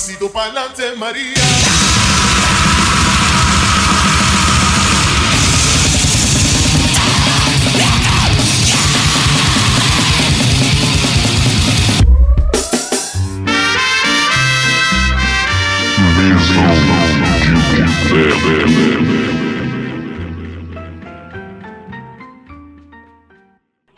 pasito pa'lante, María.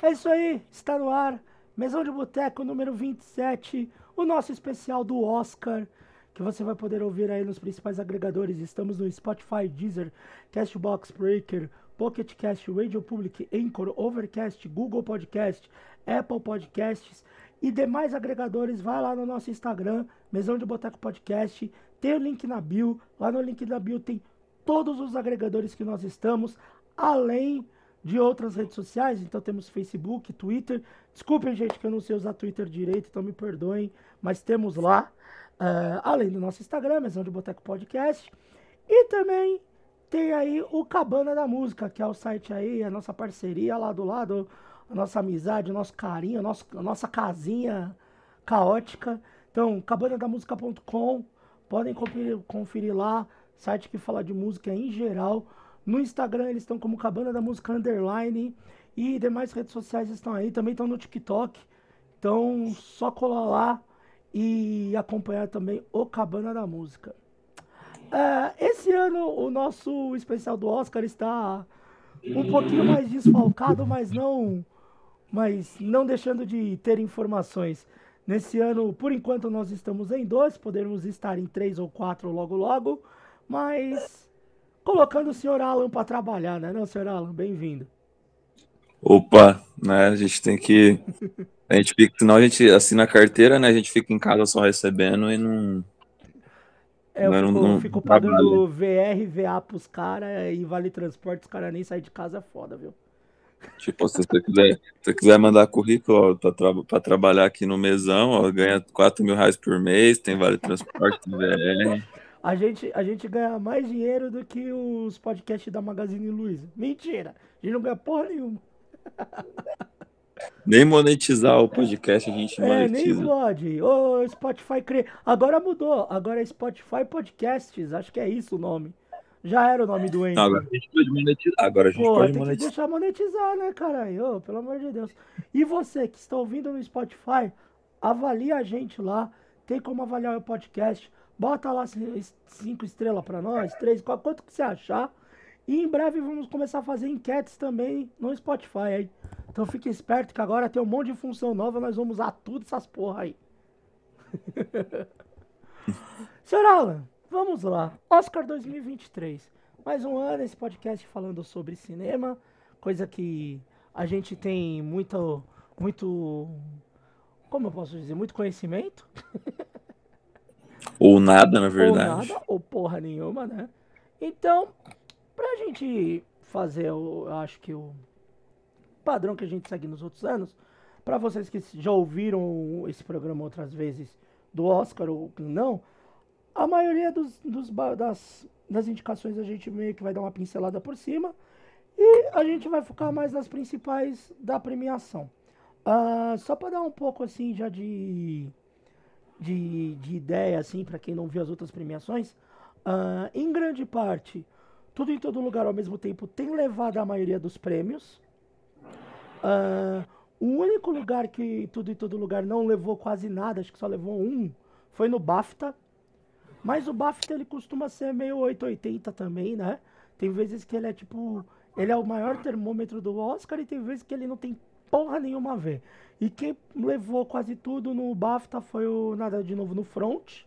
É isso aí, está no ar. Mesão de Boteco número 27, o nosso especial do Oscar, que você vai poder ouvir aí nos principais agregadores. Estamos no Spotify, Deezer, Castbox, Breaker, Pocket Cast, Radio Public, Anchor, Overcast, Google Podcast, Apple Podcasts e demais agregadores. Vai lá no nosso Instagram, Mesão de Boteco Podcast, tem o link na bio. Lá no link da bio tem todos os agregadores que nós estamos, além de outras redes sociais, então temos Facebook, Twitter. Desculpem, gente, que eu não sei usar Twitter direito, então me perdoem, mas temos lá, uh, além do nosso Instagram, Mesão de Boteco Podcast, e também tem aí o Cabana da Música, que é o site aí, a nossa parceria lá do lado, a nossa amizade, o nosso carinho, a nossa, a nossa casinha caótica. Então, cabanadamusica.com, podem conferir, conferir lá, site que fala de música em geral. No Instagram eles estão como Cabana da Música Underline e demais redes sociais estão aí, também estão no TikTok. Então só colar lá e acompanhar também o Cabana da Música. É, esse ano o nosso especial do Oscar está um pouquinho mais desfalcado, mas não, mas não deixando de ter informações. Nesse ano, por enquanto, nós estamos em dois, poderemos estar em três ou quatro logo logo, mas colocando o senhor Alan para trabalhar, né, não, senhor Alan? Bem-vindo. Opa, né? A gente tem que. A gente fica, senão a gente assina a carteira, né? A gente fica em casa só recebendo e não. É, eu Não, fico, não- fico pagando VR, VA pros caras e vale transporte, os caras nem saem de casa, é foda, viu? Tipo, se você quiser, se você quiser mandar currículo para tra trabalhar aqui no mesão, ó, ganha 4 mil reais por mês, tem vale transporte, tem VR. A gente, a gente ganha mais dinheiro do que os podcasts da Magazine Luiza. Mentira! A gente não ganha porra nenhuma. Nem monetizar o podcast a gente É, nem monetiza. pode. Ô, Spotify cre... Agora mudou. Agora é Spotify Podcasts. Acho que é isso o nome. Já era o nome do. Não, agora a gente pode monetizar. Agora a gente Pô, pode tem que monetizar. deixar monetizar, né, caralho? Ô, pelo amor de Deus. E você que está ouvindo no Spotify, avalia a gente lá. Tem como avaliar o podcast. Bota lá ci- cinco estrelas para nós, três, quanto que você achar. E em breve vamos começar a fazer enquetes também no Spotify aí. Então fique esperto que agora tem um monte de função nova, nós vamos usar tudo essas porra aí. Senhor Alan, vamos lá. Oscar 2023. Mais um ano esse podcast falando sobre cinema, coisa que a gente tem muito, muito, como eu posso dizer, muito conhecimento. Ou nada, na Ou verdade. nada, ou porra nenhuma, né? Então, pra gente fazer, o- eu acho que o padrão que a gente segue nos outros anos, pra vocês que já ouviram esse programa outras vezes do Oscar ou não, a maioria dos, dos das, das indicações a gente meio que vai dar uma pincelada por cima e a gente vai focar mais nas principais da premiação. Ah, só para dar um pouco assim já de de, de ideia, assim, para quem não viu as outras premiações, ah, em grande parte, tudo em todo lugar ao mesmo tempo tem levado a maioria dos prêmios. Ah, o único lugar que tudo em todo lugar não levou quase nada, acho que só levou um, foi no BAFTA. Mas o BAFTA ele costuma ser meio 880 também, né? Tem vezes que ele é tipo. Ele é o maior termômetro do Oscar e tem vezes que ele não tem porra nenhuma a ver. E quem levou quase tudo no BAFTA foi o Nada de Novo no Front,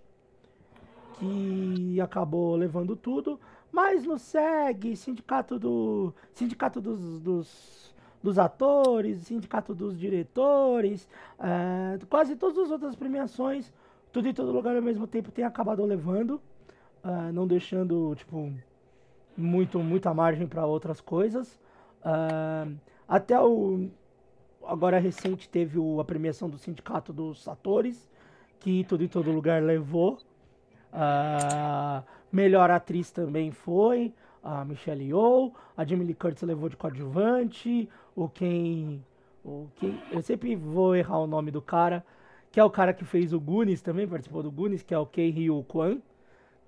que acabou levando tudo. Mas no SEG, Sindicato, do, sindicato dos, dos, dos Atores, Sindicato dos Diretores, eh, quase todas as outras premiações, tudo em todo lugar ao mesmo tempo tem acabado levando, ah, não deixando, tipo, muito, muita margem para outras coisas. Ah, até o agora recente teve o- a premiação do Sindicato dos Atores, que tudo em todo lugar levou. Ah, melhor atriz também foi a Michelle Yeoh, a Jamie Lee Curtis levou de coadjuvante, o quem, o quem, eu sempre vou errar o nome do cara, que é o cara que fez o Goonies também, participou do Goonies, que é o Kei Ryu Kwan,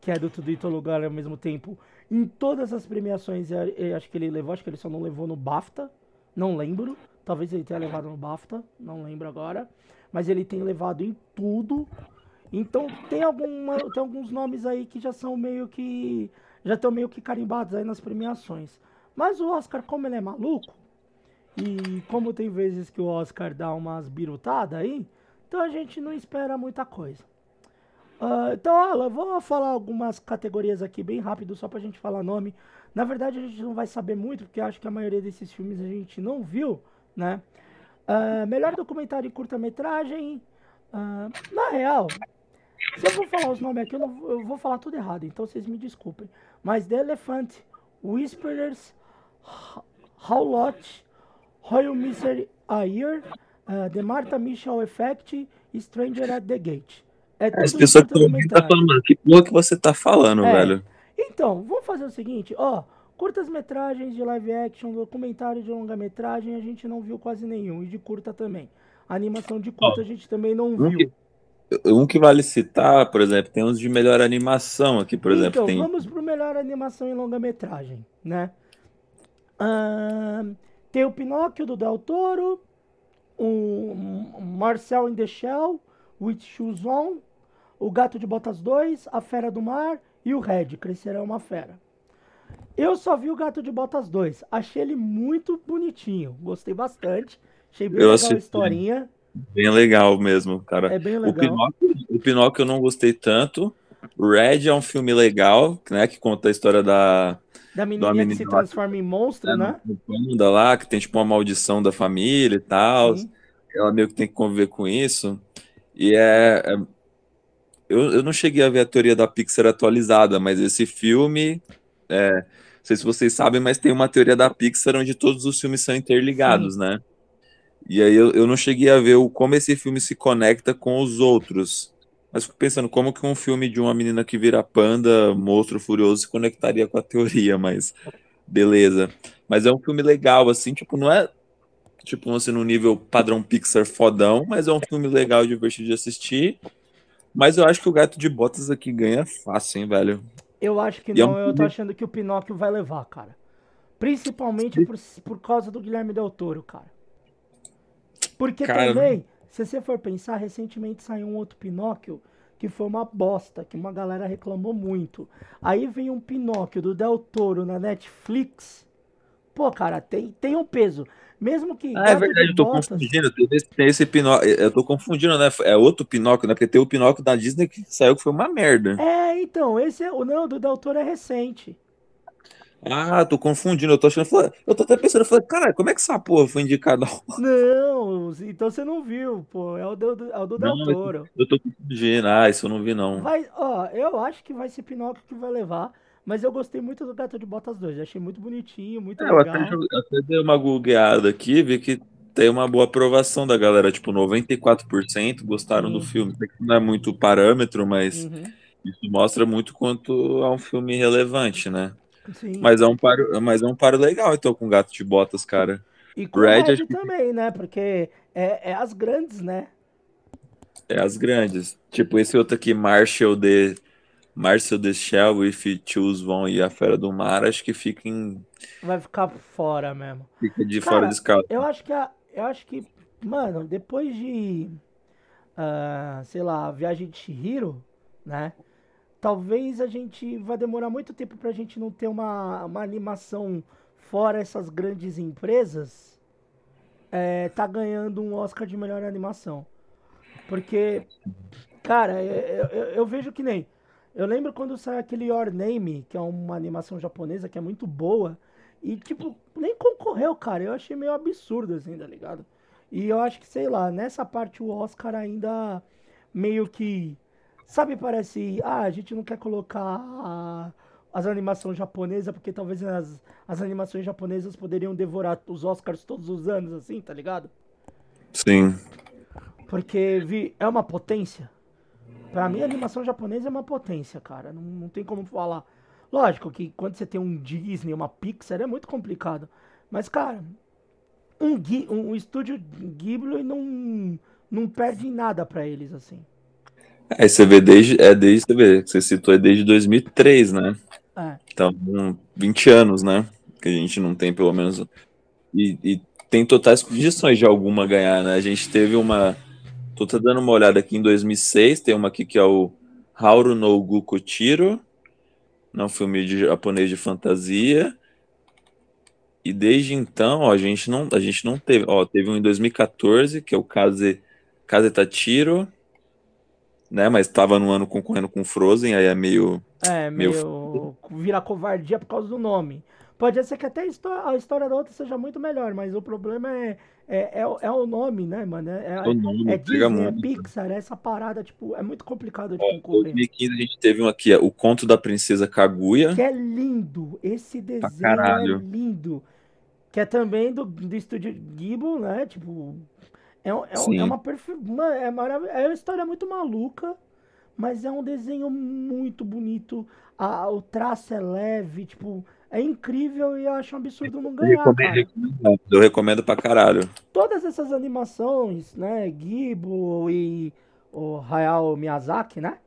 que é do Tudo e Todo Lugar ao mesmo tempo. Em todas as premiações, eu acho que ele levou, acho que ele só não levou no BAFTA, não lembro. Talvez ele tenha levado no BAFTA, não lembro agora. Mas ele tem levado em tudo. Então tem, alguma, tem alguns nomes aí que já são meio que. Já estão meio que carimbados aí nas premiações. Mas o Oscar, como ele é maluco, e como tem vezes que o Oscar dá umas birutadas aí, então a gente não espera muita coisa. Uh, então, olha, vou falar algumas categorias aqui bem rápido, só pra gente falar nome. Na verdade, a gente não vai saber muito, porque acho que a maioria desses filmes a gente não viu, né? Uh, melhor documentário e curta-metragem. Uh, na real, se eu vou falar os nomes aqui, eu, não, eu, vou falar tudo errado, então vocês me desculpem. Mas The Elephant, Whisperers, Howlot, Royal Mystery Air, uh, The Martha Mitchell Effect e Stranger at the Gate. É As pessoas estão tá falando, que porra que você tá falando, é. velho? Então, vamos fazer o seguinte, ó. Curtas-metragens de live action, documentário de longa-metragem, a gente não viu quase nenhum. E de curta também. A animação de curta a gente também não um viu. Que, um que vale citar, por exemplo, tem uns de melhor animação aqui, por então, exemplo. Então, tem... vamos pro melhor animação em longa-metragem, né? Uh, tem o Pinóquio do Del Toro, o Marcel in the Shell, With Shoes On, o Gato de Botas 2, A Fera do Mar e o Red, Crescerá uma Fera. Eu só vi o Gato de Botas 2. Achei ele muito bonitinho. Gostei bastante. Achei bem eu legal a historinha. Bem legal mesmo, cara. É bem legal. O Pinóquio, o Pinóquio eu não gostei tanto. O Red é um filme legal, né? Que conta a história da. Da menina que se transforma em monstro, é, né? Panda lá, que tem tipo uma maldição da família e tal. Sim. Ela meio que tem que conviver com isso. E é, é eu, eu não cheguei a ver a teoria da Pixar atualizada, mas esse filme. É, não sei se vocês sabem, mas tem uma teoria da Pixar onde todos os filmes são interligados, Sim. né? E aí eu, eu não cheguei a ver o, como esse filme se conecta com os outros. Mas fico pensando como que um filme de uma menina que vira panda, monstro furioso, se conectaria com a teoria, mas beleza. Mas é um filme legal, assim, tipo, não é tipo assim, no nível padrão Pixar fodão, mas é um filme legal e divertido de assistir. Mas eu acho que o Gato de Botas aqui ganha fácil, hein, velho. Eu acho que e não, é um... eu tô achando que o Pinóquio vai levar, cara. Principalmente por, por causa do Guilherme Del Toro, cara. Porque cara... também, se você for pensar, recentemente saiu um outro Pinóquio que foi uma bosta, que uma galera reclamou muito. Aí vem um Pinóquio do Del Toro na Netflix. Pô, cara, tem, tem um peso. Mesmo que. Ah, é verdade, eu tô Botas... confundindo. Tem esse Pinóquio. Eu tô confundindo, né? É outro Pinóquio, né? Porque tem o Pinóquio da Disney que saiu que foi uma merda. É, então, esse é. O não, do Del Toro é recente. Ah, tô confundindo, eu tô achando. Eu tô até pensando, eu falei, cara, como é que essa porra foi indicada? Não, então você não viu, pô. É o do, é o do não, Del Toro. Eu tô confundindo, ah, isso eu não vi, não. Vai, ó, eu acho que vai ser Pinóquio que vai levar. Mas eu gostei muito do Gato de Botas 2. Achei muito bonitinho, muito é, legal. Eu até, até dei uma googleada aqui, vi que tem uma boa aprovação da galera. Tipo, 94% gostaram do filme. Não é muito parâmetro, mas uhum. isso mostra muito quanto é um filme relevante, né? Sim. Mas é um paro, mas é um paro legal, então, com Gato de Botas, cara. E com Red, Red também, né? Porque é, é as grandes, né? É as grandes. Tipo, esse outro aqui, Marshall de Marcel the Shell, If Choose One e A Fera do Mar, acho que fica em... Vai ficar fora mesmo. Fica de Cara, fora de escala. Eu acho que, a, eu acho que, mano, depois de, uh, sei lá, Viagem de Shihiro, né? Talvez a gente vai demorar muito tempo pra gente não ter uma, uma animação fora essas grandes empresas. É, tá ganhando um Oscar de melhor animação. Porque, cara, eu, eu, eu vejo que nem eu lembro quando saiu aquele Your Name, que é uma animação japonesa que é muito boa. E, tipo, nem concorreu, cara. Eu achei meio absurdo, assim, tá ligado? E eu acho que, sei lá, nessa parte o Oscar ainda meio que. Sabe, parece. Ah, a gente não quer colocar a, as animações japonesas, porque talvez as, as animações japonesas poderiam devorar os Oscars todos os anos, assim, tá ligado? Sim. Porque vi, é uma potência. Pra mim, a animação japonesa é uma potência, cara. Não, não tem como falar. Lógico que quando você tem um Disney, uma Pixar, é muito complicado. Mas, cara, um, um, um estúdio Ghibli não, não perde nada para eles, assim. É, você vê desde, é desde, você vê, você citou é desde 2003, né? É. Então, 20 anos, né? Que a gente não tem, pelo menos. E, e tem totais condições de alguma ganhar, né? A gente teve uma. Tô dando uma olhada aqui em 2006, tem uma aqui que é o Hauru no Gukuchiro, é um filme de japonês de fantasia. E desde então, ó, a gente não, a gente não teve, ó, teve um em 2014, que é o Kaze Kazetachiro, né, mas estava no ano concorrendo com Frozen, aí é meio é, meio, meio vira covardia por causa do nome. Pode ser que até a história da outra seja muito melhor, mas o problema é, é, é, é o nome, né, mano? É, é, nome, é Disney, é Pixar, essa parada, tipo, é muito complicado de concorrer. Em 2015 a gente teve um aqui, o Conto da Princesa Kaguya. Que é lindo, esse desenho é lindo. Que é também do, do estúdio Ghibli, né, tipo... É, é, é uma, é, marav... é uma história muito maluca, mas é um desenho muito bonito. A, o traço é leve, tipo é incrível e eu acho um absurdo não ganhar. Eu recomendo, eu recomendo pra caralho. Todas essas animações, né? Gibo e o Hayao Miyazaki, né?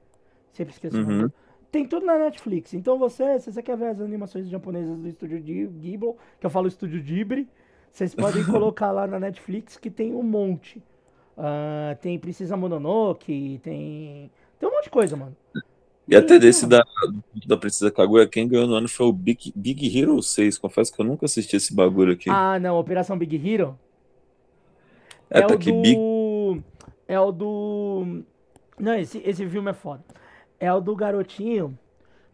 Sempre esqueço uhum. o nome. Tem tudo na Netflix. Então você, se você quer ver as animações japonesas do estúdio Ghibli, que eu falo estúdio Ghibli, vocês podem colocar lá na Netflix que tem um monte. Uh, tem Precisa Mononoke, tem. Tem um monte de coisa, mano. E até desse da, da Princesa Kaguya, quem ganhou no ano foi o Big, Big Hero 6. Confesso que eu nunca assisti esse bagulho aqui. Ah, não, Operação Big Hero? É, é tá o do... Big... É o do... Não, esse, esse filme é foda. É o do garotinho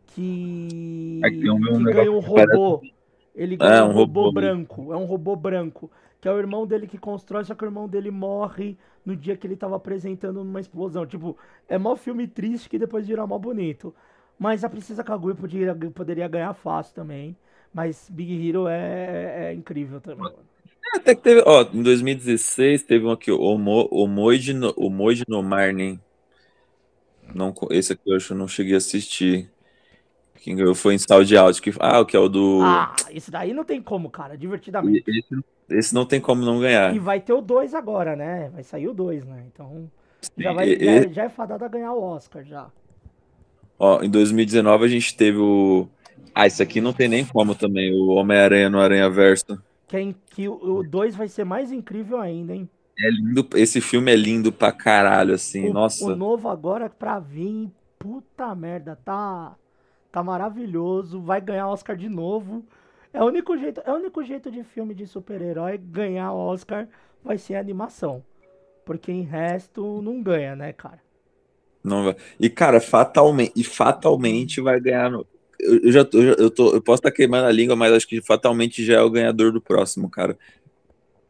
que, é que, um que ganha um robô. Parece... Ele é, um, um robô, robô branco. É um robô branco. Que é o irmão dele que constrói, só que o irmão dele morre no dia que ele tava apresentando numa explosão. Tipo, é mó filme triste que depois vira mó bonito. Mas a Princesa Kaguya poderia, poderia ganhar fácil também. Mas Big Hero é, é, é incrível também. É, até que teve, ó, em 2016 teve um aqui, o, Mo, o, Moide no, o Moide no Marne. Não, esse aqui eu acho que eu não cheguei a assistir. Quem ganhou foi em Saudi Out. Que, ah, o que é o do. Ah, esse daí não tem como, cara, divertidamente. Esse, esse não tem como não ganhar. E vai ter o 2 agora, né? Vai sair o 2, né? Então. Já, vai, e, já, já, é fadado a ganhar o Oscar já. Ó, em 2019 a gente teve o. Ah, isso aqui não tem nem como também, o Homem-Aranha no Aranha Verso. Que, que o 2 vai ser mais incrível ainda, hein? É lindo, esse filme é lindo pra caralho, assim, o, nossa. O novo agora pra vir, puta merda, tá, tá maravilhoso, vai ganhar Oscar de novo. É o único jeito, é o único jeito de filme de super-herói ganhar Oscar vai ser animação. Porque em resto não ganha, né, cara? Não vai. E cara, fatalmente, e fatalmente vai ganhar no eu, eu já tô, eu, tô, eu posso estar tá queimando a língua, mas acho que fatalmente já é o ganhador do próximo, cara.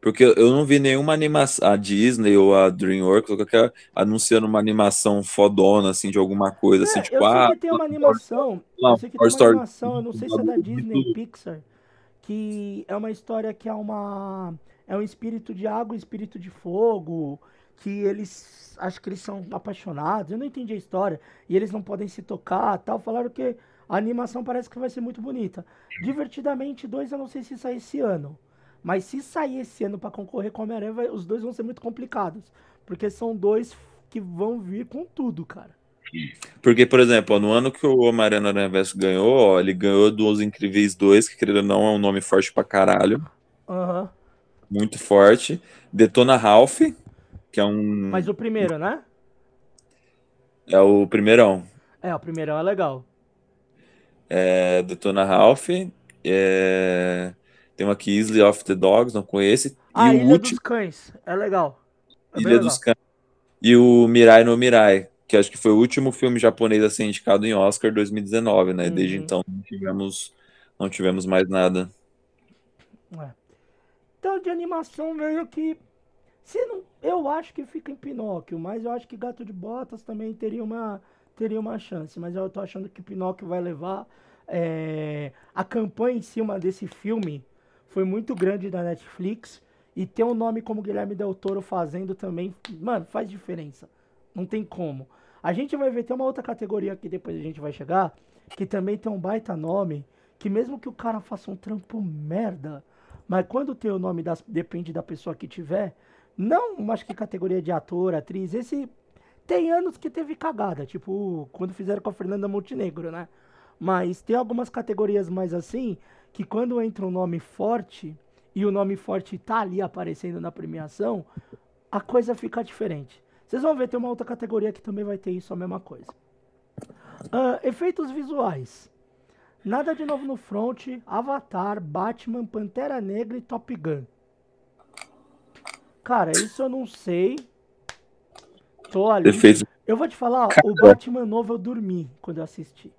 Porque eu não vi nenhuma animação, a Disney ou a DreamWorks ou qualquer anunciando uma animação fodona, assim, de alguma coisa, assim, é, assim, tipo, eu sei ah, que tem uma animação, eu sei que tem uma animação, eu não sei se é da Disney, Pixar, que é uma história que é uma é um espírito de água, um espírito de fogo, que eles acho que eles são apaixonados. Eu não entendi a história e eles não podem se tocar, tal. Falaram que a animação parece que vai ser muito bonita. Divertidamente dois, eu não sei se sair esse ano. Mas se sair esse ano para concorrer com Homem-Aranha, os dois vão ser muito complicados, porque são dois que vão vir com tudo, cara. Porque, por exemplo, no ano que o Homem-Aranha no Verso ganhou, ó, ele ganhou dos Incríveis 2, que querendo ou não é um nome forte pra caralho. Uhum. Muito forte. Detona Ralph, que é um. Mas o primeiro, né? É o primeirão. É, o primeirão é legal. É, Detona Ralph. É... Tem uma aqui, Isle of the Dogs, não conhece. Ah, e Ilha último... dos Cães, é legal. É Ilha dos Cães. E o Mirai no Mirai que acho que foi o último filme japonês a ser indicado em Oscar 2019, né? Uhum. Desde então não tivemos, não tivemos mais nada. É. Então, de animação, meio que. Se não, eu acho que fica em Pinóquio, mas eu acho que Gato de Botas também teria uma, teria uma chance. Mas eu tô achando que Pinóquio vai levar. É, a campanha em cima desse filme foi muito grande da Netflix. E ter um nome como Guilherme Del Toro fazendo também, mano, faz diferença. Não tem como. A gente vai ver, tem uma outra categoria que depois a gente vai chegar, que também tem um baita nome, que mesmo que o cara faça um trampo merda, mas quando tem o nome das, depende da pessoa que tiver, Não, acho que categoria de ator, atriz. Esse tem anos que teve cagada, tipo quando fizeram com a Fernanda Montenegro, né? Mas tem algumas categorias mais assim que quando entra um nome forte e o nome forte tá ali aparecendo na premiação, a coisa fica diferente. Vocês vão ver, tem uma outra categoria que também vai ter isso, a mesma coisa. Uh, efeitos visuais. Nada de novo no front, Avatar, Batman, Pantera Negra e Top Gun. Cara, isso eu não sei. Tô ali. Efeitos... Eu vou te falar, Cara... o Batman novo eu dormi quando eu assisti.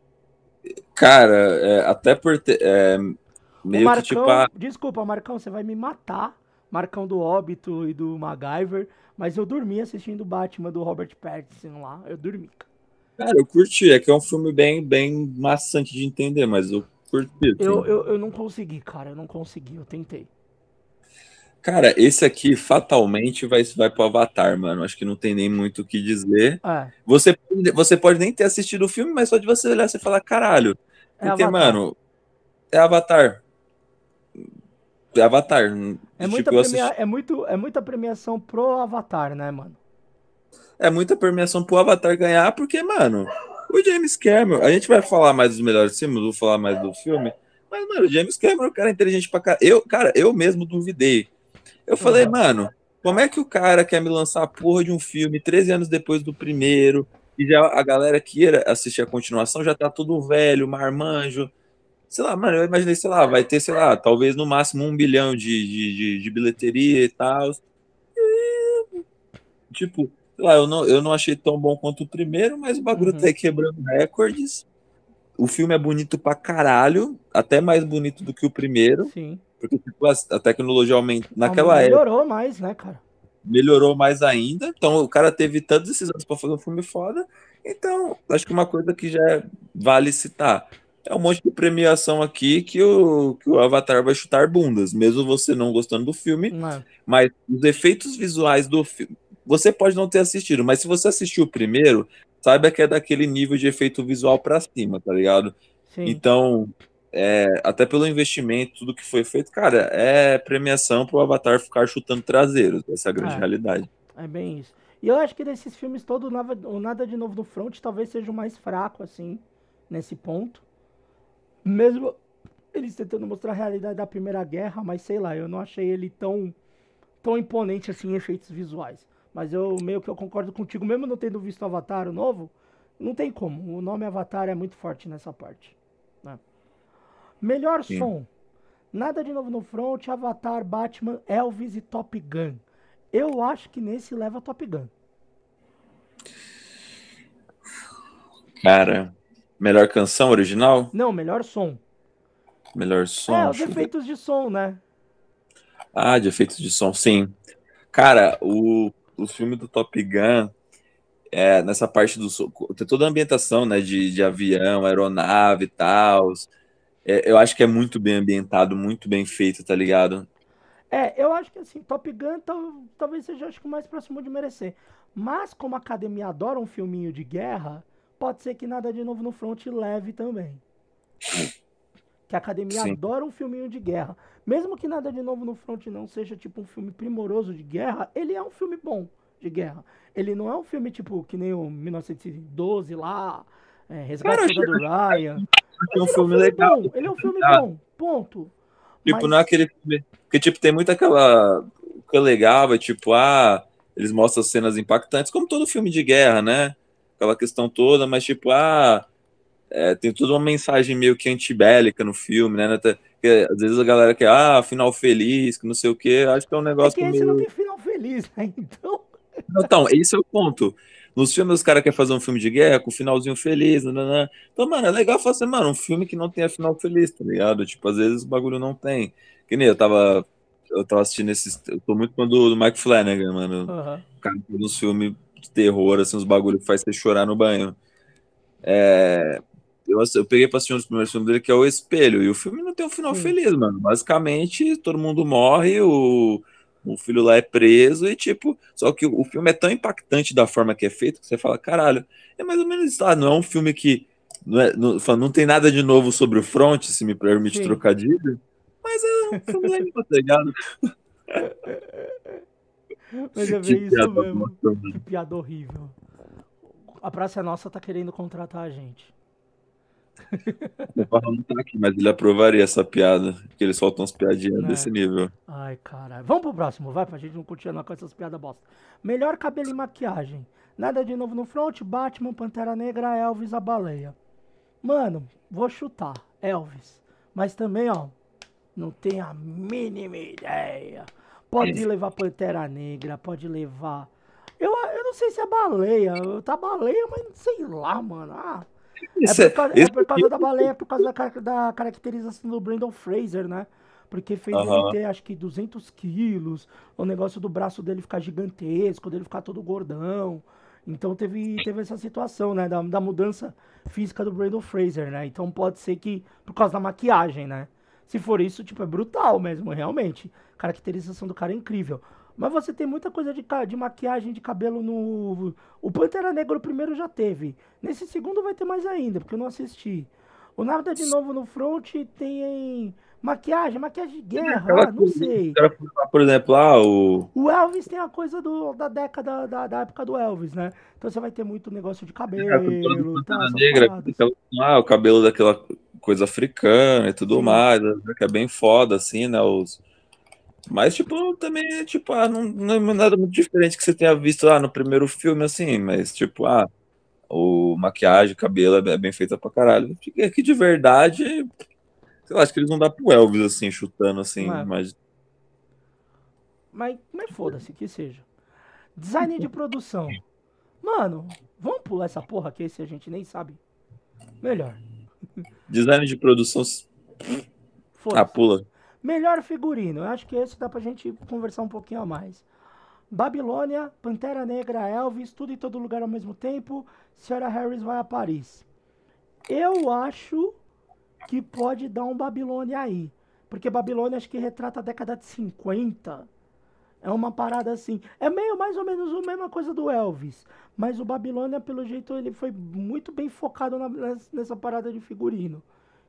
Cara, é, até por ter. É, meio Marcão, que tipo. A... Desculpa, Marcão, você vai me matar. Marcão do Óbito e do MacGyver. Mas eu dormi assistindo o Batman do Robert Pattinson lá. Eu dormi. Cara, eu curti. É que é um filme bem, bem maçante de entender, mas eu curti. Eu, eu, eu não consegui, cara. Eu não consegui. Eu tentei. Cara, esse aqui fatalmente vai, vai pro Avatar, mano. Acho que não tem nem muito o que dizer. É. Você, você pode nem ter assistido o filme, mas só de você olhar, você falar, caralho. É porque, Avatar. mano, é Avatar. Avatar. É, tipo, muita premia... é, muito, é muita premiação pro Avatar, né, mano? É muita premiação pro Avatar ganhar, porque, mano, o James Cameron. A gente vai falar mais dos melhores filmes, vou falar mais do filme. Mas, mano, o James Cameron, cara, é inteligente pra caralho. Eu, cara, eu mesmo duvidei eu falei, uhum. mano, como é que o cara quer me lançar a porra de um filme 13 anos depois do primeiro, e já a galera que ia assistir a continuação já tá tudo velho, marmanjo. Sei lá, mano, eu imaginei, sei lá, vai ter, sei lá, talvez no máximo um bilhão de, de, de, de bilheteria e tal. tipo, sei lá, eu não, eu não achei tão bom quanto o primeiro, mas o bagulho uhum. tá aí quebrando recordes. O filme é bonito pra caralho, até mais bonito do que o primeiro. Sim. Porque tipo, a tecnologia aumenta. Naquela melhorou época. Melhorou mais, né, cara? Melhorou mais ainda. Então o cara teve tantos esses anos para fazer um filme foda. Então, acho que uma coisa que já vale citar. É um monte de premiação aqui que o, que o Avatar vai chutar bundas, mesmo você não gostando do filme. Não. Mas os efeitos visuais do filme. Você pode não ter assistido, mas se você assistiu o primeiro, saiba que é daquele nível de efeito visual para cima, tá ligado? Sim. Então, é, até pelo investimento, tudo que foi feito, cara, é premiação para o Avatar ficar chutando traseiros. Essa é a grande é, realidade. É bem isso. E eu acho que desses filmes todos, o Nada de Novo no Front talvez seja o mais fraco, assim, nesse ponto. Mesmo eles tentando mostrar a realidade da Primeira Guerra, mas sei lá, eu não achei ele tão, tão imponente assim em efeitos visuais. Mas eu meio que eu concordo contigo, mesmo não tendo visto Avatar o novo, não tem como. O nome Avatar é muito forte nessa parte. Né? Melhor Sim. som. Nada de novo no front, Avatar, Batman, Elvis e Top Gun. Eu acho que nesse leva Top Gun. Cara, melhor canção original? Não, melhor som. Melhor som. É, os efeitos de som, né? Ah, de efeitos de som, sim. Cara, o, o filme do Top Gun, é, nessa parte do tem toda a ambientação, né, de, de avião, aeronave e tal, é, eu acho que é muito bem ambientado, muito bem feito, tá ligado? É, eu acho que assim, Top Gun talvez seja acho que o mais próximo de merecer. Mas como a academia adora um filminho de guerra, pode ser que nada de novo no front leve também. Que a academia Sim. adora um filminho de guerra. Mesmo que nada de novo no front não seja tipo um filme primoroso de guerra, ele é um filme bom de guerra. Ele não é um filme tipo que nem o 1912 lá, é, Resgate do Ryan. É um filme legal. Bom. Ele é um filme ah. bom, ponto. Tipo, Mas... não é aquele filme. Porque, tipo, tem muito aquela. O que é legal é tipo, ah, eles mostram cenas impactantes, como todo filme de guerra, né? Aquela questão toda, mas tipo, ah, é, tem toda uma mensagem meio que antibélica no filme, né? Porque, às vezes a galera quer, ah, final feliz, que não sei o quê. Acho que é um negócio. É que esse meio... não tem final feliz, né? Então. Então, esse é o ponto. Nos filmes, os caras querem fazer um filme de guerra com um finalzinho feliz. Né, né, né. Então, mano, é legal fazer, mano, um filme que não tenha final feliz, tá ligado? Tipo, às vezes o bagulho não tem. Que nem eu tava. Eu tava assistindo esses. Eu tô muito fã do, do Mike Flanagan, mano. Uhum. O cara faz uns filmes de terror, assim, uns bagulho que faz você chorar no banho. É, eu, eu peguei pra assistir um dos primeiros filmes dele, que é O Espelho, e o filme não tem um final Sim. feliz, mano. Basicamente, todo mundo morre, o o filho lá é preso e, tipo, só que o filme é tão impactante da forma que é feito que você fala, caralho, é mais ou menos isso. Ah, não é um filme que não, é, não, não tem nada de novo sobre o front, se me permite Sim. trocadilho, mas é um filme legal, tá ligado? Mas é bem isso mesmo. Que piada horrível. A Praça Nossa tá querendo contratar a gente. O não tá aqui, mas ele aprovaria essa piada. Porque eles soltam umas piadinhas é. desse nível. Ai, caralho. Vamos pro próximo, vai, pra gente não continuar com essas piadas bosta. Melhor cabelo e maquiagem. Nada de novo no front, Batman, Pantera Negra, Elvis, a baleia. Mano, vou chutar, Elvis. Mas também, ó, não tenho a mínima ideia. Pode levar Pantera Negra, pode levar. Eu, eu não sei se é baleia. Tá baleia, mas sei lá, mano. Ah, é, por causa, é por causa da baleia, é por causa da, da caracterização do Brandon Fraser, né? Porque fez ele ter, acho que, 200 quilos. O negócio do braço dele ficar gigantesco, dele ficar todo gordão. Então teve, teve essa situação, né? Da, da mudança física do Brandon Fraser, né? Então pode ser que por causa da maquiagem, né? Se for isso, tipo, é brutal mesmo, realmente. Caracterização do cara é incrível. Mas você tem muita coisa de, de maquiagem de cabelo no. O Pantera Negro primeiro já teve. Nesse segundo vai ter mais ainda, porque eu não assisti. O Nada de Novo no Front tem maquiagem, maquiagem de guerra, ah, não sei. Por exemplo, ah, o. O Elvis tem a coisa do, da década, da, da época do Elvis, né? Então você vai ter muito negócio de cabelo. É, tá, negra, então, ah, o cabelo daquela coisa africana e tudo mais, que é bem foda, assim, né? Os... Mas, tipo, também, tipo, ah, não, não é nada muito diferente que você tenha visto ah, no primeiro filme, assim, mas, tipo, ah, o maquiagem, cabelo é bem feita pra caralho. Aqui de verdade, sei lá, acho que eles não dá pro Elvis, assim, chutando, assim, mas... Mas, mas foda-se, que seja. Design de produção. Mano, vamos pular essa porra que esse a gente nem sabe. Melhor. Design de produção. Ah, pula. Melhor figurino. Eu acho que esse dá pra gente conversar um pouquinho a mais. Babilônia, Pantera Negra, Elvis, tudo em todo lugar ao mesmo tempo. Senhora Harris vai a Paris. Eu acho que pode dar um Babilônia aí. Porque Babilônia acho que retrata a década de 50. É uma parada assim. É meio mais ou menos a mesma coisa do Elvis. Mas o Babilônia, pelo jeito, ele foi muito bem focado na, nessa parada de figurino.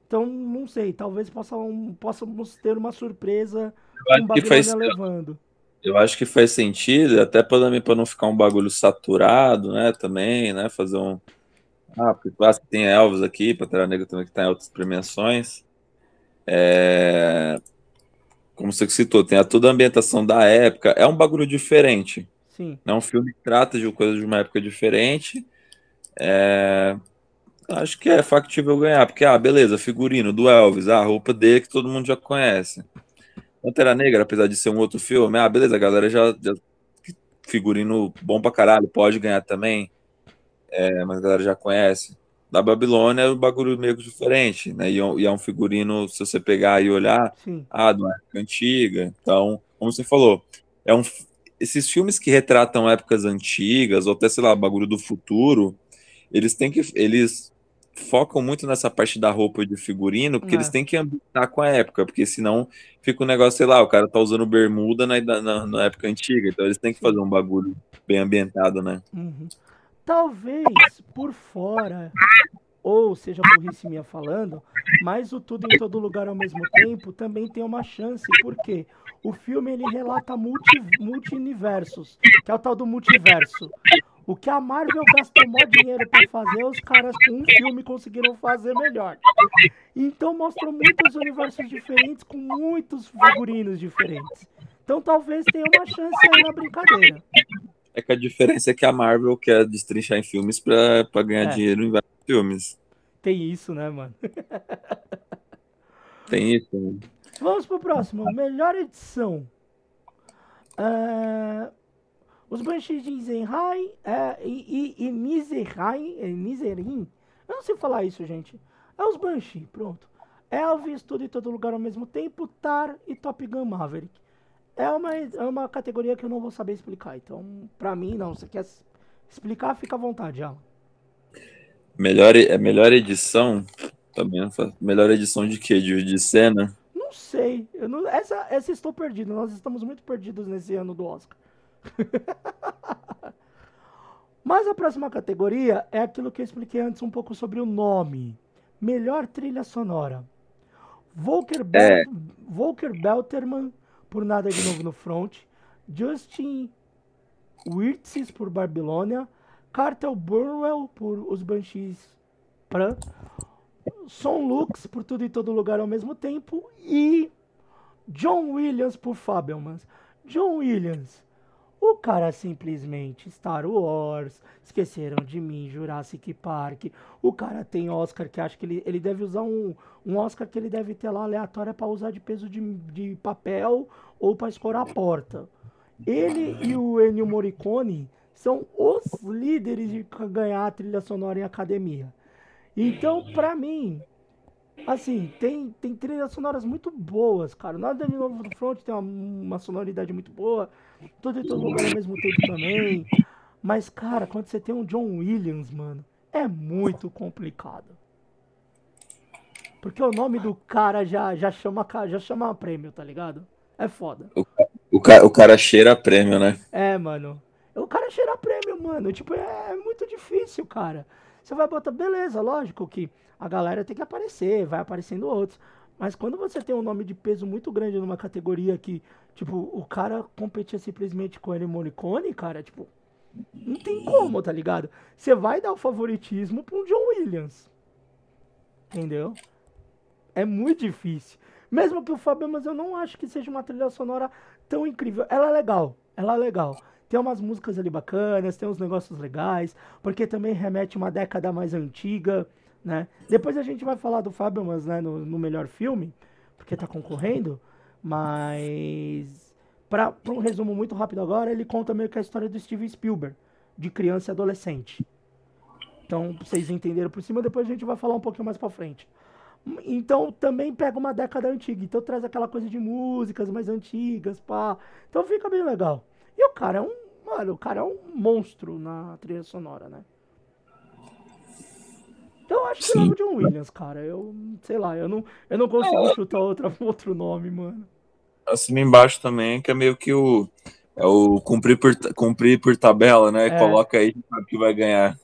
Então, não sei, talvez possam, possamos ter uma surpresa com o Babilônia faz, levando. Eu acho que faz sentido, até para não ficar um bagulho saturado, né? Também, né? Fazer um. Ah, porque claro, tem Elvis aqui, Pantera Negra também que está em outras premiações. É... Como você citou, tem a toda a ambientação da época. É um bagulho diferente. Sim. É um filme que trata de coisas de uma época diferente. É... Acho que é factível ganhar, porque, ah, beleza, figurino do Elvis, a roupa dele que todo mundo já conhece. Pantera Negra, apesar de ser um outro filme, ah, beleza, a galera já, já figurino bom pra caralho, pode ganhar também, é, mas a galera já conhece. Da Babilônia é um bagulho meio diferente, né? E, é e é um figurino, se você pegar e olhar, Sim. ah, de uma época antiga. Então, como você falou, é um, esses filmes que retratam épocas antigas, ou até, sei lá, bagulho do futuro, eles têm que. Eles focam muito nessa parte da roupa de figurino, porque é. eles têm que ambientar com a época, porque senão fica um negócio, sei lá, o cara tá usando bermuda na, na, na época antiga, então eles têm que fazer um bagulho bem ambientado, né? Uhum. Talvez por fora, ou seja burrice minha falando, mas o tudo em todo lugar ao mesmo tempo também tem uma chance, porque o filme ele relata multi, multi-universos, que é o tal do multiverso. O que a Marvel gastou mó dinheiro para fazer, os caras com um filme conseguiram fazer melhor. Então mostrou muitos universos diferentes com muitos figurinos diferentes. Então talvez tenha uma chance aí na brincadeira. É que a diferença é que a Marvel quer destrinchar em filmes para ganhar é. dinheiro em vários filmes. Tem isso, né, mano? Tem isso. Né? Vamos pro próximo. Melhor edição. Uh, os Banshees de Isenheim uh, e, e, e Miserin. Eu não sei falar isso, gente. É os Banshee, pronto. Elvis, tudo em todo lugar ao mesmo tempo. Tar e Top Gun Maverick. É uma, é uma categoria que eu não vou saber explicar. Então, pra mim, não. Se quer explicar, fica à vontade, Alan. Melhor, é melhor edição também. Melhor edição de quê? De, de cena? Não sei. Eu não, essa, essa estou perdido. Nós estamos muito perdidos nesse ano do Oscar. Mas a próxima categoria é aquilo que eu expliquei antes um pouco sobre o nome. Melhor trilha sonora. Volker, Bel é. Volker Belterman, por nada de novo no front. Justin Wirtzes por Babilônia, Cartel Burnwell por Os Banshees Pran, Son Lux por Tudo e Todo Lugar ao mesmo tempo e John Williams por Fabelmans. John Williams, o cara simplesmente Star Wars, esqueceram de mim, Jurassic Park. O cara tem Oscar que acho que ele, ele deve usar um, um Oscar que ele deve ter lá aleatório para usar de peso de, de papel ou para escorar a porta. Ele e o Ennio Morricone são os líderes de ganhar a trilha sonora em academia. Então, para mim, assim, tem, tem trilhas sonoras muito boas, cara. Nada de novo do front tem uma, uma sonoridade muito boa. Todo e todo lugar ao mesmo tempo também. Mas, cara, quando você tem um John Williams, mano, é muito complicado. Porque o nome do cara já, já chama já chama prêmio, tá ligado? É foda. O, o, cara, o cara cheira prêmio, né? É, mano. O cara cheira prêmio, mano. Tipo, é muito difícil, cara. Você vai botar, beleza, lógico que a galera tem que aparecer, vai aparecendo outros. Mas quando você tem um nome de peso muito grande numa categoria que, tipo, o cara competia simplesmente com ele Morricone, cara, tipo, não tem como, tá ligado? Você vai dar o favoritismo pra um John Williams. Entendeu? É muito difícil. Mesmo que o Fábio, mas eu não acho que seja uma trilha sonora tão incrível. Ela é legal, ela é legal. Tem umas músicas ali bacanas, tem uns negócios legais, porque também remete uma década mais antiga, né? Depois a gente vai falar do Fábio, mas né, no, no melhor filme, porque tá concorrendo, mas para um resumo muito rápido agora, ele conta meio que a história do Steven Spielberg, de criança e adolescente. Então, vocês entenderam por cima, depois a gente vai falar um pouquinho mais para frente. Então também pega uma década antiga. Então traz aquela coisa de músicas mais antigas, pá. Então fica bem legal. E o cara é um. Mano, o cara é um monstro na trilha sonora, né? Então eu acho que Sim. é o John Williams, cara. Eu, sei lá, eu não, eu não consigo é. chutar outra, outro nome, mano. Assim embaixo também, que é meio que o. É o cumprir por, cumprir por tabela, né? É. Coloca aí que vai ganhar.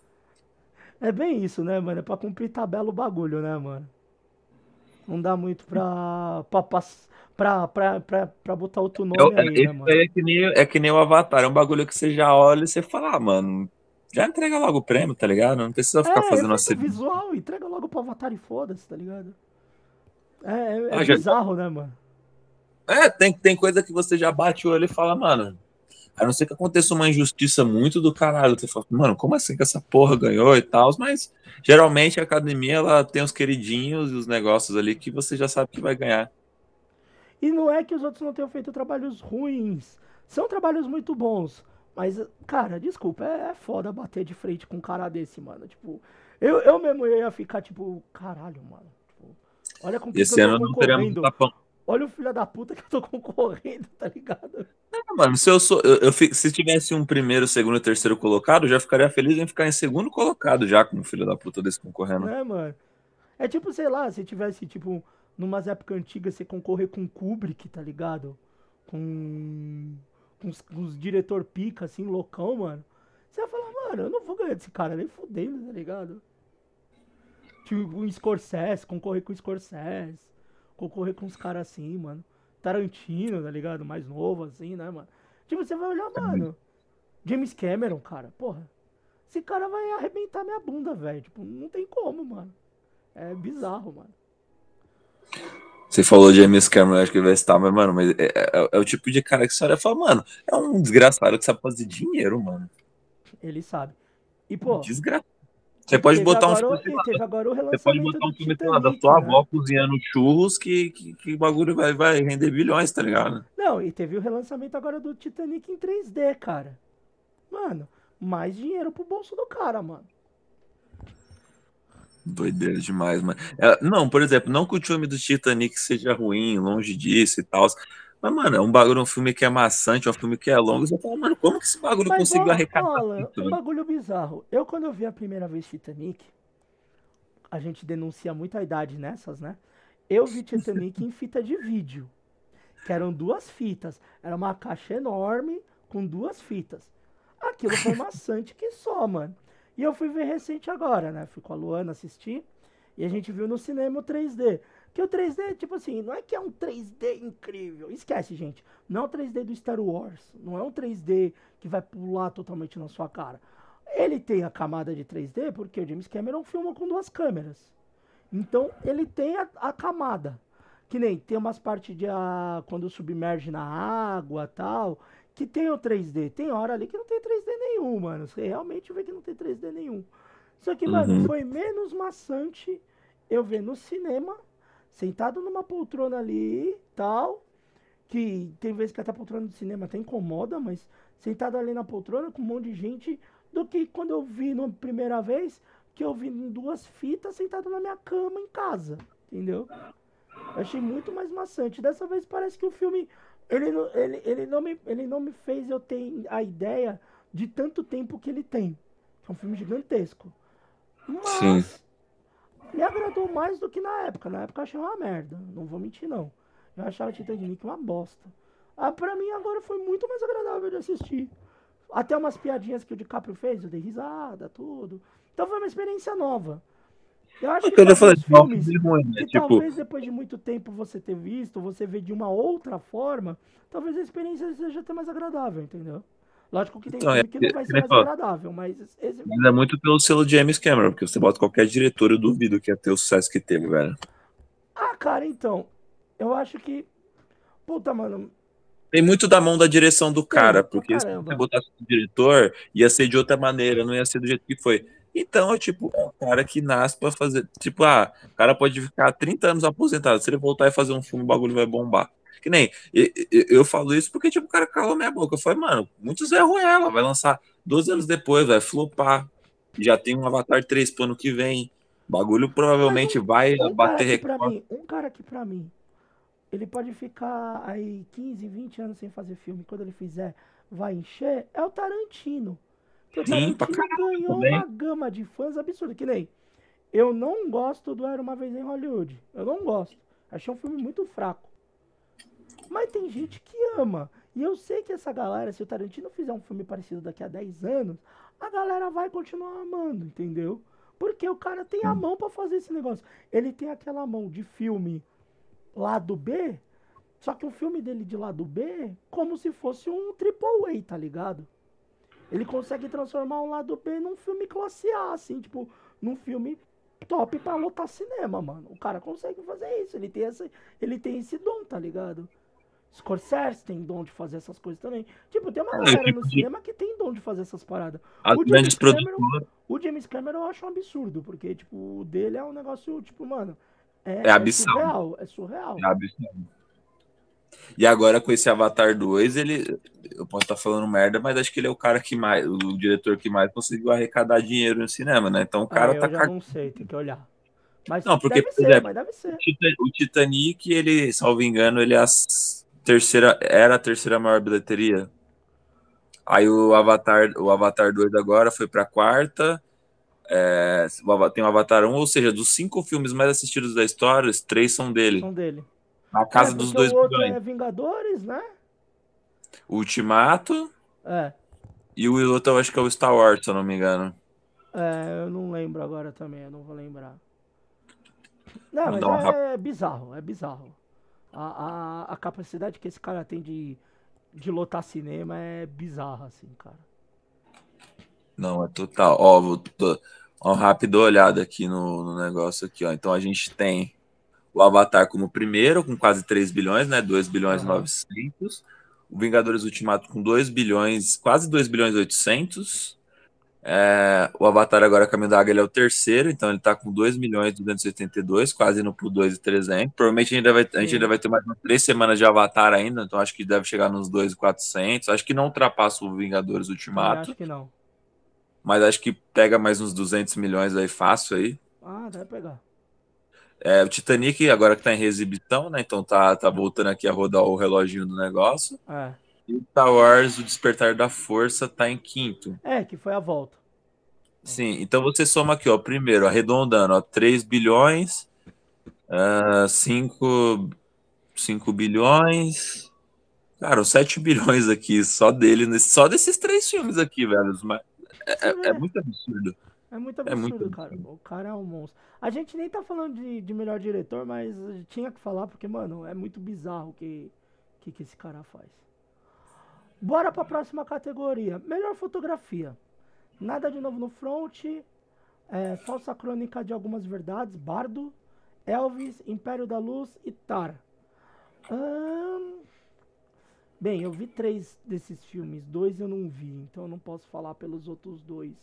É bem isso, né, mano? É pra cumprir tabela o bagulho, né, mano? Não dá muito pra, pra, pra, pra, pra, pra botar outro nome é, aí, né, mano? É que, nem, é que nem o Avatar, é um bagulho que você já olha e você fala, ah, mano, já entrega logo o prêmio, tá ligado? Não precisa ficar é, fazendo assim. visual, entrega logo pro Avatar e foda-se, tá ligado? É, é, é ah, bizarro, já... né, mano? É, tem, tem coisa que você já bate o olho e fala, mano, a não ser que aconteça uma injustiça muito do caralho. Você fala, mano, como assim que essa porra ganhou e tal? Mas geralmente a academia ela tem os queridinhos e os negócios ali que você já sabe que vai ganhar. E não é que os outros não tenham feito trabalhos ruins. São trabalhos muito bons. Mas, cara, desculpa, é, é foda bater de frente com um cara desse, mano. Tipo, eu, eu mesmo ia ficar, tipo, caralho, mano. Tipo, olha com que Esse eu tô ano não teremos tapão. Olha o filho da puta que eu tô concorrendo, tá ligado? Não, mano, se eu sou. Eu, eu, se tivesse um primeiro, segundo e terceiro colocado, eu já ficaria feliz em ficar em segundo colocado já com o filho da puta desse concorrendo. É, mano. É tipo, sei lá, se tivesse, tipo, numas épocas antigas, você concorrer com Kubrick, tá ligado? Com. Com os diretor pica, assim, loucão, mano. Você ia falar, mano, eu não vou ganhar desse cara nem fudendo, tá ligado? Tipo, um Scorsese, concorrer com o Scorsese concorrer com uns caras assim, mano. Tarantino, tá ligado? Mais novo, assim, né, mano? Tipo, você vai olhar, mano. James Cameron, cara, porra. Esse cara vai arrebentar minha bunda, velho. Tipo, não tem como, mano. É bizarro, mano. Você falou James Cameron, acho que vai estar, mas, mano, mas é, é, é, o tipo de cara que você olha e fala, mano, é um desgraçado que sabe fazer dinheiro, mano. Ele sabe. E, pô. Desgraçado. Você pode botar um filme. Você pode botar um filme Titanic, da sua né? avó cozinhando churros que, que, que o bagulho vai, vai render bilhões, tá ligado? Não, e teve o relançamento agora do Titanic em 3D, cara. Mano, mais dinheiro pro bolso do cara, mano. Doideira demais, mano. É, não, por exemplo, não que o filme do Titanic seja ruim, longe disso e tal. Mas, mano, é um bagulho, um filme que é maçante, é um filme que é longo. Você fala, mano, como que esse bagulho Mas, conseguiu arrecadar? Olha, um bagulho bizarro. Eu, quando eu vi a primeira vez Titanic, a gente denuncia muito a idade nessas, né? Eu vi Titanic em fita de vídeo. Que eram duas fitas. Era uma caixa enorme com duas fitas. Aquilo foi maçante que só, mano. E eu fui ver recente agora, né? Fui com a Luana assistir. E a gente viu no cinema o 3D. Que o 3D, tipo assim, não é que é um 3D incrível. Esquece, gente. Não é o 3D do Star Wars. Não é um 3D que vai pular totalmente na sua cara. Ele tem a camada de 3D porque o James Cameron filma com duas câmeras. Então ele tem a, a camada. Que nem tem umas partes de a, quando submerge na água tal, que tem o 3D. Tem hora ali que não tem 3D nenhum, mano. Você realmente vê que não tem 3D nenhum. Só que, mano, uhum. foi menos maçante eu ver no cinema, sentado numa poltrona ali, tal, que tem vezes que até a poltrona do cinema até incomoda, mas sentado ali na poltrona com um monte de gente, do que quando eu vi na primeira vez, que eu vi em duas fitas sentado na minha cama em casa, entendeu? Eu achei muito mais maçante. Dessa vez parece que o filme ele, ele, ele, não me, ele não me fez eu ter a ideia de tanto tempo que ele tem. É um filme gigantesco. Mas Sim. me agradou mais do que na época. Na época eu achei uma merda. Não vou mentir, não. Eu achava Titanic uma bosta. Ah, pra mim agora foi muito mais agradável de assistir. Até umas piadinhas que o DiCaprio fez, eu dei risada, tudo. Então foi uma experiência nova. Eu acho que eu falei, filmes ruim, né? tipo... talvez depois de muito tempo você ter visto, você ver de uma outra forma, talvez a experiência seja até mais agradável, entendeu? Lógico que tem então, filme é, que não vai ser mais agradável, mas esse... Mas é muito pelo selo James Cameron, porque você bota qualquer diretor, eu duvido que ia ter o sucesso que teve, velho. Ah, cara, então, eu acho que... Puta, mano, tem muito da mão da direção do cara, porque se você botasse o diretor, ia ser de outra maneira, não ia ser do jeito que foi. Então, é tipo, é um cara que nasce pra fazer. Tipo, ah, o cara pode ficar 30 anos aposentado. Se ele voltar e fazer um filme, o bagulho vai bombar. Que nem. Eu, eu falo isso porque, tipo, o cara calou minha boca. Eu falei, mano, muitos erram ela. Vai lançar 12 anos depois, vai flopar. Já tem um Avatar 3 pro ano que vem. O bagulho provavelmente um, vai um bater recorde. Um cara que, pra mim, ele pode ficar aí 15, 20 anos sem fazer filme. Quando ele fizer, vai encher. É o Tarantino. Porque Sim, o Tarantino ganhou também. uma gama de fãs absurda. Que nem eu não gosto do Era Uma Vez em Hollywood. Eu não gosto. Achei um filme muito fraco. Mas tem gente que ama. E eu sei que essa galera, se o Tarantino fizer um filme parecido daqui a 10 anos, a galera vai continuar amando, entendeu? Porque o cara tem a mão para fazer esse negócio. Ele tem aquela mão de filme lado B, só que o filme dele de lado B, como se fosse um triple A, tá ligado? Ele consegue transformar um lado B num filme classe A, assim, tipo, num filme top pra lotar cinema, mano. O cara consegue fazer isso. Ele tem, essa, ele tem esse dom, tá ligado? Scorsese tem dom de fazer essas coisas também. Tipo, tem uma é, galera no cinema que tem dom de fazer essas paradas. As o James, Cameron, o James Cameron eu acho um absurdo, porque, tipo, o dele é um negócio, tipo, mano. É, é, é surreal. É surreal. É absurdo. E agora com esse Avatar 2, ele. Eu posso estar falando merda, mas acho que ele é o cara que mais. O diretor que mais conseguiu arrecadar dinheiro no cinema, né? Então o cara ah, eu tá. Já não sei, tem que olhar. Mas não, porque, por ser, exemplo, o Titanic, ele, salvo engano, ele é a terceira, era a terceira maior bilheteria. Aí o Avatar, o Avatar 2 agora foi para a quarta. É, tem o Avatar 1, ou seja, dos cinco filmes mais assistidos da história, os três são dele. São dele. A casa é, dos dois o outro é Vingadores, né? Ultimato. É. E o outro eu acho que é o Star Wars, se eu não me engano. É, eu não lembro agora também, eu não vou lembrar. Não, mas é, é, bizarro, é bizarro. A, a, a, capacidade que esse cara tem de, de lotar cinema é bizarra, assim, cara. Não, é total. Ó, vou, tô, ó, rápido olhada aqui no, no negócio aqui, ó. Então a gente tem o Avatar como primeiro, com quase 3 bilhões, né? 2 bilhões e uhum. 900. O Vingadores Ultimato com 2 bilhões, quase 2 bilhões e 800. É, o Avatar agora Caminho da Águia ele é o terceiro, então ele tá com 2 milhões e 282, quase indo pro 2,300. Provavelmente a gente, ainda vai, a gente ainda vai ter mais umas 3 semanas de Avatar ainda, então acho que deve chegar nos 2,400. Acho que não ultrapassa o Vingadores Ultimato. Eu acho que não. Mas acho que pega mais uns 200 milhões aí fácil aí. Ah, deve pegar. É, o Titanic, agora que tá em reexibição, né? Então tá, tá voltando aqui a rodar o reloginho do negócio. É. E o Star Wars, o Despertar da Força, tá em quinto. É, que foi a volta. Sim, então você soma aqui, ó. Primeiro, arredondando, ó, 3 bilhões, uh, 5, 5 bilhões. Cara, 7 bilhões aqui, só dele, só desses três filmes aqui, velho. É, é, é muito absurdo. É muito absurdo, é muito cara. O cara é um monstro. A gente nem tá falando de, de melhor diretor, mas tinha que falar, porque, mano, é muito bizarro o que, que, que esse cara faz. Bora pra próxima categoria. Melhor fotografia. Nada de novo no front. É, falsa crônica de algumas verdades. Bardo. Elvis, Império da Luz e Tar. Hum... Bem, eu vi três desses filmes. Dois eu não vi, então eu não posso falar pelos outros dois.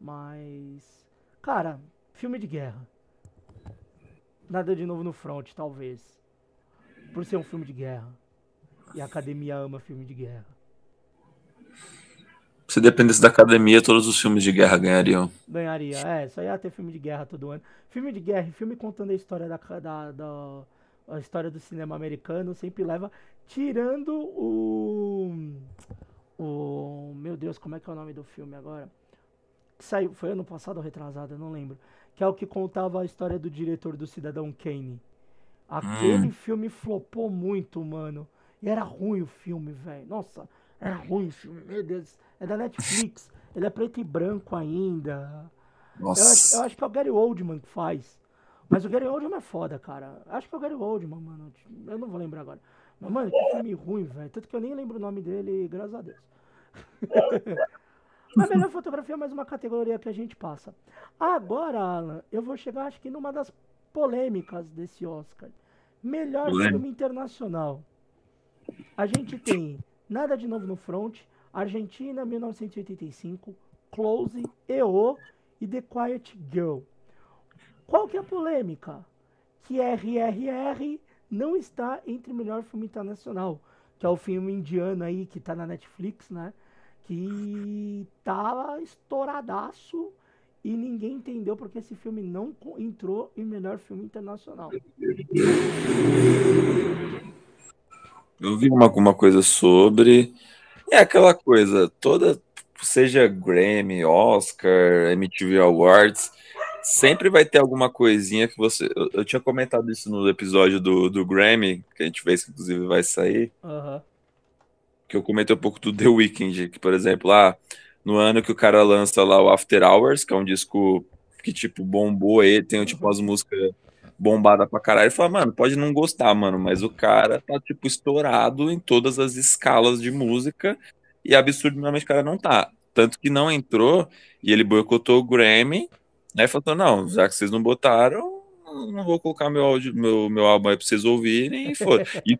Mas. Cara, filme de guerra. Nada de novo no front, talvez. Por ser um filme de guerra. E a academia ama filme de guerra. Se dependesse da academia, todos os filmes de guerra ganhariam. Ganharia, é. Só ia ter filme de guerra todo ano. Filme de guerra, filme contando a história da, da, da a história do cinema americano sempre leva. Tirando o. O. Meu Deus, como é que é o nome do filme agora? Que saiu, foi ano passado ou retrasado, eu não lembro. Que é o que contava a história do diretor do Cidadão Kane. Aquele hum. filme flopou muito, mano. E era ruim o filme, velho. Nossa, era ruim o filme, meu Deus. É da Netflix. Ele é preto e branco ainda. Nossa. Eu acho, eu acho que é o Gary Oldman que faz. Mas o Gary Oldman é foda, cara. Acho que é o Gary Oldman, mano. Eu não vou lembrar agora. Mas, mano, que filme ruim, velho. Tanto que eu nem lembro o nome dele, graças a Deus. A melhor fotografia é mais uma categoria que a gente passa. Agora, Alan, eu vou chegar, acho que numa das polêmicas desse Oscar. Melhor filme internacional. A gente tem Nada de Novo no Front, Argentina, 1985, Close, EO e The Quiet Girl. Qual que é a polêmica? Que RRR não está entre melhor filme internacional, que é o filme indiano aí que está na Netflix, né? Que tá estouradaço e ninguém entendeu porque esse filme não entrou em melhor filme internacional. Eu vi uma, alguma coisa sobre. É aquela coisa, toda, seja Grammy, Oscar, MTV Awards, sempre vai ter alguma coisinha que você. Eu, eu tinha comentado isso no episódio do, do Grammy, que a gente vê que inclusive vai sair. Uhum que eu comentei um pouco do The Weeknd, que, por exemplo, lá no ano que o cara lança lá o After Hours, que é um disco que, tipo, bombou aí, tem, tipo, as músicas bombadas pra caralho, ele fala, mano, pode não gostar, mano, mas o cara tá, tipo, estourado em todas as escalas de música e absurdamente o cara não tá. Tanto que não entrou e ele boicotou o Grammy, aí falou, não, já que vocês não botaram, não vou colocar meu, áudio, meu, meu álbum aí pra vocês ouvirem e foi. E,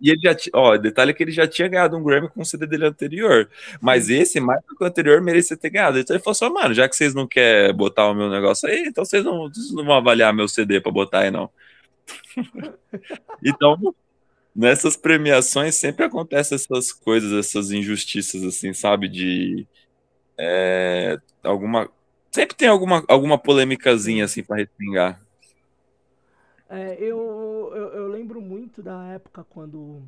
e, ele já, ó, detalhe é que ele já tinha ganhado um Grammy com o CD dele anterior. Mas esse, mais do que o anterior, merecia ter ganhado. Então ele falou só, mano, já que vocês não querem botar o meu negócio aí, então vocês não, vocês não vão avaliar meu CD pra botar aí, não. então, nessas premiações sempre acontecem essas coisas, essas injustiças, assim, sabe? De é, alguma. Sempre tem alguma, alguma polêmicazinha assim para respingar. É, eu, eu, eu, lembro muito da época quando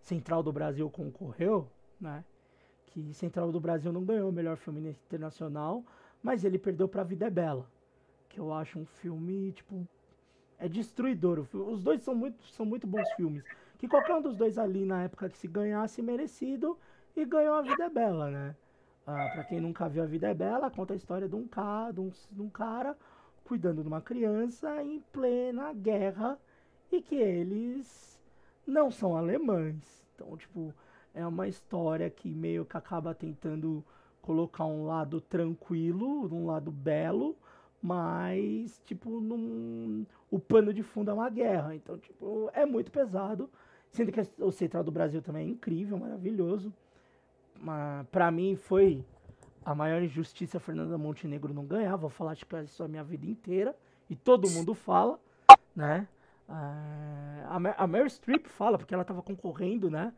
Central do Brasil concorreu, né? Que Central do Brasil não ganhou o melhor filme internacional, mas ele perdeu para Vida é Bela, que eu acho um filme tipo é destruidor. Os dois são muito, são muito bons filmes. Que qualquer um dos dois ali na época que se ganhasse merecido e ganhou a Vida é Bela, né? Ah, para quem nunca viu a Vida é Bela, conta a história de um cara, de um, de um cara cuidando de uma criança em plena guerra e que eles não são alemães. Então, tipo, é uma história que meio que acaba tentando colocar um lado tranquilo, um lado belo, mas, tipo, num, o pano de fundo é uma guerra. Então, tipo, é muito pesado. Sendo que o Central do Brasil também é incrível, maravilhoso. Mas, pra mim, foi a maior injustiça Fernanda Montenegro não ganhar, vou falar de isso a minha vida inteira, e todo mundo fala, né? Uh, a, Mary Streep fala, porque ela estava concorrendo, né?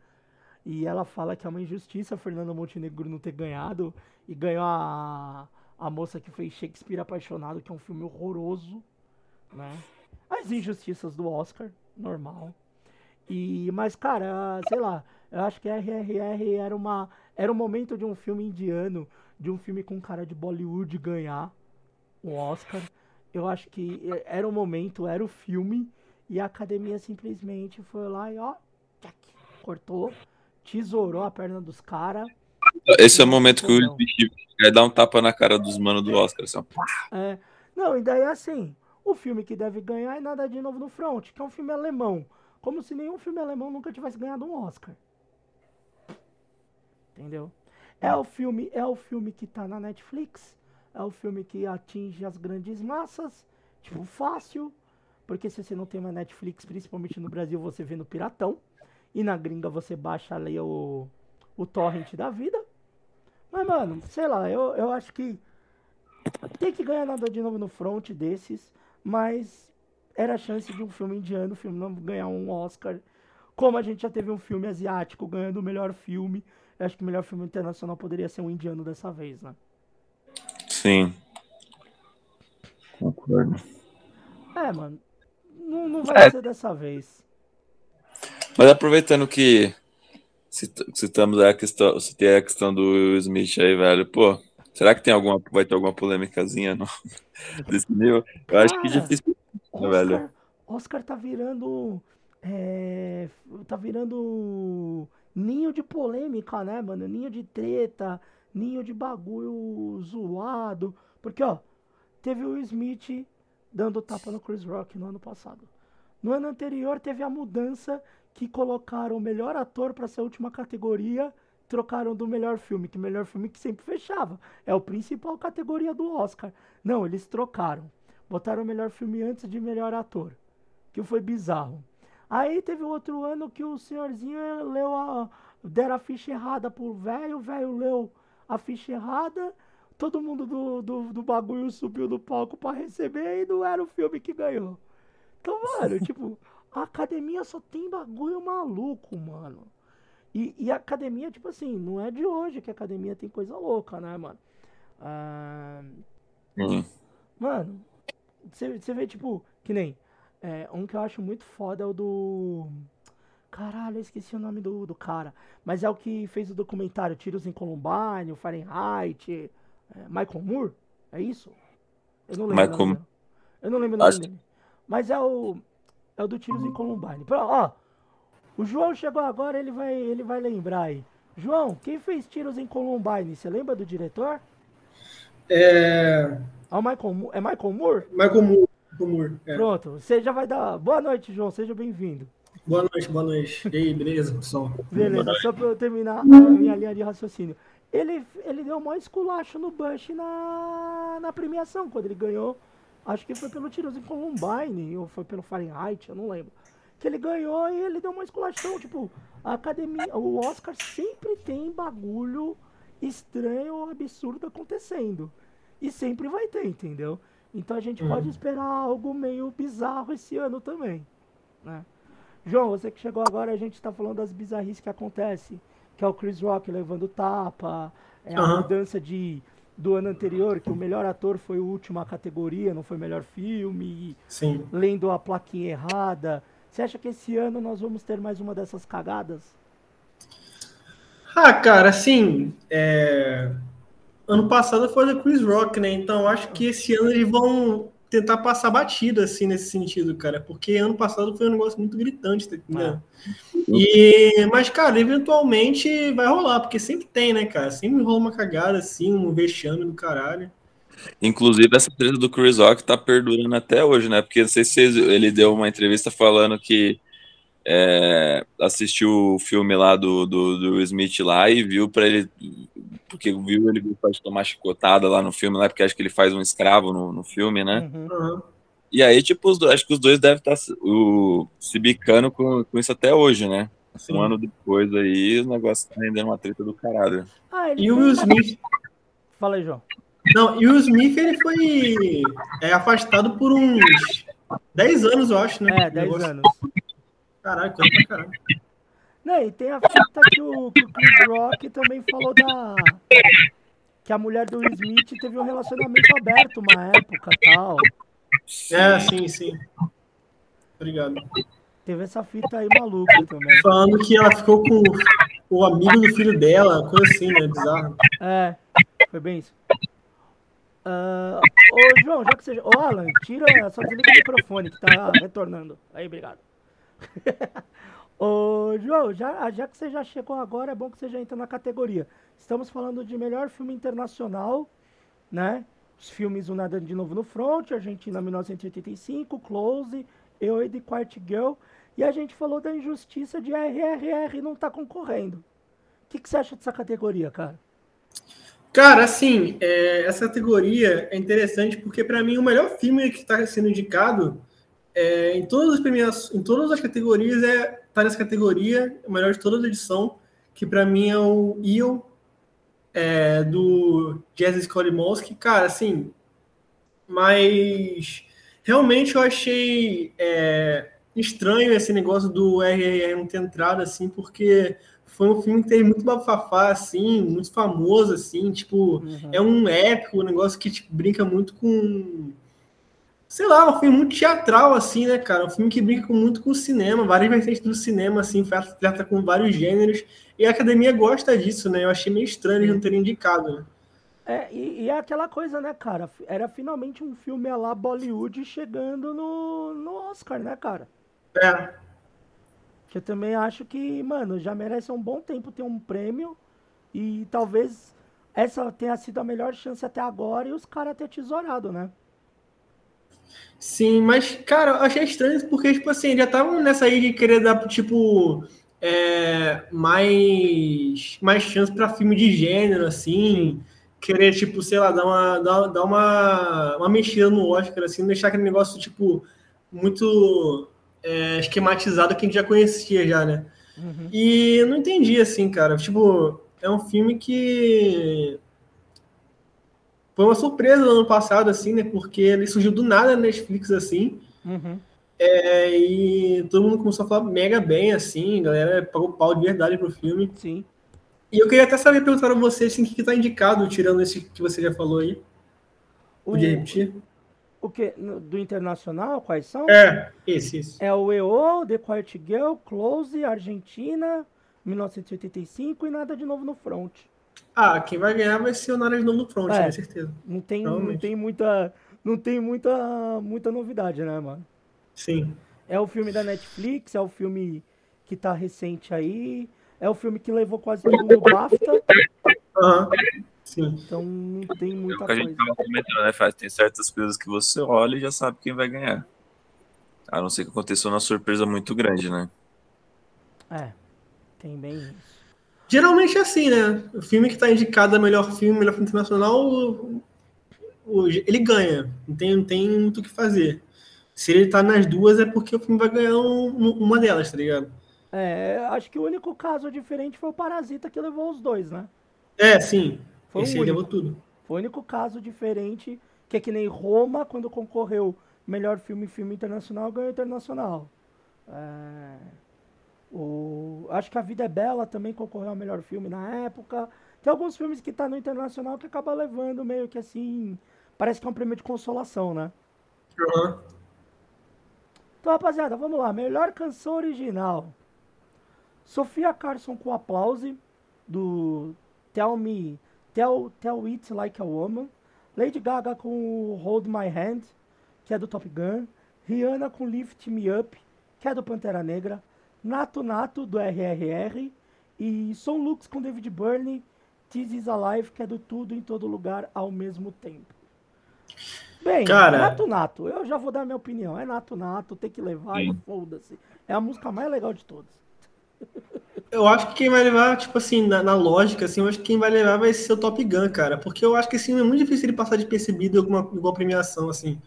E ela fala que é uma injustiça a Fernanda Montenegro não ter ganhado, e ganhou a, a moça que fez Shakespeare Apaixonado, que é um filme horroroso, né? As injustiças do Oscar, normal. E, mas, cara, sei lá, eu acho que RRR era uma era o momento de um filme indiano de um filme com cara de Bollywood ganhar um Oscar. Eu acho que era o momento, era o filme, e a academia simplesmente foi lá e ó, tchac, cortou, tesourou a perna dos caras. Esse é o momento que o Aí dá um tapa na cara dos manos do Oscar, assim, É. Não, e daí assim, o filme que deve ganhar é Nada de Novo no Front, que é um filme alemão. Como se nenhum filme alemão nunca tivesse ganhado um Oscar. Entendeu? É o filme, é o filme que tá na Netflix, é o filme que atinge as grandes massas, tipo, fácil, porque se você não tem uma Netflix, principalmente no Brasil, você vê no Piratão, e na gringa você baixa ali o, o torrent da vida. Mas, mano, sei lá, eu, eu acho que tem que ganhar nada de novo no front desses, mas era a chance de um filme indiano, o filme não ganhar um Oscar. Como a gente já teve um filme asiático ganhando o melhor filme, eu acho que o melhor filme internacional poderia ser um indiano dessa vez, né? Sim. Concordo. É, mano. Não, não vai é. ser dessa vez. Mas aproveitando que citamos a questão, citei a questão do Will Smith aí, velho, pô, será que tem alguma, vai ter alguma polêmicazinha no, desse nível? Eu acho que é difícil, Oscar, velho. Oscar tá virando, é, tá virando ninho de polêmica, né, mano? Ninho de treta, ninho de bagulho zoado. Porque, ó, teve o Smith dando tapa no Chris Rock no ano passado. No ano anterior teve a mudança que colocaram o melhor ator para ser a última categoria, trocaram do melhor filme, que melhor filme que sempre fechava. É o principal categoria do Oscar. Não, eles trocaram. Botaram o melhor filme antes de melhor ator. Que foi bizarro. Aí teve outro ano que o senhorzinho leu a. deram a ficha errada pro velho, o velho leu a ficha errada, todo mundo do, do, do bagulho subiu do palco para receber e não era o filme que ganhou. Então, mano, tipo, a academia só tem bagulho maluco, mano. E, e a academia, tipo assim, não é de hoje que a academia tem coisa louca, né, mano? Ah, uhum. Mano, você vê, tipo, que nem é, um que eu acho muito foda é o do. Caralho, eu esqueci o nome do, do cara. Mas é o que fez o documentário Tiros em Columbine, o Fahrenheit. É, Michael Moore? É isso? Eu não lembro. Michael... Eu não lembro o nome acho... dele. Mas é o. É o do Tiros em Columbine. Ó, o João chegou agora, ele vai, ele vai lembrar aí. João, quem fez Tiros em Columbine? Você lembra do diretor? É. É, o Michael, é Michael Moore? Michael Moore. Humor, é. Pronto, você já vai dar. Boa noite, João, seja bem-vindo. Boa noite, boa noite. E aí, beleza, pessoal? Beleza, só para eu terminar a minha linha de raciocínio. Ele, ele deu um esculacho no Bush na, na premiação, quando ele ganhou. Acho que foi pelo Tiros em Columbine, ou foi pelo Fahrenheit, eu não lembro. Que ele ganhou e ele deu uma esculação. Tipo, a academia, o Oscar sempre tem bagulho estranho ou absurdo acontecendo. E sempre vai ter, entendeu? Então a gente uhum. pode esperar algo meio bizarro esse ano também. Né? João, você que chegou agora, a gente está falando das bizarrices que acontecem, que é o Chris Rock levando tapa, é a uhum. mudança de do ano anterior, que o melhor ator foi o último categoria, não foi melhor filme, Sim. lendo a plaquinha errada. Você acha que esse ano nós vamos ter mais uma dessas cagadas? Ah, cara, assim, é ano passado foi da Chris Rock, né? Então acho que esse ano eles vão tentar passar batida, assim, nesse sentido, cara. Porque ano passado foi um negócio muito gritante, né? E, mas, cara, eventualmente vai rolar, porque sempre tem, né, cara? Sempre rola uma cagada, assim, um vexame do caralho. Inclusive, essa treta do Chris Rock tá perdurando até hoje, né? Porque não sei se ele deu uma entrevista falando que é, assistiu o filme lá do, do, do Smith lá e viu para ele porque viu ele faz tomar chicotada lá no filme, lá, porque acho que ele faz um escravo no, no filme, né? Uhum. E aí, tipo, os, acho que os dois devem estar tá o, se bicando com, com isso até hoje, né? Sim. Um ano depois aí, o negócio tá rendendo uma treta do caralho. Ah, e o Will Smith. Fala aí, João. Não, e o Smith ele foi é, afastado por uns 10 anos, eu acho, né? É, 10 anos. Caralho, coisa pra caralho. Não, e tem a fita que o, que o Chris Rock também falou da. Que a mulher do Will Smith teve um relacionamento aberto uma época tal. É, sim, sim. Obrigado. Teve essa fita aí maluca também. Falando que ela ficou com o amigo do filho dela, coisa assim, né? Bizarro. É, foi bem isso. Uh, ô, João, já que você. Ô, Alan, tira. Só desliga o microfone que tá retornando. Aí, obrigado. Ô, João, já, já que você já chegou agora, é bom que você já entra na categoria. Estamos falando de melhor filme internacional, né? Os filmes O Nada de Novo no Front, Argentina 1985, Close, Eu e The Quiet Girl. E a gente falou da injustiça de RRR não estar tá concorrendo. O que, que você acha dessa categoria, cara? Cara, assim, é, essa categoria é interessante porque, para mim, o melhor filme que está sendo indicado é, em, todas as premiações, em todas as categorias é tá nessa categoria, o melhor de toda a edição, que para mim é o Io, é, do Jazz Skolimowski. Cara, assim, mas realmente eu achei é, estranho esse negócio do RRR não ter entrado, assim, porque foi um filme que teve muito bafafá, assim, muito famoso, assim, tipo, uhum. é um épico, um negócio que tipo, brinca muito com. Sei lá, um filme muito teatral, assim, né, cara? Um filme que brinca muito com o cinema, várias vertentes do cinema, assim, trata com vários gêneros. E a academia gosta disso, né? Eu achei meio estranho eles não terem indicado, né? É, e, e, é aquela coisa, né, cara? Era finalmente um filme lá Bollywood chegando no, no Oscar, né, cara? É. Que eu também acho que, mano, já merece um bom tempo ter um prêmio. E talvez essa tenha sido a melhor chance até agora e os caras ter tesourado, né? Sim, mas, cara, eu achei estranho porque, tipo assim, já estavam nessa aí de querer dar, tipo, é, mais, mais chance para filme de gênero, assim. Querer, tipo, sei lá, dar uma, dar, dar uma, uma mexida no Oscar, assim, deixar aquele negócio, tipo, muito é, esquematizado que a gente já conhecia já, né? Uhum. E não entendi, assim, cara. Tipo, é um filme que foi uma surpresa no ano passado, assim, né? Porque ele surgiu do nada na Netflix, assim. Uhum. É, e todo mundo começou a falar mega bem, assim, a galera pagou pau de verdade pro filme. Sim. E eu queria até saber perguntar a você assim, o que, que tá indicado, tirando esse que você já falou aí. Podia repetir? O que? Do internacional? Quais são? É, esse, esse. É o EO, The Quiet Girl, Close, Argentina, 1985 e Nada de Novo no Front. Ah, quem vai ganhar vai ser o Novo no Front, é, com certeza. Não tem, não tem muita. Não tem muita, muita novidade, né, mano? Sim. É o filme da Netflix, é o filme que tá recente aí, é o filme que levou quase todo mundo BAFTA. Aham. Uhum. Sim. Então não tem muita é o que a gente tava comentando, né, Faz? Tem certas coisas que você olha e já sabe quem vai ganhar. A não ser que aconteça uma surpresa muito grande, né? É, tem bem isso. Geralmente é assim, né? O filme que está indicado a melhor filme, melhor filme internacional, o, o, ele ganha. Não tem, não tem muito o que fazer. Se ele tá nas duas, é porque o filme vai ganhar um, uma delas, tá ligado? É, acho que o único caso diferente foi o Parasita que levou os dois, né? É, sim. Foi Esse levou tudo. Foi o único caso diferente, que é que nem Roma, quando concorreu melhor filme filme internacional, ganhou internacional. É... O... Acho que A Vida é Bela também concorreu ao melhor filme na época. Tem alguns filmes que tá no internacional que acaba levando meio que assim. Parece que é um prêmio de consolação, né? Uhum. Então, rapaziada, vamos lá. Melhor canção original. Sofia Carson com Aplause, do Tell Me Tell, Tell It Like a Woman, Lady Gaga com Hold My Hand, que é do Top Gun, Rihanna com Lift Me Up, que é do Pantera Negra, Nato Nato do RRR e Son Lux com David Byrne, This Is Alive, que é do Tudo em Todo Lugar ao mesmo tempo. Bem, Cara... Nato Nato, eu já vou dar minha opinião. É Nato Nato, tem que levar Sim. e foda-se. É a música mais legal de todas. Eu acho que quem vai levar, tipo assim, na, na, lógica, assim, eu acho que quem vai levar vai ser o Top Gun, cara. Porque eu acho que assim, é muito difícil ele passar de percebido alguma igual premiação, assim.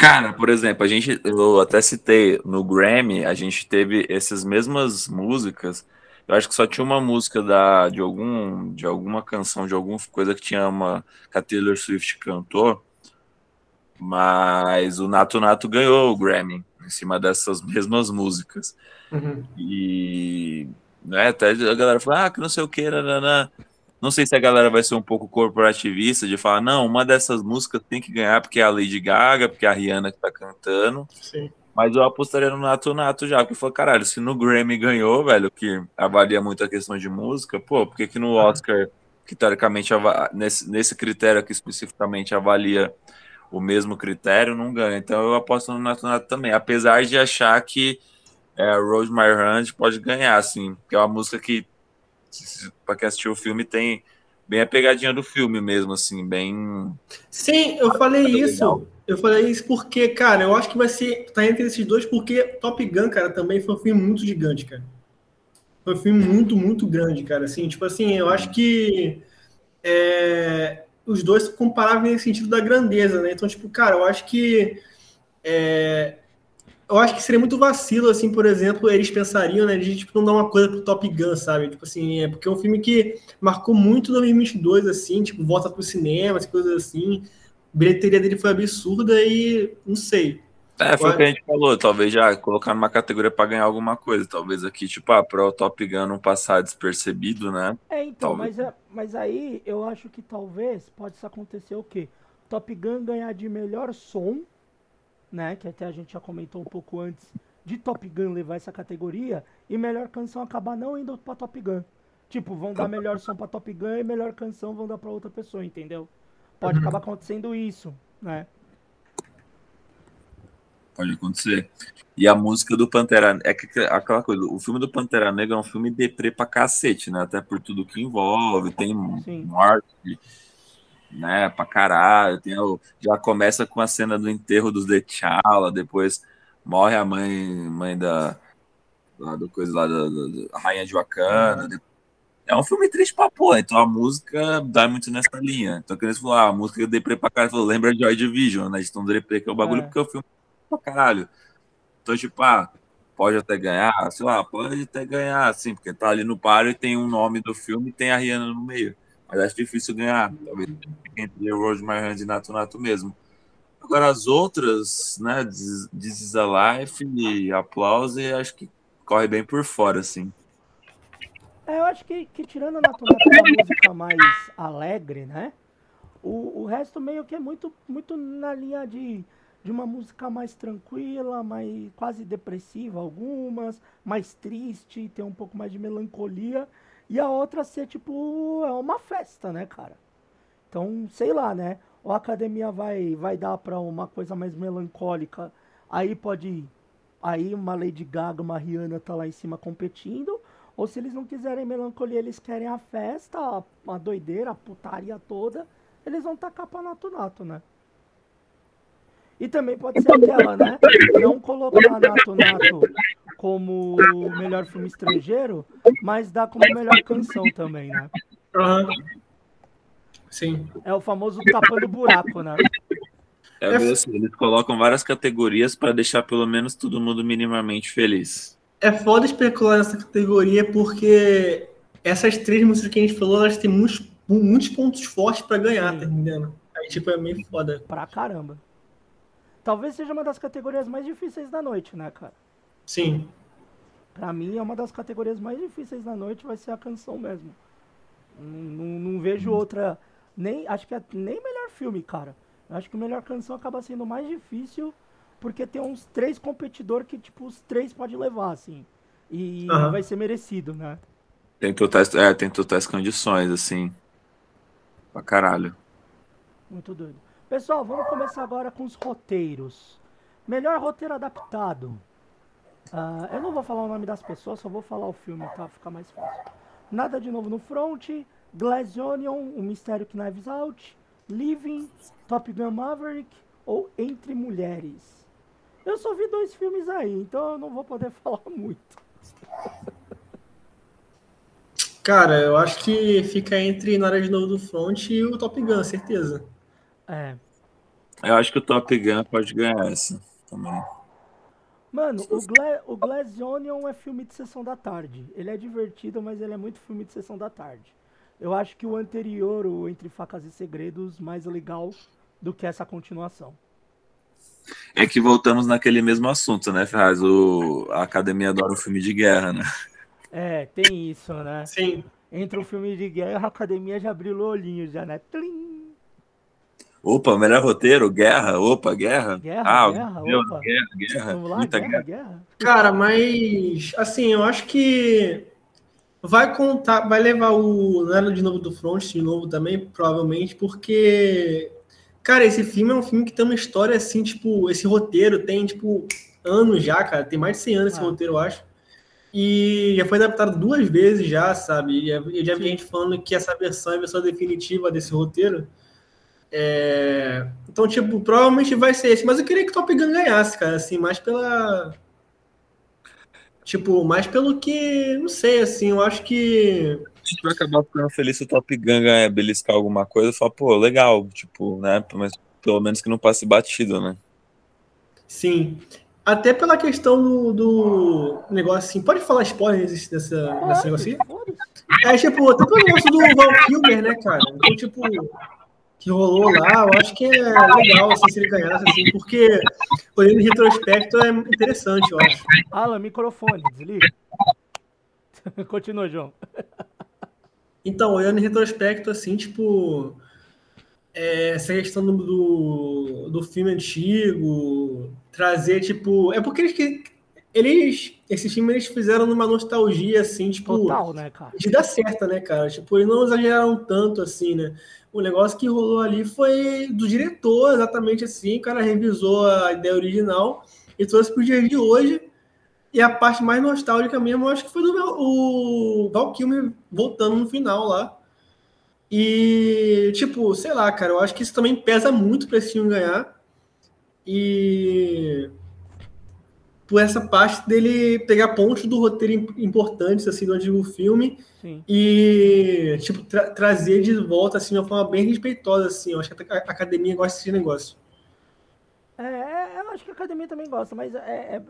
Cara, por exemplo, a gente, eu até citei no Grammy, a gente teve essas mesmas músicas. Eu acho que só tinha uma música da, de, algum, de alguma canção, de alguma coisa que tinha uma. que a Taylor Swift cantou. Mas o Nato Nato ganhou o Grammy em cima dessas mesmas músicas. Uhum. E né, até a galera fala, ah, que não sei o que, nanana. Não sei se a galera vai ser um pouco corporativista de falar, não, uma dessas músicas tem que ganhar porque é a Lady Gaga, porque é a Rihanna que tá cantando. Sim. Mas eu apostaria no Nato Nato já, porque falou, caralho, se no Grammy ganhou, velho, que avalia muito a questão de música, pô, por que, que no Oscar, que teoricamente nesse, nesse critério que especificamente avalia o mesmo critério, não ganha? Então eu aposto no Nato Nato também, apesar de achar que é, Rosemary Hunt pode ganhar, assim, que é uma música que, para quem assistiu o filme, tem bem a pegadinha do filme mesmo, assim, bem. Sim, eu falei isso. Eu falei isso porque, cara, eu acho que vai ser. Tá entre esses dois, porque Top Gun, cara, também foi um filme muito gigante, cara. Foi um filme muito, muito grande, cara. Assim, tipo assim, eu acho que é, os dois se comparáveis nesse sentido da grandeza, né? Então, tipo, cara, eu acho que. É, eu acho que seria muito vacilo, assim, por exemplo, eles pensariam, né, de tipo, não dar uma coisa pro Top Gun, sabe? Tipo assim, é porque é um filme que marcou muito 2022, assim, tipo, volta pro cinema, as coisas assim. A bilheteria dele foi absurda e não sei. É, foi o que a gente falou, talvez já colocar numa categoria para ganhar alguma coisa, talvez aqui, tipo, ah, para o Top Gun não passar despercebido, né? É, então, mas, é, mas aí eu acho que talvez pode acontecer o quê? Top Gun ganhar de melhor som, né? Que até a gente já comentou um pouco antes de Top Gun levar essa categoria e melhor canção acabar não indo para Top Gun. Tipo, vão dar melhor som para Top Gun e melhor canção vão dar para outra pessoa, entendeu? Pode uhum. acabar acontecendo isso, né? Pode acontecer. E a música do Pantera é que aquela coisa, o filme do Pantera Negra é um filme deprê pra cacete, né? Até por tudo que envolve, tem Sim. morte, né? Pra caralho. Tem o, já começa com a cena do enterro dos T'Challa, depois morre a mãe, mãe da, da do coisa lá da, da, da rainha de Wakanda. É um filme triste pra porra, então a música dá muito nessa linha. Então, quando eles falaram, ah, a música deprê pra caralho, lembra de Joy Division, né? Então, deprê que é o bagulho, é. porque o filme pra caralho. Então, tipo, ah, pode até ganhar, sei lá, pode até ganhar, sim, porque tá ali no páreo e tem um nome do filme e tem a Rihanna no meio. Mas acho difícil ganhar. Talvez entre Rosemary Hand e Nato Nato mesmo. Agora as outras, né, This is a Life e Aplause, acho que corre bem por fora, assim. É, eu acho que, que tirando a Nato Nato uma música mais alegre, né? O, o resto meio que é muito, muito na linha de de uma música mais tranquila, mais quase depressiva, algumas, mais triste, tem um pouco mais de melancolia, e a outra ser tipo é uma festa, né, cara? Então, sei lá, né? Ou a academia vai vai dar para uma coisa mais melancólica, aí pode aí uma Lady Gaga, uma Rihanna tá lá em cima competindo, ou se eles não quiserem melancolia, eles querem a festa, a, a doideira, a putaria toda, eles vão tacar pra nato nato, né? E também pode ser aquela, né? Não colocar Nato Nato como melhor filme estrangeiro, mas dá como melhor canção também, né? Uhum. Sim. É o famoso tapando buraco, né? É assim, eles colocam várias categorias para deixar pelo menos todo mundo minimamente feliz. É foda especular nessa categoria porque essas três músicas que a gente falou, elas têm muitos, muitos pontos fortes para ganhar, tá entendendo? Aí, tipo, é meio foda. Pra caramba. Talvez seja uma das categorias mais difíceis da noite, né, cara? Sim. Pra mim, é uma das categorias mais difíceis da noite, vai ser a canção mesmo. Não, não, não vejo outra. Nem, acho que é nem melhor filme, cara. Acho que o melhor canção acaba sendo mais difícil, porque tem uns três competidores que, tipo, os três pode levar, assim. E uhum. vai ser merecido, né? Tem totais, é, tem totais condições, assim. Pra caralho. Muito doido. Pessoal, vamos começar agora com os roteiros. Melhor roteiro adaptado. Uh, eu não vou falar o nome das pessoas, só vou falar o filme, tá? Fica mais fácil. Nada de novo no front. Glass Onion, O Mistério que Knives Out. Living, Top Gun Maverick ou Entre Mulheres. Eu só vi dois filmes aí, então eu não vou poder falar muito. Cara, eu acho que fica entre Nada de Novo do Front e o Top Gun, certeza. É. Eu acho que o Top Gun pode ganhar essa também. Mano, o, Gla o Glass Onion é filme de sessão da tarde. Ele é divertido, mas ele é muito filme de sessão da tarde. Eu acho que o anterior, o Entre Facas e Segredos, mais legal do que essa continuação. É que voltamos naquele mesmo assunto, né, Ferraz? O... A academia adora o filme de guerra, né? É, tem isso, né? Sim. Entre o filme de guerra, a academia já abriu o olhinho, já, né? Tlim! Opa, melhor roteiro, guerra, opa, guerra. Guerra, ah, guerra, Deus, opa. guerra, guerra, Vamos lá, muita guerra, guerra. guerra. Cara, mas assim, eu acho que vai contar, vai levar o Nelo de novo do Front de novo também, provavelmente, porque cara, esse filme é um filme que tem uma história assim, tipo, esse roteiro tem tipo anos já, cara. Tem mais de 100 anos esse ah. roteiro, eu acho. E já foi adaptado duas vezes já, sabe? E eu já vi gente falando que essa versão é a versão definitiva desse roteiro. É... Então, tipo, provavelmente vai ser esse. Mas eu queria que o Top Gun ganhasse, cara, assim, mais pela. Tipo, mais pelo que. Não sei, assim, eu acho que. A gente vai acabar ficando feliz se o Top Gun ganhar, beliscar alguma coisa. Só, pô, legal, tipo, né? Mas pelo menos que não passe batido, né? Sim. Até pela questão do, do negócio assim. Pode falar spoilers dessa, desse negócio aqui? É tipo, até pelo negócio do Val Kilmer, né, cara? Então, tipo, que rolou lá, eu acho que é legal assim, se ele ganhasse, assim, porque olhando em retrospecto é interessante, eu acho. Alan, microfone, desliga. Continua, João. Então, olhando em retrospecto, assim, tipo, é, essa questão do, do, do, filme antigo, trazer, tipo. É porque eles, eles. Esses filmes eles fizeram numa nostalgia, assim, tipo. Total, né, cara? De dar certo, né, cara? Tipo, eles não exageraram tanto, assim, né? O negócio que rolou ali foi do diretor, exatamente assim. O cara revisou a ideia original e trouxe pro dia de hoje. E a parte mais nostálgica mesmo, eu acho que foi do o Val Kilmer voltando no final lá e, tipo, sei lá, cara, eu acho que isso também pesa muito para esse filme ganhar. E por essa parte dele pegar pontos do roteiro importantes assim do antigo filme Sim. e tipo tra trazer de volta assim de uma forma bem respeitosa assim. Eu acho que a academia gosta desse negócio. É, é, eu acho que a academia também gosta, mas é,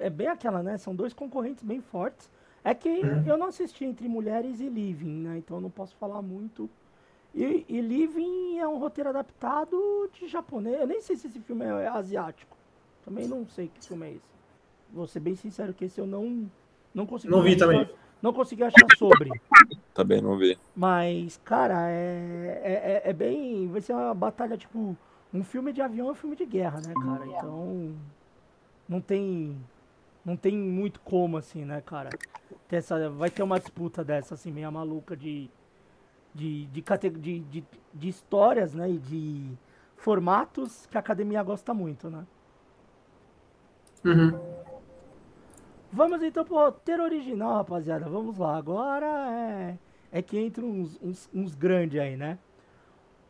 é, é bem aquela, né? São dois concorrentes bem fortes. É que uhum. eu não assisti entre Mulheres e Living, né? Então eu não posso falar muito e, e Living é um roteiro adaptado de japonês. Eu nem sei se esse filme é asiático. Também não sei que filme é esse. Vou ser bem sincero que esse eu não não consegui. Não vi achar, também. Não consegui achar sobre. Também não vi. Mas, cara, é, é, é, é bem. Vai ser uma batalha, tipo. Um filme de avião é um filme de guerra, né, cara? Então. Não tem. Não tem muito como, assim, né, cara? Ter essa, vai ter uma disputa dessa, assim, meio maluca de de, de, de, de, de histórias né, e de formatos que a academia gosta muito, né? Uhum. Vamos então pro roteiro original, rapaziada. Vamos lá. Agora é, é que entram uns, uns, uns grandes aí, né?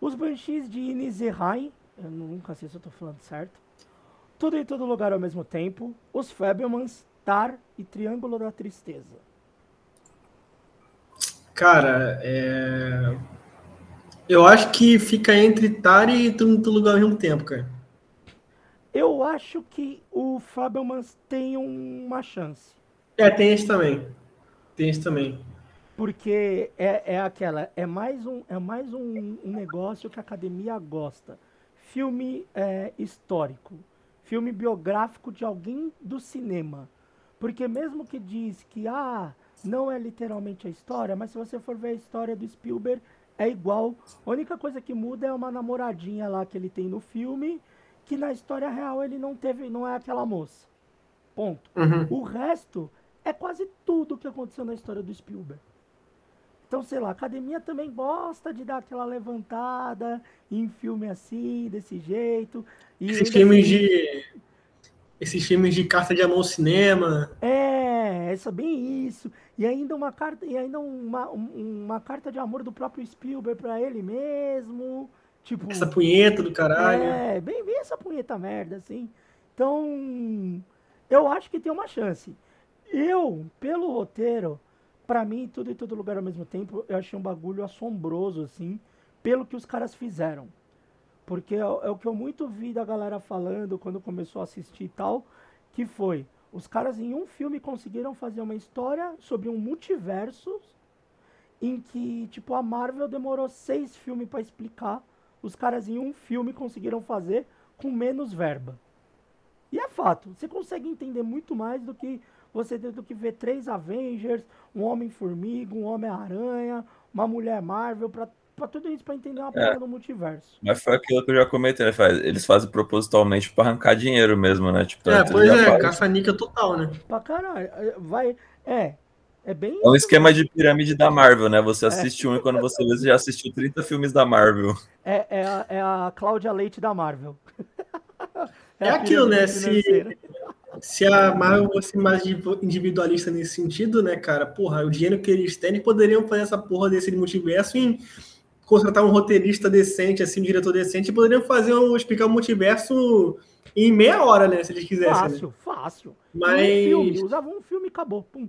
Os Banshees de Inizehai. Eu nunca sei se eu tô falando certo. Tudo em todo lugar ao mesmo tempo. Os Fabelmans, Tar e Triângulo da Tristeza. Cara, é... eu acho que fica entre Tari e tudo no lugar ao mesmo tempo, cara. Eu acho que o Fabelmans tem uma chance. É, tem esse também. Tem esse também. Porque é, é aquela, é mais um, é mais um, um negócio que a academia gosta. Filme é, histórico, filme biográfico de alguém do cinema. Porque mesmo que diz que ah, não é literalmente a história, mas se você for ver a história do Spielberg, é igual. A única coisa que muda é uma namoradinha lá que ele tem no filme, que na história real ele não teve, não é aquela moça. Ponto. Uhum. O resto é quase tudo que aconteceu na história do Spielberg. Então, sei lá, a academia também gosta de dar aquela levantada em filme assim, desse jeito. E Esses filmes assim, de esses filmes de carta de amor ao cinema. É, é bem isso. E ainda uma carta, e ainda uma, uma carta de amor do próprio Spielberg para ele mesmo. Tipo, essa punheta do caralho. É, bem, bem essa punheta merda, assim. Então, eu acho que tem uma chance. Eu, pelo roteiro, para mim, tudo em todo lugar ao mesmo tempo, eu achei um bagulho assombroso, assim, pelo que os caras fizeram. Porque é, é, o que eu muito vi da galera falando quando começou a assistir e tal, que foi, os caras em um filme conseguiram fazer uma história sobre um multiverso em que, tipo, a Marvel demorou seis filmes para explicar. Os caras em um filme conseguiram fazer com menos verba. E é fato, você consegue entender muito mais do que você do que ver três Avengers, um Homem-Formiga, um Homem-Aranha, uma Mulher Marvel para pra tudo isso pra entender uma é. parada do multiverso. Mas foi aquilo que eu já comentei, né? Eles fazem propositalmente pra arrancar dinheiro mesmo, né? Tipo, é, pois é, caça-nica total, né? Pra caralho. Vai. É. É bem. É um esquema de pirâmide da Marvel, né? Você é. assiste é. um e quando você vê, você já assistiu 30 filmes da Marvel. É, é, a, é a Cláudia Leite da Marvel. É, é aquilo, né? Se, se a Marvel fosse mais individualista nesse sentido, né, cara, porra, o dinheiro que eles têm, eles poderiam fazer essa porra desse multiverso em contratar um roteirista decente, assim, um diretor decente, e poderiam fazer um, explicar o multiverso em meia hora, né, se eles quisessem. Fácil, né? fácil. Mas... Um filme, usava um filme e acabou, pum.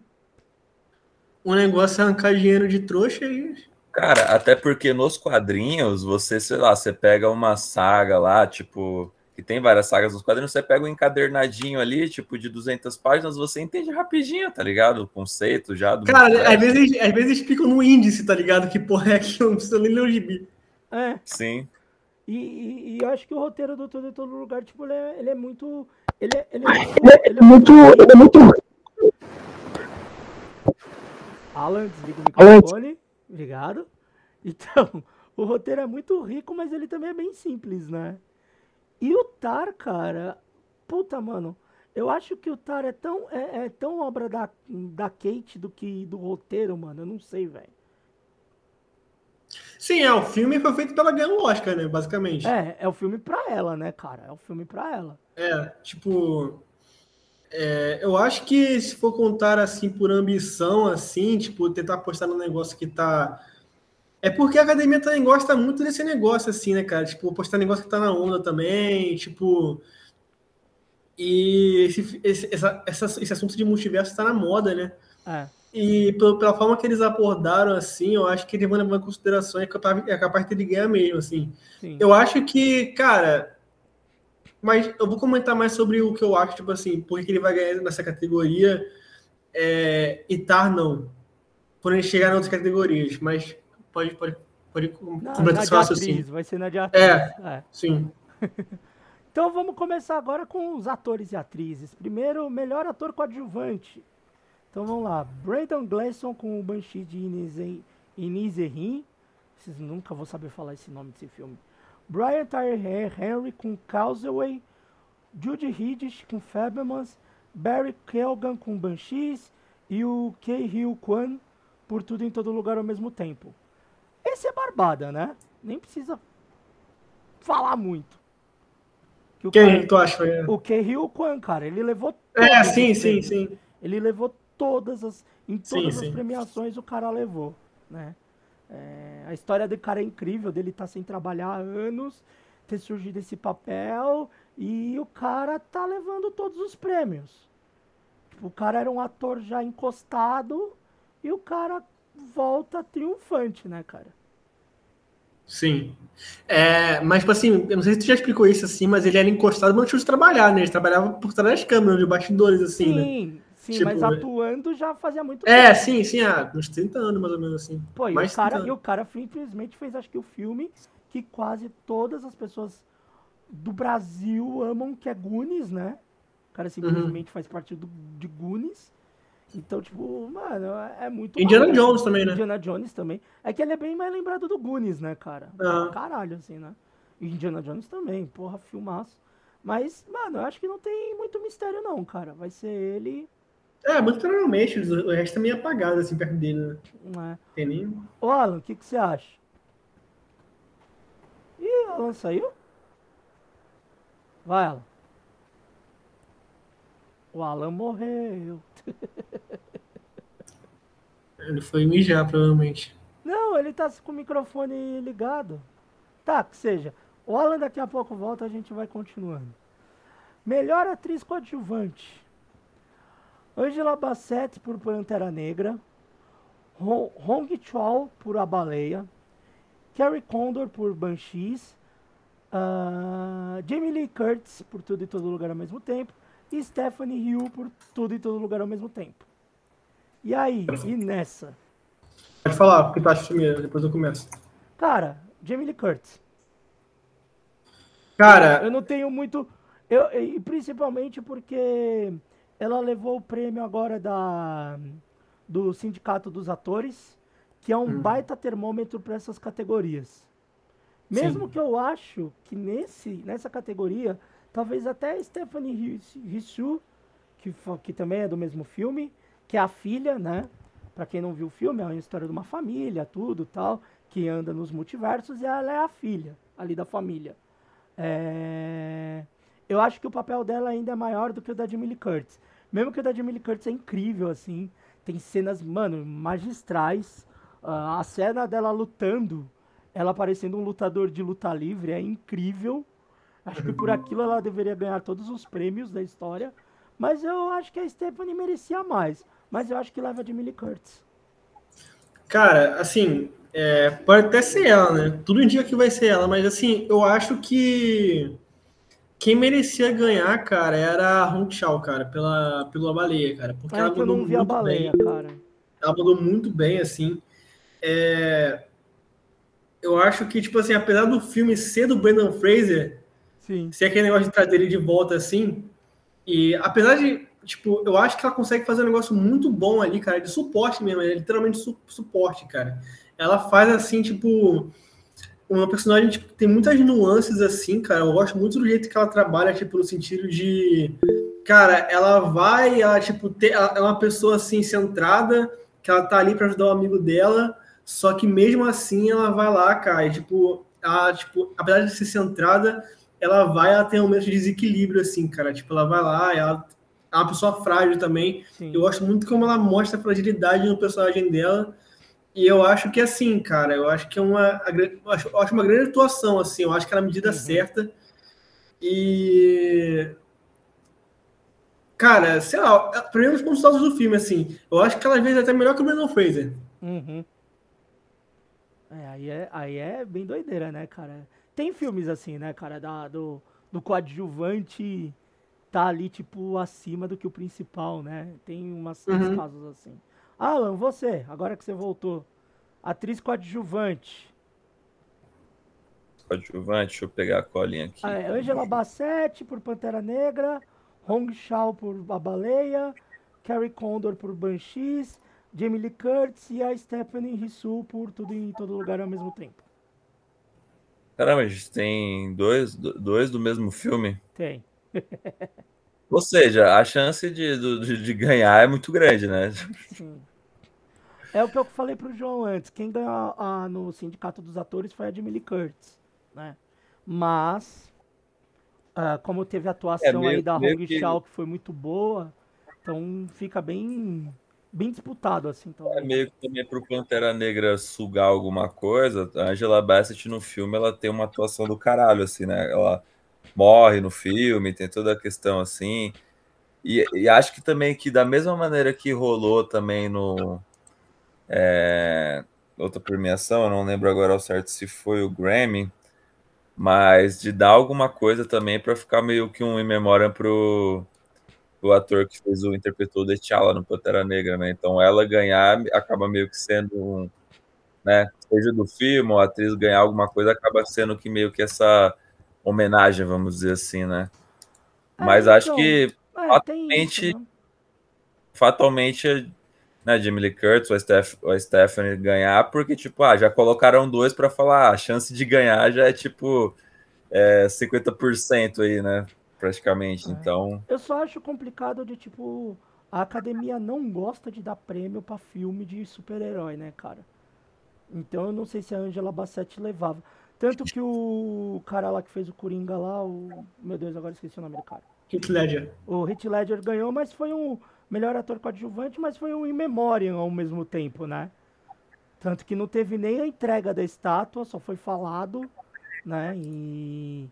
O negócio é arrancar dinheiro de trouxa e Cara, até porque nos quadrinhos, você, sei lá, você pega uma saga lá, tipo, que tem várias sagas nos quadrinhos, você pega um encadernadinho ali, tipo, de 200 páginas, você entende rapidinho, tá ligado? O conceito já do. Cara, às vezes, às vezes explicam no índice, tá ligado? Que porra é aquilo, não precisa nem ler o gibi. É. Sim. E, e, e, eu acho que o roteiro do Todo em Todo Lugar, tipo, ele é, ele é muito. Ele é, ele é, ele é muito. Ele é muito. Alan, desliga o microfone. Obrigado. Então, o roteiro é muito rico, mas ele também é bem simples, né? E o Tar, cara, puta, mano, eu acho que o Tar é tão, é, é tão obra da, da Kate do que do roteiro, mano. Eu não sei, velho. Sim, é, o filme foi feito pela ganhar o Oscar, né, basicamente. É, é o filme pra ela, né, cara? É o filme pra ela. É, tipo, é, eu acho que se for contar assim por ambição, assim, tipo, tentar apostar no negócio que tá. É porque a academia também gosta muito desse negócio, assim, né, cara? Tipo, postar negócio que tá na onda também, tipo. E esse, esse, essa, essa, esse assunto de multiverso tá na moda, né? É. E pela, pela, forma que eles abordaram, assim, eu acho que eles vão levar em consideração é capaz, é capaz de ele ganhar mesmo, assim. Sim. Eu acho que, cara, mas eu vou comentar mais sobre o que eu acho, tipo assim, por que ele vai ganhar nessa categoria é, e Tar não. Por ele chegar em outras categorias, mas pode, pode, pode completar seu raciocínio. Vai ser na de atriz. É, é. sim. então vamos começar agora com os atores e atrizes. Primeiro, melhor ator coadjuvante. Então vamos lá. Brandon Gleeson com o Banshee de Inizerin. Vocês nunca vão saber falar esse nome desse filme. Brian Tyree Henry com Causeway, Judy Hiddish com Fablemans, Barry Keoghan com Banshees e o Kei-Hyo Kwan por tudo em todo lugar ao mesmo tempo. Esse é barbada, né? Nem precisa falar muito. Que Quem cara, tu acha? É? O Kei-Hyo Kwan, cara, ele levou É, sim, sim, sim. Ele levou todas as em todas sim, as sim. premiações o cara levou, né? É, a história do cara é incrível, dele tá sem trabalhar há anos, ter surgido esse papel e o cara tá levando todos os prêmios. O cara era um ator já encostado e o cara volta triunfante, né, cara? Sim. É, mas, tipo assim, eu não sei se tu já explicou isso assim, mas ele era encostado, mas não tinha de trabalhar, né? Ele trabalhava por trás das câmeras, de bastidores, assim, né? Sim, né? Sim, tipo, mas atuando já fazia muito é, tempo. É, sim, sim, há uns 30 anos mais ou menos assim. Pô, e, o cara, e o cara simplesmente fez, acho que o filme que quase todas as pessoas do Brasil amam, que é Goonies, né? O cara simplesmente uhum. faz parte do, de Goonies. Então, tipo, mano, é muito. Indiana Jones também, né? Indiana Jones também. É que ele é bem mais lembrado do Goonies, né, cara? Uhum. Caralho, assim, né? Indiana Jones também, porra, filmaço. Mas, mano, eu acho que não tem muito mistério, não, cara. Vai ser ele é, muito provavelmente, o resto é meio apagado assim perto dele, né? Não é. Tem nem. Ô Alan, o que, que você acha? Ih, Alan saiu? Vai, Alan. O Alan morreu. Ele foi mijar, provavelmente. Não, ele tá com o microfone ligado. Tá, que seja. O Alan daqui a pouco volta, a gente vai continuando. Melhor atriz coadjuvante. Angela Bassett por Pantera Negra, Hong Chau por A Baleia, Carrie Condor por Banshees, uh, Jamie Lee Curtis por Tudo e Todo Lugar ao mesmo tempo e Stephanie Hugh por Tudo e Todo Lugar ao mesmo tempo. E aí, e nessa? Pode falar, porque tu acha primeiro, depois eu começo. Cara, Jamie Lee Curtis. Cara, eu não tenho muito. Eu, e principalmente porque ela levou o prêmio agora da, do Sindicato dos Atores, que é um hum. baita termômetro para essas categorias. Mesmo Sim. que eu acho que nesse, nessa categoria, talvez até Stephanie Rissu, que, que também é do mesmo filme, que é a filha, né? Para quem não viu o filme, é uma história de uma família, tudo tal, que anda nos multiversos e ela é a filha ali da família. É... eu acho que o papel dela ainda é maior do que o da Jamie Lee Curtis. Mesmo que o da Jamie Lee Curtis é incrível, assim. Tem cenas, mano, magistrais. Uh, a cena dela lutando, ela parecendo um lutador de luta livre, é incrível. Acho que por aquilo ela deveria ganhar todos os prêmios da história. Mas eu acho que a Stephanie merecia mais. Mas eu acho que leva a Jamie Lee Curtis. Cara, assim, é, pode até ser ela, né? Tudo indica que vai ser ela, mas assim, eu acho que quem merecia ganhar, cara, era a Hong Chao, cara, pela, pela baleia, cara. Porque é ela mandou muito a baleia, bem. Cara. Ela mandou muito bem, assim. É, eu acho que, tipo assim, apesar do filme ser do Brandon Fraser, Sim. ser aquele negócio de trazer ele de volta, assim, e apesar de, tipo, eu acho que ela consegue fazer um negócio muito bom ali, cara, de suporte mesmo, é literalmente su suporte, cara. Ela faz, assim, tipo, uma personagem tipo, que tem muitas nuances, assim, cara. Eu gosto muito do jeito que ela trabalha, tipo, no sentido de, cara, ela vai, ela, tipo, ter, ela é uma pessoa, assim, centrada, que ela tá ali para ajudar o amigo dela, só que mesmo assim ela vai lá, cara, e, tipo, ela, tipo, apesar de ser centrada, ela vai, ela tem um momento de desequilíbrio, assim, cara. Tipo, ela vai lá, ela é uma pessoa frágil também. Sim. Eu gosto muito como ela mostra a fragilidade no personagem dela. E eu acho que assim, cara, eu acho que é uma, eu acho, eu acho uma grande atuação, assim, eu acho que é na medida uhum. certa. E cara, sei lá, pra mim, os pontos do filme, assim, eu acho que ela às vezes é até melhor que o Brandon Fraser. Uhum. É, aí é, aí é bem doideira, né, cara? Tem filmes assim, né, cara, da, do, do coadjuvante tá ali, tipo, acima do que o principal, né? Tem umas, uhum. uns casos assim. Alan, você, agora que você voltou. Atriz coadjuvante. Coadjuvante, deixa eu pegar a colinha aqui. Ah, é, Angela Bassett por Pantera Negra, Hong Shao por A Baleia, Carrie Condor por Banshees, Jamie Lee Curtis e a Stephanie Hsu por Tudo em Todo Lugar ao mesmo tempo. Caramba, a gente tem dois, dois do mesmo filme? Tem. Ou seja, a chance de, de, de, ganhar é muito grande, né? Sim. É o que eu falei pro João antes. Quem ganhou a, no Sindicato dos Atores foi a Lee Curtis, né? Mas, uh, como teve a atuação é, aí da Hong que... Que foi muito boa, então fica bem bem disputado, assim. Então... É meio que também pro Pantera Negra sugar alguma coisa, a Angela Bassett no filme, ela tem uma atuação do caralho, assim, né? Ela morre no filme, tem toda a questão assim. E, e acho que também que da mesma maneira que rolou também no... É, outra premiação, eu não lembro agora ao certo se foi o Grammy, mas de dar alguma coisa também para ficar meio que um in memória pro o ator que fez o interpretou de T'Challa no Pantera Negra, né? Então ela ganhar acaba meio que sendo um, né? Seja do filme ou a atriz ganhar alguma coisa, acaba sendo que meio que essa homenagem, vamos dizer assim, né? É, Mas então, acho que é, fatalmente, isso, né? fatalmente, né, Jamie Lee Curtis ou a, Steph, ou a Stephanie ganhar, porque tipo, ah, já colocaram dois para falar, ah, a chance de ganhar já é tipo é, 50% aí, né? praticamente. É. Então. Eu só acho complicado de tipo. A academia não gosta de dar prêmio para filme de super-herói, né, cara? Então eu não sei se a Angela Bassett levava. Tanto que o cara lá que fez o Coringa lá, o. Meu Deus, agora esqueci o nome do cara. Heath Ledger. O Heath Ledger ganhou, mas foi um melhor ator coadjuvante, mas foi um in memoriam ao mesmo tempo, né? Tanto que não teve nem a entrega da estátua, só foi falado, né? E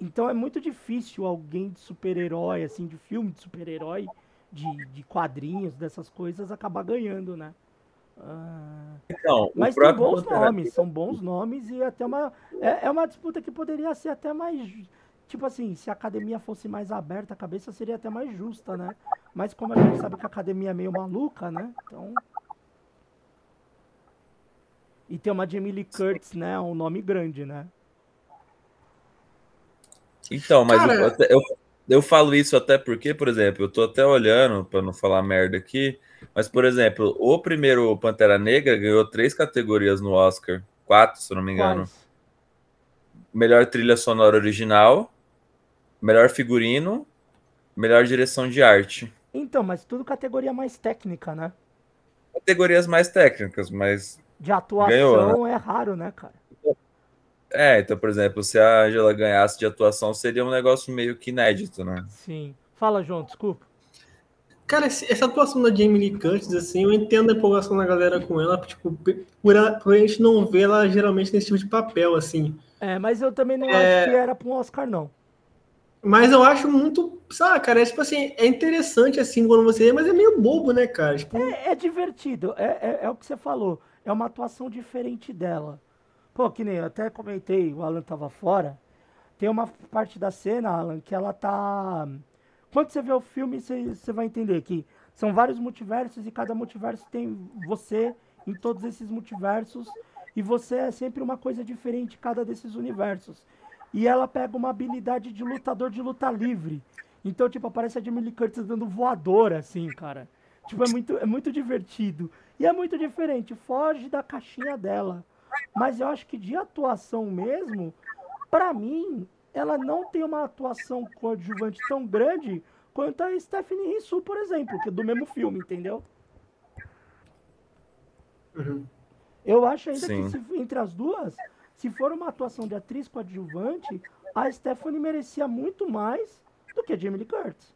então é muito difícil alguém de super-herói, assim, de filme de super-herói, de, de quadrinhos, dessas coisas, acabar ganhando, né? Ah, então, mas tem bons nomes, são bons nomes e até uma. É, é uma disputa que poderia ser até mais. Tipo assim, se a academia fosse mais aberta, a cabeça seria até mais justa, né? Mas como a gente sabe que a academia é meio maluca, né? Então. E tem uma Jamie Lee Curtis, né? Um nome grande, né? Então, mas Cara... eu, eu, eu, falo isso até porque, por exemplo, eu tô até olhando, para não falar merda aqui, mas, por exemplo, o primeiro Pantera Negra ganhou três categorias no Oscar, quatro, se eu não me engano. Quais? Melhor trilha sonora original, melhor figurino, melhor direção de arte. Então, mas tudo categoria mais técnica, né? Categorias mais técnicas, mas. De atuação ganhou, né? é raro, né, cara? É, então, por exemplo, se a Angela ganhasse de atuação, seria um negócio meio que inédito, né? Sim. Fala, João, desculpa. Cara, essa atuação da Jamie Lee Curtis, assim, eu entendo a empolgação da galera com ela, tipo, por a, por a gente não ver ela geralmente nesse tipo de papel, assim. É, mas eu também não é... acho que era para um Oscar, não. Mas eu acho muito, sabe, cara, é tipo assim, é interessante assim quando você vê, mas é meio bobo, né, cara? Tipo... É, é, divertido, é, é, é, o que você falou, é uma atuação diferente dela. Pô, que nem eu até comentei, o Alan tava fora, tem uma parte da cena, Alan, que ela tá... Quando você vê o filme, você, você vai entender que são vários multiversos e cada multiverso tem você em todos esses multiversos e você é sempre uma coisa diferente em cada desses universos. E ela pega uma habilidade de lutador de luta livre. Então, tipo, aparece a Jamie Lee Curtis dando voadora, assim, cara. Tipo, é muito, é muito divertido. E é muito diferente, foge da caixinha dela. Mas eu acho que de atuação mesmo, para mim, ela não tem uma atuação coadjuvante tão grande quanto a Stephanie Rissu, por exemplo, que é do mesmo filme, entendeu? Uhum. Eu acho ainda Sim. que se, entre as duas, se for uma atuação de atriz coadjuvante, a Stephanie merecia muito mais do que a Jamie Lee Curtis.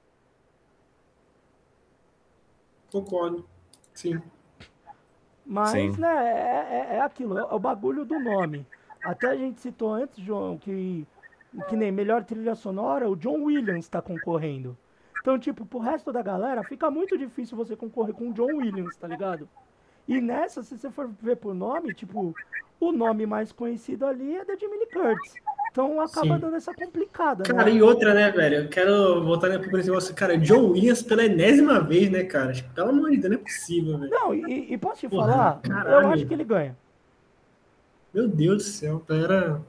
Concordo. Sim. Mas, Sim. né, é, é, é aquilo, é o bagulho do nome. Até a gente citou antes, João, que, que nem melhor trilha sonora, o John Williams está concorrendo. Então, tipo, pro resto da galera, fica muito difícil você concorrer com o John Williams, tá ligado? E nessa, se você for ver por nome, tipo, o nome mais conhecido ali é da Jamie Curtis. Então acaba Sim. dando essa complicada. Cara, né? e outra, né, velho? Eu quero voltar né, pro negócio. Cara, John Williams pela enésima vez, né, cara? Tipo, pelo amor de Deus, não é possível, velho. Não, e, e posso te Porra, falar? Caralho. Eu acho que ele ganha. Meu Deus do céu, pera.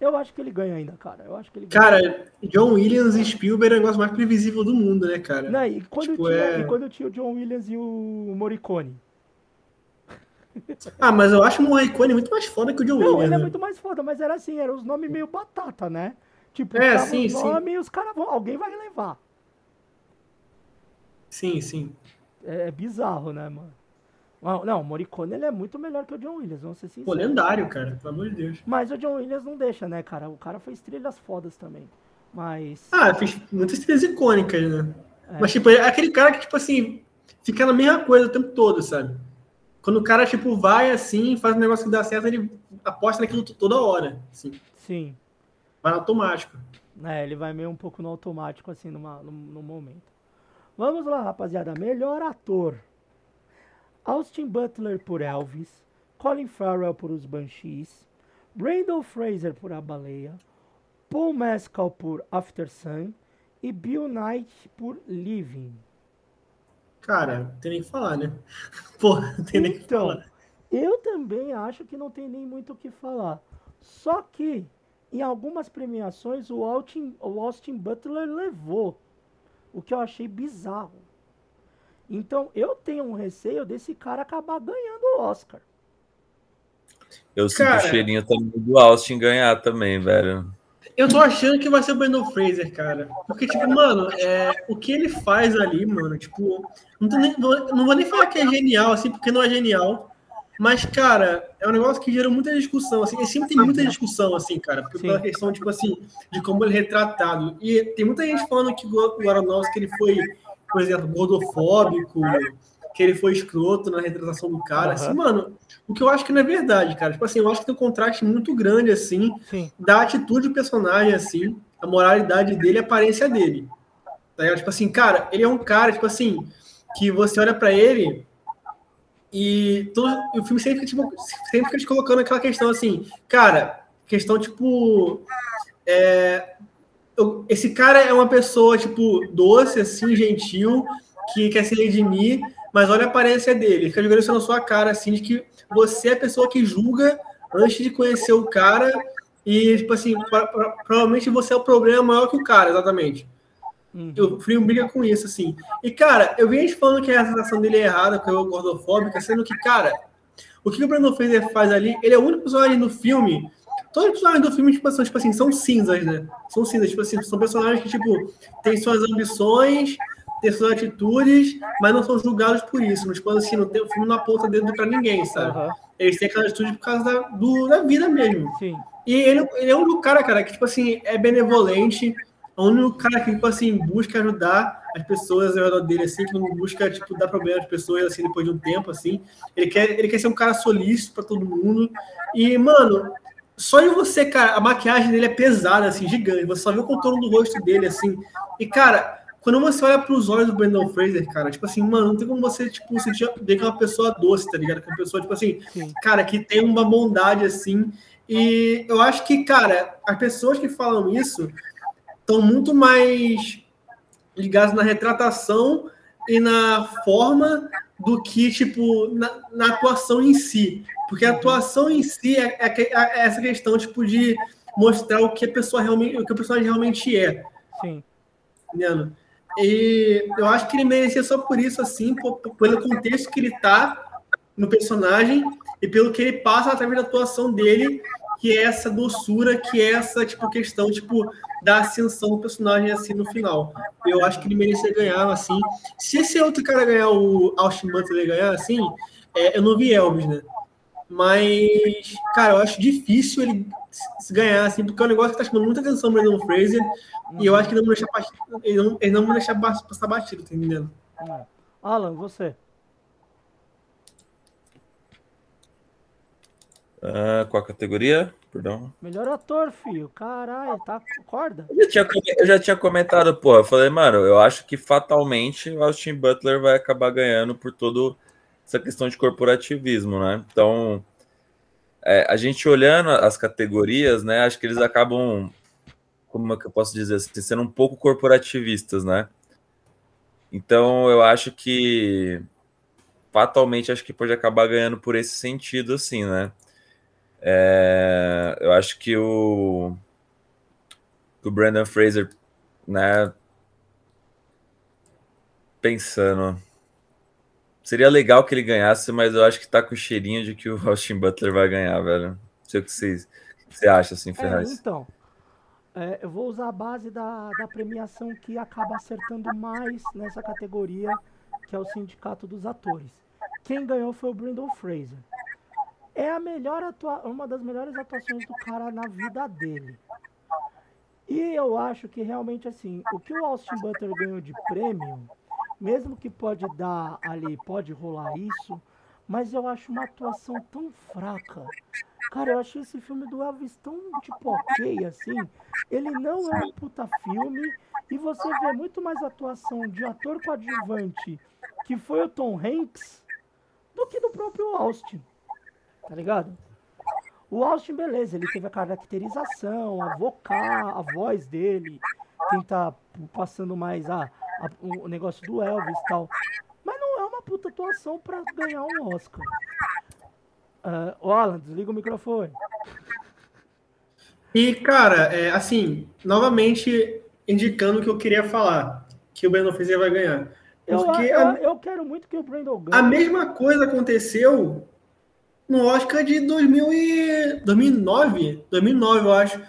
Eu acho que ele ganha ainda, cara. Eu acho que ele ganha. Cara, John Williams e Spielberg é o negócio mais previsível do mundo, né, cara? Não, e quando, tipo, tinha, é... e quando tinha o John Williams e o Morricone? Ah, mas eu acho o Morricone muito mais foda que o John Não, Williams. ele é né? muito mais foda, mas era assim, eram os nomes meio batata, né? Tipo, é, sim, os nomes e os caras vão. Alguém vai levar. Sim, sim. É, é bizarro, né, mano? Não, o Morricone ele é muito melhor que o John Williams, vamos ser sinceros. Pô, lendário, cara, pelo amor de Deus. Mas o John Williams não deixa, né, cara? O cara fez trilhas fodas também. Mas. Ah, fez muitas trilhas icônicas, né? É. Mas, tipo, é aquele cara que, tipo assim, fica na mesma coisa o tempo todo, sabe? Quando o cara, tipo, vai assim, faz um negócio que dá certo, ele aposta naquilo toda hora. Assim. Sim. Vai automático. É, ele vai meio um pouco no automático, assim, numa, no, no momento. Vamos lá, rapaziada. Melhor ator. Austin Butler por Elvis. Colin Farrell por Os Banshees. Brandon Fraser por A Baleia. Paul Mescal por After Sun. E Bill Knight por Living. Cara, não tem nem que falar, né? Pô, não tem nem que então, falar. Eu também acho que não tem nem muito o que falar. Só que, em algumas premiações, o Austin, o Austin Butler levou. O que eu achei bizarro. Então, eu tenho um receio desse cara acabar ganhando o Oscar. Eu sinto cara, o cheirinho também do Austin ganhar também, velho. Eu tô achando que vai ser o Brandon Fraser, cara. Porque, tipo, mano, é, o que ele faz ali, mano, tipo, não, nem, não vou nem falar que é genial, assim, porque não é genial. Mas, cara, é um negócio que gera muita discussão, assim. Sempre tem muita discussão, assim, cara. Porque pela questão, tipo assim, de como ele é retratado. E tem muita gente falando que o Aronofsky, ele foi, por exemplo, gordofóbico, que ele foi escroto na retratação do cara. Uhum. Assim, mano, o que eu acho que não é verdade, cara. Tipo assim, eu acho que tem um contraste muito grande, assim, Sim. da atitude do personagem, assim, a moralidade dele e a aparência dele. Tá tipo assim, cara, ele é um cara, tipo assim, que você olha para ele e, todo, o filme sempre, tipo, sempre fica te colocando aquela questão assim, cara, questão tipo. É, eu, esse cara é uma pessoa, tipo, doce, assim, gentil, que quer se redimir, mas olha a aparência dele, fica jogando isso na sua cara, assim, de que você é a pessoa que julga antes de conhecer o cara e, tipo assim, pra, pra, provavelmente você é o problema maior que o cara, exatamente. Uhum. O Frio briga com isso, assim. E, cara, eu vi gente falando que a retratação dele é errada, que é gordofóbica, sendo que, cara, o que o Brandon Fraser faz ali, ele é o único personagem no filme. Todos os personagens do filme, tipo, são, tipo assim, são cinzas, né? São cinzas, tipo assim, são personagens que, tipo, têm suas ambições, ter suas atitudes, mas não são julgados por isso. Mas quando assim, não tem, o filme não aponta dedo para ninguém, sabe? Uhum. Eles têm aquela atitude por causa da, do, da vida mesmo. Sim. E ele, ele é um único cara, cara, que, tipo assim, é benevolente, é o único cara que, tipo assim, busca ajudar as pessoas ao redor dele, assim, que não busca, tipo, dar problema às pessoas, assim, depois de um tempo, assim. Ele quer, ele quer ser um cara solícito para todo mundo. E, mano, só em você, cara, a maquiagem dele é pesada, assim, gigante. Você só vê o contorno do rosto dele, assim. E, cara, quando você olha para os olhos do Brandon Fraser, cara, tipo assim, mano, não tem como você, tipo, sentir ver que é uma pessoa doce, tá ligado? Que é uma pessoa, tipo assim, Sim. cara, que tem uma bondade, assim. E eu acho que, cara, as pessoas que falam isso estão muito mais ligadas na retratação e na forma do que, tipo, na, na atuação em si. Porque a atuação em si é, é, é, essa questão, tipo, de mostrar o que a pessoa realmente, o que o personagem realmente é. Sim. Entendendo? E eu acho que ele merecia só por isso, assim, pelo contexto que ele tá no personagem e pelo que ele passa através da atuação dele que é essa doçura, que é essa tipo questão tipo da ascensão do personagem assim no final. Eu acho que ele merecia ganhar assim. Se esse outro cara ganhar o Austin Butler ganhar assim, é, eu não vi Elvis, né? Mas, cara, eu acho difícil ele ganhar, assim, porque é um negócio que tá chamando muita atenção no Brandon Fraser, e eu acho que ele não vai deixar, ele não, ele não vai deixar passar batido, tá entendendo? Alan, você. Uh, qual a categoria? Perdão. Melhor ator, filho. Caralho, tá corda. Eu já, tinha, eu já tinha comentado, pô. Eu falei, mano, eu acho que fatalmente o Austin Butler vai acabar ganhando por toda essa questão de corporativismo, né? Então, é, a gente olhando as categorias, né? Acho que eles acabam, como é que eu posso dizer assim, sendo um pouco corporativistas, né? Então, eu acho que fatalmente acho que pode acabar ganhando por esse sentido, assim, né? É, eu acho que o, o Brandon Fraser, né? Pensando. Seria legal que ele ganhasse, mas eu acho que tá com o cheirinho de que o Austin Butler vai ganhar, velho. Não sei o que você, que você acha, assim, Ferraz. É, então, é, eu vou usar a base da, da premiação que acaba acertando mais nessa categoria, que é o Sindicato dos Atores. Quem ganhou foi o Brandon Fraser é a melhor atua uma das melhores atuações do cara na vida dele. E eu acho que realmente assim, o que o Austin Butler ganhou de prêmio, mesmo que pode dar ali, pode rolar isso, mas eu acho uma atuação tão fraca. Cara, eu achei esse filme do Elvis tão tipo ok, assim. Ele não é um puta filme. E você vê muito mais atuação de ator coadjuvante, que foi o Tom Hanks, do que do próprio Austin tá ligado? O Austin, beleza, ele teve a caracterização, a vocal, a voz dele, quem tá passando mais a, a, o negócio do Elvis e tal. Mas não é uma puta atuação pra ganhar um Oscar. Uh, o Alan, desliga o microfone. E, cara, é, assim, novamente indicando o que eu queria falar, que o Brandon Fraser vai ganhar. Porque eu, eu, a, eu quero muito que o Brandon ganhe. A mesma coisa aconteceu no Oscar de 2000 e... 2009, 2009, eu acho.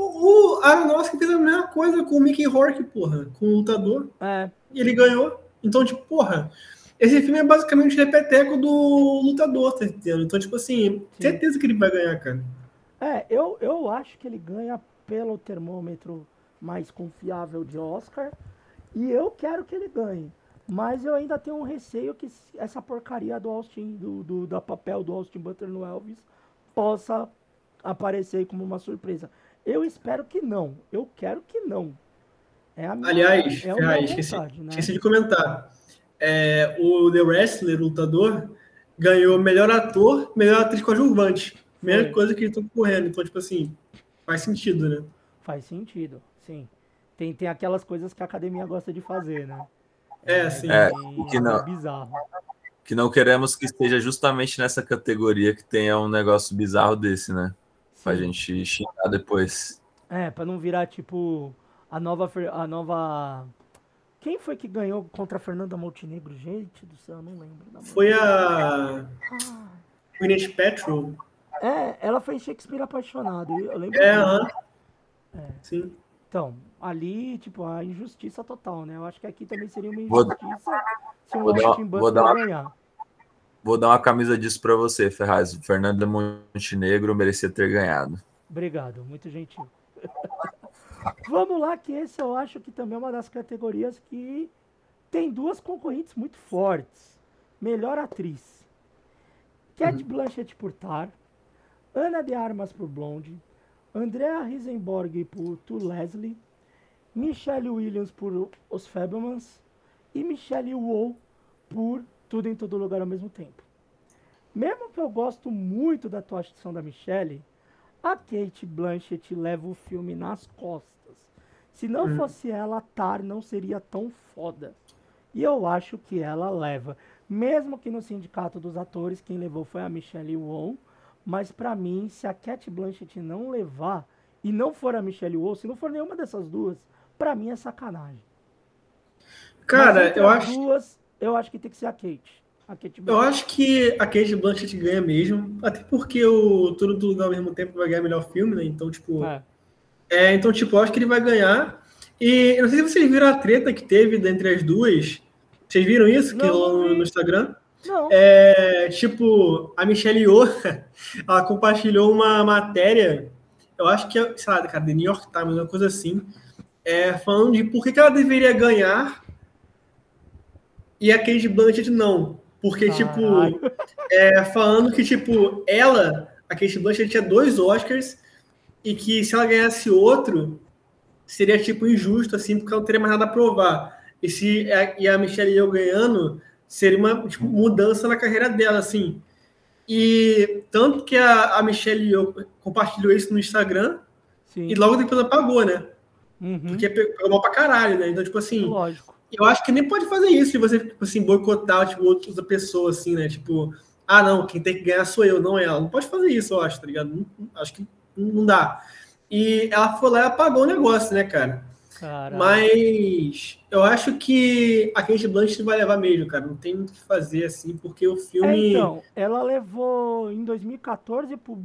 O, o Aronofsky fez a mesma coisa com o Mickey Rourke, porra, com o lutador. É. E ele ganhou. Então, tipo, porra, esse filme é basicamente o repeteco do lutador, tá entendendo? Então, tipo assim, Sim. certeza que ele vai ganhar, cara. É, eu, eu acho que ele ganha pelo termômetro mais confiável de Oscar. E eu quero que ele ganhe. Mas eu ainda tenho um receio que essa porcaria do Austin, do, do da papel do Austin Butler no Elvis, possa aparecer como uma surpresa. Eu espero que não. Eu quero que não. É a minha, Aliás, é esqueci, né? esqueci de comentar. É, o The Wrestler, o lutador, ganhou melhor ator, melhor atriz coadjuvante. Mesma coisa que eles estão correndo. Então, tipo assim, faz sentido, né? Faz sentido, sim. Tem, tem aquelas coisas que a academia gosta de fazer, né? É, sim. É, que não, é bizarro. Que não queremos que esteja justamente nessa categoria que tenha um negócio bizarro desse, né? Pra gente xingar depois. É, pra não virar tipo a nova. A nova... Quem foi que ganhou contra a Fernanda Montenegro? Gente do céu, não lembro. Foi a. Ah. Gwyneth Paltrow. É, ela foi Shakespeare apaixonado. Eu lembro. É, é. Sim. Então, ali, tipo, a injustiça total, né? Eu acho que aqui também seria uma injustiça vou, se o Austin Butler ganhar. Vou dar uma camisa disso para você, Ferraz. O Fernando Montenegro merecia ter ganhado. Obrigado, muito gentil. Vamos lá, que esse eu acho que também é uma das categorias que tem duas concorrentes muito fortes. Melhor atriz. Cat uhum. Blanchett por Tar, Ana de Armas por Blonde, Andrea Risenborg por To Leslie, Michelle Williams por Os Fablemans e Michelle Yeoh por Tudo em Todo Lugar ao mesmo tempo. Mesmo que eu gosto muito da atuação da Michelle, a Kate Blanchett leva o filme nas costas. Se não hum. fosse ela, Tar não seria tão foda. E eu acho que ela leva. Mesmo que no sindicato dos atores, quem levou foi a Michelle Yeoh. Mas para mim, se a Cat Blanchett não levar, e não for a Michelle Yeoh, se não for nenhuma dessas duas, para mim é sacanagem. Cara, eu acho. Duas, eu acho que tem que ser a Kate. A Kate eu acho que a Kate Blanchett ganha mesmo. Até porque o Tudo do Lugar ao mesmo tempo vai ganhar melhor filme, né? Então, tipo. É. é. então, tipo, eu acho que ele vai ganhar. E eu não sei se vocês viram a treta que teve entre as duas. Vocês viram isso? Não, que no, no Instagram? Não. É, tipo, a Michelle Yeoh, ela compartilhou uma matéria, eu acho que é, sei lá, cara, The New York Times, uma coisa assim, é, falando de por que, que ela deveria ganhar e a Kate Blanchett não. Porque, tipo, é, falando que, tipo, ela, a Kate Blanchett tinha dois Oscars e que se ela ganhasse outro, seria, tipo, injusto, assim, porque ela não teria mais nada a provar. E se a, e a Michelle Yeoh ganhando, seria uma tipo, mudança na carreira dela, assim. E tanto que a, a Michelle Yeoh compartilhou isso no Instagram Sim. e logo depois apagou, né? Uhum. Porque pegou mal pra caralho, né? Então, tipo assim. Lógico. Eu acho que nem pode fazer isso de você, tipo assim, boicotar tipo, outra pessoa, assim, né? Tipo, ah, não, quem tem que ganhar sou eu, não ela. Não pode fazer isso, eu acho, tá ligado? Não, acho que não dá. E ela foi lá e apagou o negócio, né, cara? Caraca. Mas eu acho que a Kate Blanchett vai levar mesmo, cara. Não tem muito o que fazer, assim, porque o filme. É, então, ela levou em 2014 por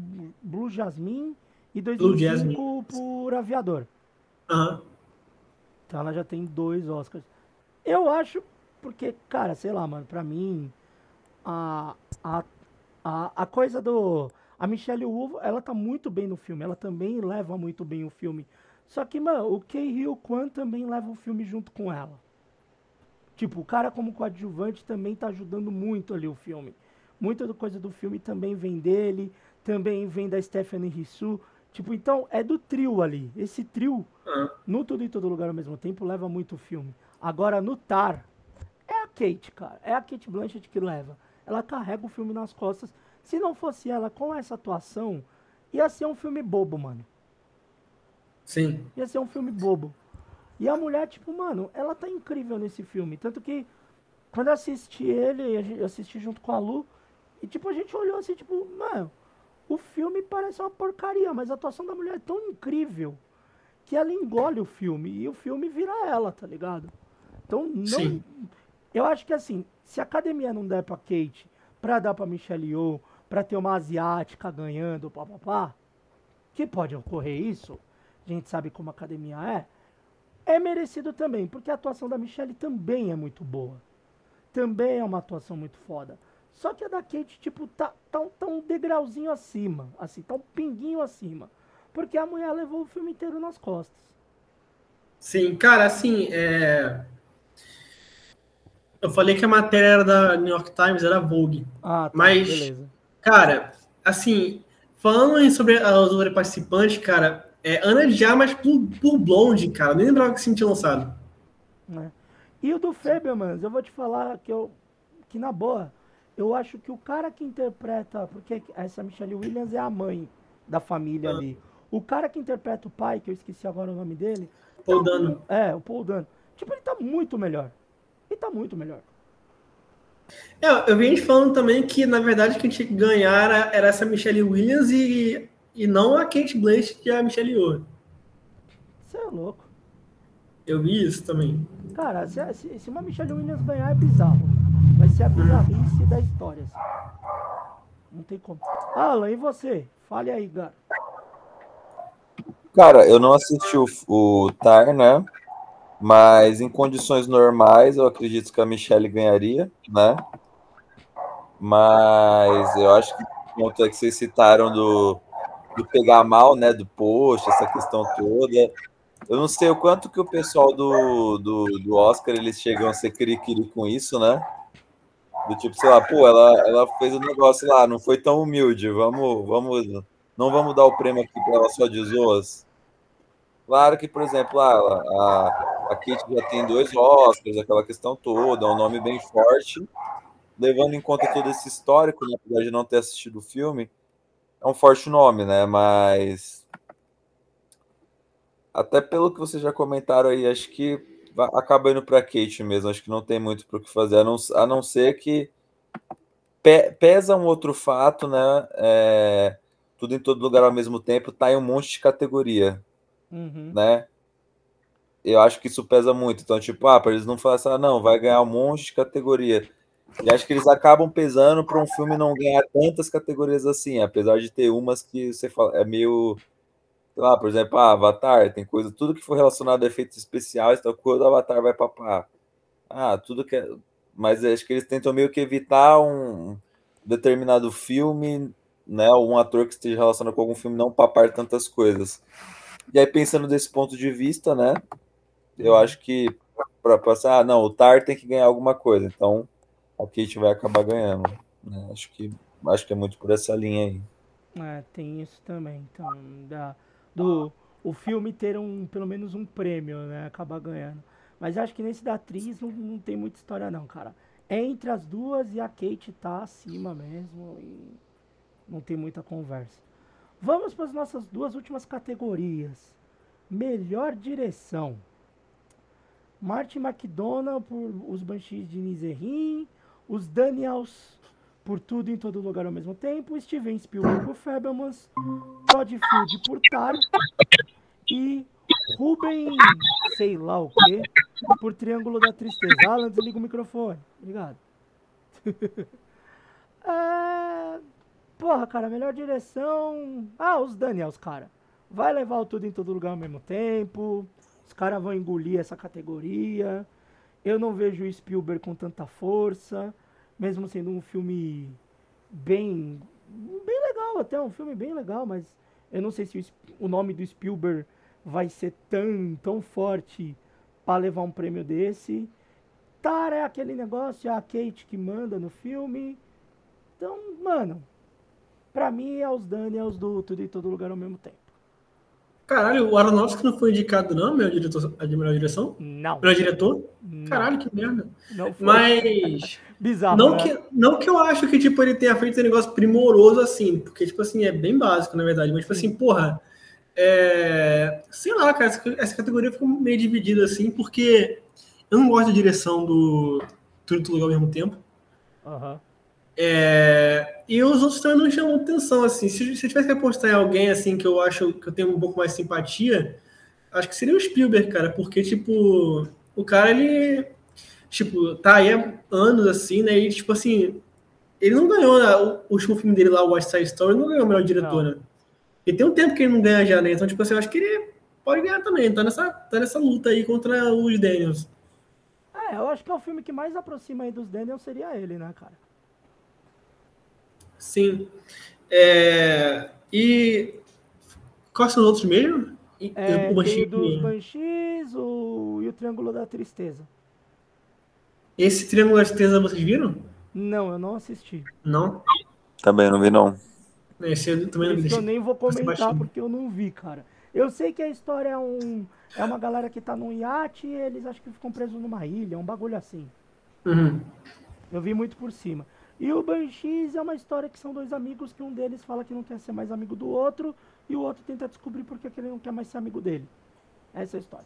Blue Jasmine e 2005 por Aviador. Uhum. Então ela já tem dois Oscars. Eu acho, porque, cara, sei lá, mano, pra mim, a, a, a, a coisa do. A Michelle Wu, ela tá muito bem no filme, ela também leva muito bem o filme. Só que, mano, o Kei Kwan também leva o filme junto com ela. Tipo, o cara como coadjuvante também tá ajudando muito ali o filme. Muita coisa do filme também vem dele, também vem da Stephanie Rissu. Tipo, então é do trio ali. Esse trio, uhum. no Tudo e Todo Lugar ao mesmo tempo, leva muito o filme. Agora, no Tar, é a Kate, cara. É a Kate Blanchett que leva. Ela carrega o filme nas costas. Se não fosse ela com essa atuação, ia ser um filme bobo, mano. Sim. Ia ser um filme bobo. E a mulher, tipo, mano, ela tá incrível nesse filme. Tanto que, quando eu assisti ele, eu assisti junto com a Lu, e, tipo, a gente olhou assim, tipo, mano, o filme parece uma porcaria, mas a atuação da mulher é tão incrível que ela engole o filme e o filme vira ela, tá ligado? Então, não. Sim. Eu acho que assim, se a academia não der pra Kate, pra dar pra Michelle Yeoh, pra ter uma asiática ganhando, papapá, que pode ocorrer isso, a gente sabe como a academia é, é merecido também, porque a atuação da Michelle também é muito boa. Também é uma atuação muito foda. Só que a da Kate, tipo, tá, tá, tá um degrauzinho acima. Assim, tá um pinguinho acima. Porque a mulher levou o filme inteiro nas costas. Sim, cara, assim, é... Eu falei que a matéria era da New York Times, era Vogue. Ah, tá, mas, beleza. cara, assim, falando sobre os outros participantes, cara, é Ana de Armas por, por Blonde, cara. Nem lembrava que esse tinha lançado. É. E o do Fabelmans, eu vou te falar que eu que na boa, eu acho que o cara que interpreta, porque essa Michelle Williams é a mãe da família ah. ali. O cara que interpreta o pai, que eu esqueci agora o nome dele. Paul tá, Dano. É, o Paul Dano. Tipo, ele tá muito melhor. Ele tá muito melhor. É, eu vi gente falando também que, na verdade, quem tinha que ganhar era, era essa Michelle Williams e, e não a Kate Blanchett e a Michelle Yeoh. Você é louco. Eu vi isso também. Cara, se, se, se uma Michelle Williams ganhar é bizarro. Vai ser a bizarrice da história. Assim. Não tem como. Alan, e você? Fale aí, cara. Cara, eu não assisti o, o Tar, né? Mas em condições normais, eu acredito que a Michelle ganharia, né? Mas eu acho que o ponto é que vocês citaram do do pegar mal, né? Do post, essa questão toda. Eu não sei o quanto que o pessoal do, do, do Oscar eles chegam a ser cri-cri com isso, né? Do tipo, sei lá, pô, ela, ela fez o um negócio lá, não foi tão humilde, vamos, vamos, não vamos dar o prêmio aqui para ela só de zoas. Claro que, por exemplo, a, a, a Kate já tem dois Oscars, aquela questão toda, é um nome bem forte, levando em conta todo esse histórico, né, apesar de não ter assistido o filme, é um forte nome, né? Mas até pelo que vocês já comentaram aí, acho que acaba indo para Kate mesmo. Acho que não tem muito para o que fazer, a não, a não ser que pe, pesa um outro fato, né? É, tudo em todo lugar ao mesmo tempo, tá em um monte de categoria, uhum. né? Eu acho que isso pesa muito. Então, tipo, ah, para eles não falarem assim, ah, não, vai ganhar um monte de categoria. E acho que eles acabam pesando para um filme não ganhar tantas categorias assim, apesar de ter umas que você fala, é meio. Sei lá, por exemplo, ah, Avatar, tem coisa, tudo que for relacionado a efeitos especiais, então quando o Avatar vai papar. Ah, tudo que é. Mas acho que eles tentam meio que evitar um determinado filme, né? Um ator que esteja relacionado com algum filme não papar tantas coisas. E aí, pensando desse ponto de vista, né? Eu acho que para passar, ah, não, o Tar tem que ganhar alguma coisa. Então, a Kate vai acabar ganhando. Né? Acho, que, acho que é muito por essa linha aí. É, tem isso também. Então, da, do o filme ter um, pelo menos um prêmio, né? Acabar ganhando. Mas acho que nesse da atriz não, não tem muita história não, cara. É entre as duas e a Kate tá acima mesmo e não tem muita conversa. Vamos para as nossas duas últimas categorias. Melhor direção. Martin McDonald por Os Banshees de Nizerin os Daniels por tudo em todo lugar ao mesmo tempo, Steven Spielberg por Fabelmans, Todd Field por Tar e Ruben, sei lá o que, por Triângulo da Tristeza. Alan, desliga o microfone. Obrigado. é... Porra, cara, melhor direção. Ah, os Daniels, cara. Vai levar o tudo em todo lugar ao mesmo tempo. Os caras vão engolir essa categoria. Eu não vejo o Spielberg com tanta força, mesmo sendo um filme bem bem legal até, um filme bem legal, mas eu não sei se o, o nome do Spielberg vai ser tão, tão forte para levar um prêmio desse. Tara é aquele negócio, é a Kate que manda no filme. Então, mano, pra mim é os Daniels do Tudo em Todo Lugar ao mesmo tempo. Caralho, o Aronofsky não foi indicado, não, meu diretor, a melhor direção? Não. Melhor diretor? Não. Caralho, que merda. Não foi. Mas. Bizarro. Não, né? que, não que eu acho que, tipo, ele tenha feito um negócio primoroso assim, porque, tipo assim, é bem básico, na verdade. Mas, tipo assim, porra. É... Sei lá, cara, essa, essa categoria ficou meio dividida assim, porque eu não gosto da direção do Tudo Tudo ao mesmo tempo. Aham. Uhum. É, e os outros também não chamam atenção, assim. Se, se eu tivesse que apostar em alguém, assim, que eu acho que eu tenho um pouco mais simpatia, acho que seria o Spielberg, cara, porque, tipo, o cara, ele, tipo, tá aí há anos, assim, né, e, tipo, assim, ele não ganhou, né, o, último filme dele lá, o West Side Story, não ganhou o melhor diretor, né. E tem um tempo que ele não ganha já, né, então, tipo assim, eu acho que ele pode ganhar também, tá nessa, tá nessa luta aí contra os Daniels. É, eu acho que é o filme que mais aproxima aí dos Daniels seria ele, né, cara. Sim. É, e quais são os outros mesmo? É, o Banshee, dos Banshees o, e o Triângulo da Tristeza. Esse Triângulo da Tristeza vocês viram? Não, eu não assisti. Não? Também não vi, não. Esse eu também não vi. Eu nem vou comentar porque eu não vi, cara. Eu sei que a história é um. É uma galera que tá num iate e eles acham que ficam presos numa ilha, um bagulho assim. Uhum. Eu vi muito por cima. E o Banshees é uma história que são dois amigos que um deles fala que não quer ser mais amigo do outro e o outro tenta descobrir porque que ele não quer mais ser amigo dele. Essa é a história.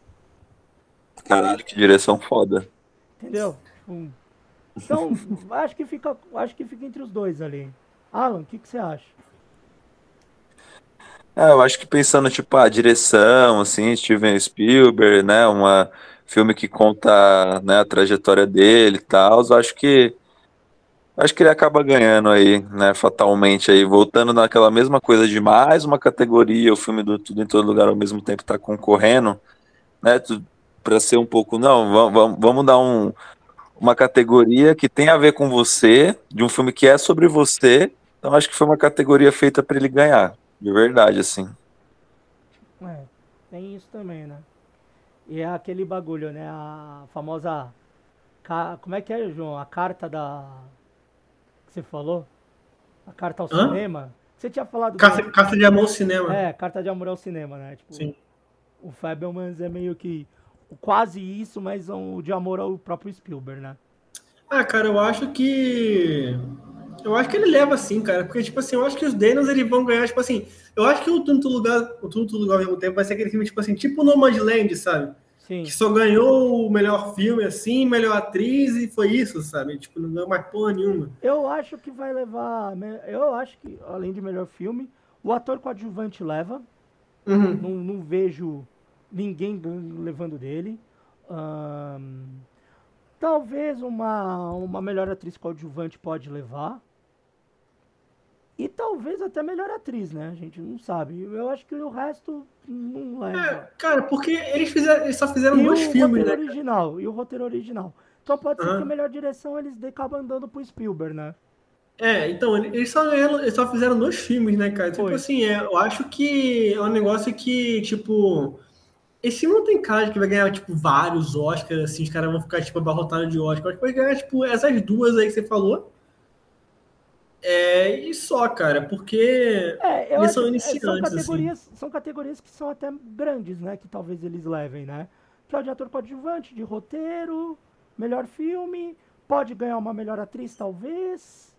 Caralho, que direção foda. Entendeu? Um... Então, acho que fica, acho que fica entre os dois ali. Alan, o que, que você acha? É, eu acho que pensando, tipo, a direção, assim, Steven Spielberg, né, uma filme que conta, né, a trajetória dele e tal, eu acho que Acho que ele acaba ganhando aí, né, fatalmente aí, voltando naquela mesma coisa de mais uma categoria, o filme do Tudo em Todo Lugar ao mesmo tempo tá concorrendo, né, para ser um pouco, não, vamos, vamos dar um, uma categoria que tem a ver com você, de um filme que é sobre você, então acho que foi uma categoria feita para ele ganhar. De verdade, assim. É, tem isso também, né? E é aquele bagulho, né? A famosa. Como é que é, João? A carta da. Que você falou? A carta ao Hã? cinema. Você tinha falado. Carta, do... carta de amor ao cinema. É, carta de amor ao cinema, né? Tipo, Sim. O Fabelmans é meio que quase isso, mas um de amor ao próprio Spielberg, né? Ah, cara, eu acho que. Eu acho que ele leva assim, cara. Porque, tipo assim, eu acho que os Daniels eles vão ganhar, tipo assim. Eu acho que o Tudo Lugar, o Tudo Lugar ao mesmo tempo vai ser aquele filme, tipo assim, tipo Nomadland, sabe? Sim. Que só ganhou o melhor filme, assim, melhor atriz e foi isso, sabe? Tipo, não ganhou mais porra nenhuma. Eu acho que vai levar. Eu acho que, além de melhor filme, o ator coadjuvante leva. Uhum. Não, não vejo ninguém levando dele. Um, talvez uma, uma melhor atriz coadjuvante pode levar. E talvez até melhor atriz, né? A gente não sabe. Eu acho que o resto não leva. É, cara, porque eles, fizeram, eles só fizeram e dois filmes, né? original, e o roteiro original. Então pode ser que a melhor direção eles acabam dando pro Spielberg, né? É, então, eles só, eles só fizeram dois filmes, né, cara? Tipo Foi. assim, é, eu acho que é um negócio que, tipo, esse não tem cara que vai ganhar, tipo, vários Oscars, assim, os caras vão ficar, tipo, abarrotados de Oscar. Acho que vai ganhar, tipo, essas duas aí que você falou. É, e só, cara, porque é, eles são iniciantes. São assim. categorias, assim. são categorias que são até grandes, né? Que talvez eles levem, né? É de ator coadjuvante, de roteiro, melhor filme, pode ganhar uma melhor atriz, talvez.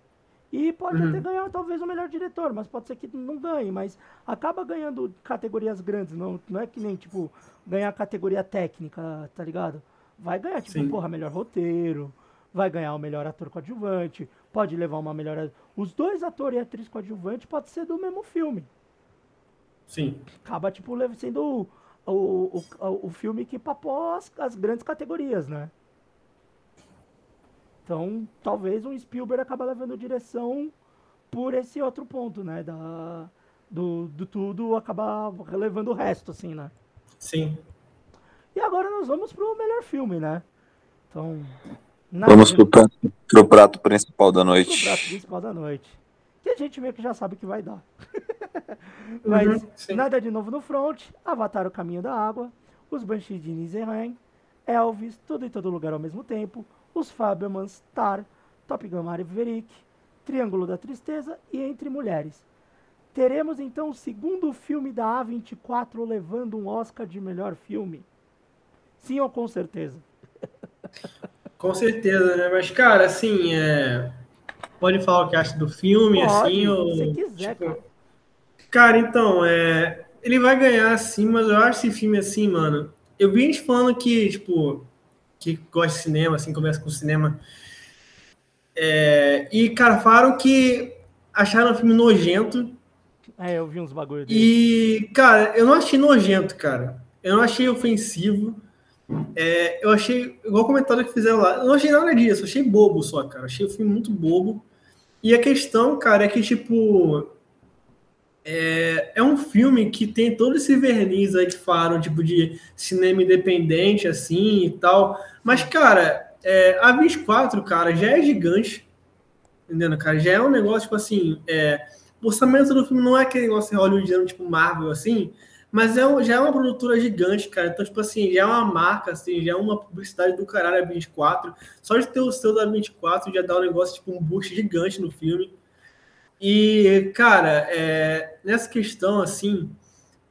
E pode uhum. até ganhar talvez o melhor diretor, mas pode ser que não ganhe, mas acaba ganhando categorias grandes, não, não é que nem, tipo, ganhar categoria técnica, tá ligado? Vai ganhar, tipo, Sim. porra, melhor roteiro, vai ganhar o melhor ator coadjuvante, pode levar uma melhor. Os dois atores e atriz coadjuvante pode ser do mesmo filme. Sim. Acaba, tipo, sendo o, o, o, o filme que papou as, as grandes categorias, né? Então, talvez um Spielberg acaba levando direção por esse outro ponto, né? Da, do, do tudo acabar relevando o resto, assim, né? Sim. E agora nós vamos pro melhor filme, né? Então. Vamos pro prato, pro prato principal da noite. Pro prato principal da noite. Que a gente meio que já sabe que vai dar. Mas uhum, nada de novo no front. Avatar o Caminho da Água. Os Banshees de Nizerheim. Elvis, tudo em todo lugar ao mesmo tempo os Fabermans, Tar, Top Gun Maverick, Triângulo da Tristeza e Entre Mulheres. Teremos então o segundo filme da A24 levando um Oscar de melhor filme? Sim ou com certeza? Com certeza, né? Mas, cara, assim, é... pode falar o que acha do filme, pode, assim, ou... Se quiser, tipo... cara. Cara, então, é... ele vai ganhar, sim, mas eu acho esse filme assim, mano. Eu vi gente falando que, tipo, que gosta de cinema, assim, começa com cinema. É, e, cara, falaram que acharam o filme nojento. É, eu vi uns bagulho dele. E, cara, eu não achei nojento, cara. Eu não achei ofensivo. É, eu achei, igual o comentário que fizeram lá, eu não achei nada disso, achei bobo só, cara. achei o filme muito bobo. E a questão, cara, é que, tipo, é, é um filme que tem todo esse verniz aí que falam, tipo, de cinema independente, assim, e tal. Mas, cara, é, a 24, cara, já é gigante. Entendeu, cara? Já é um negócio, tipo assim, é, o orçamento do filme não é aquele negócio hollywoodiano, tipo Marvel, assim, mas é, já é uma produtora gigante, cara. Então, tipo assim, já é uma marca, assim, já é uma publicidade do caralho a 24. Só de ter o seu da 24 já dá um negócio, tipo, um boost gigante no filme. E, cara, é, nessa questão, assim,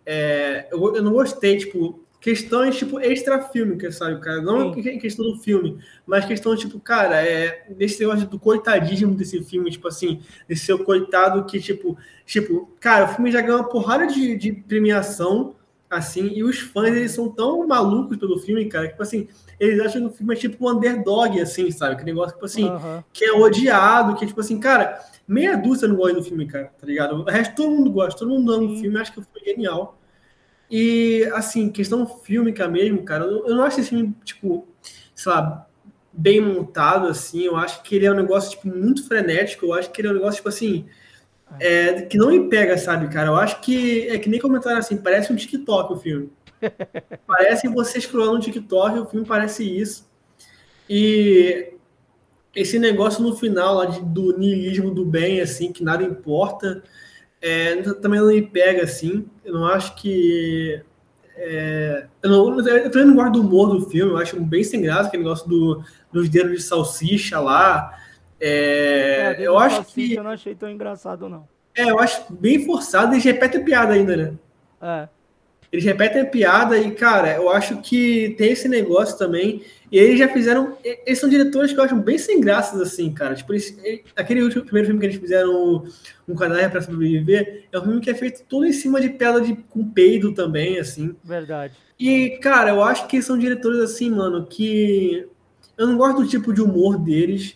é, eu, eu, não gostei, tipo, questões, tipo, extra-fílmicas, sabe, cara? Não Sim. questão do filme, mas questão, tipo, cara, é, desse negócio do coitadismo desse filme, tipo assim, desse seu coitado que, tipo, tipo, cara, o filme já ganhou uma porrada de, de premiação, assim, e os fãs, eles são tão malucos pelo filme, cara, que, tipo assim, eles acham que o filme é tipo um underdog, assim, sabe? Que negócio, tipo assim, uhum. que é odiado, que, tipo assim, cara meia dúzia não gosta do filme, cara, tá ligado? O resto todo mundo gosta, todo mundo ama o filme, acho que foi genial. E, assim, questão fílmica mesmo, cara, eu, não acho esse filme, tipo, sei lá, bem montado, assim, eu acho que ele é um negócio, tipo, muito frenético, eu acho que ele é um negócio, tipo, assim, é, que não me pega, sabe, cara? Eu acho que é que nem comentaram assim, parece um TikTok o filme. parece você scrollando no TikTok, o filme parece isso. E esse negócio no final lá de, do niilismo do bem, assim, que nada importa. É, também não me pega assim. Eu não acho que. É, eu, não, eu também não gosto do humor do filme, eu acho bem sem graça aquele negócio do, dos dedos de salsicha lá. É, é eu acho que. Eu não achei tão engraçado, não. É, eu acho bem forçado e repete a piada ainda, né? É. Eles repetem a piada e, cara, eu acho que tem esse negócio também. E eles já fizeram. Eles são diretores que eu acho bem sem graças, assim, cara. Tipo, eles, aquele último, primeiro filme que eles fizeram, Um Cadáver para Sobreviver, é um filme que é feito todo em cima de piada de, com peido também, assim. Verdade. E, cara, eu acho que são diretores, assim, mano, que. Eu não gosto do tipo de humor deles.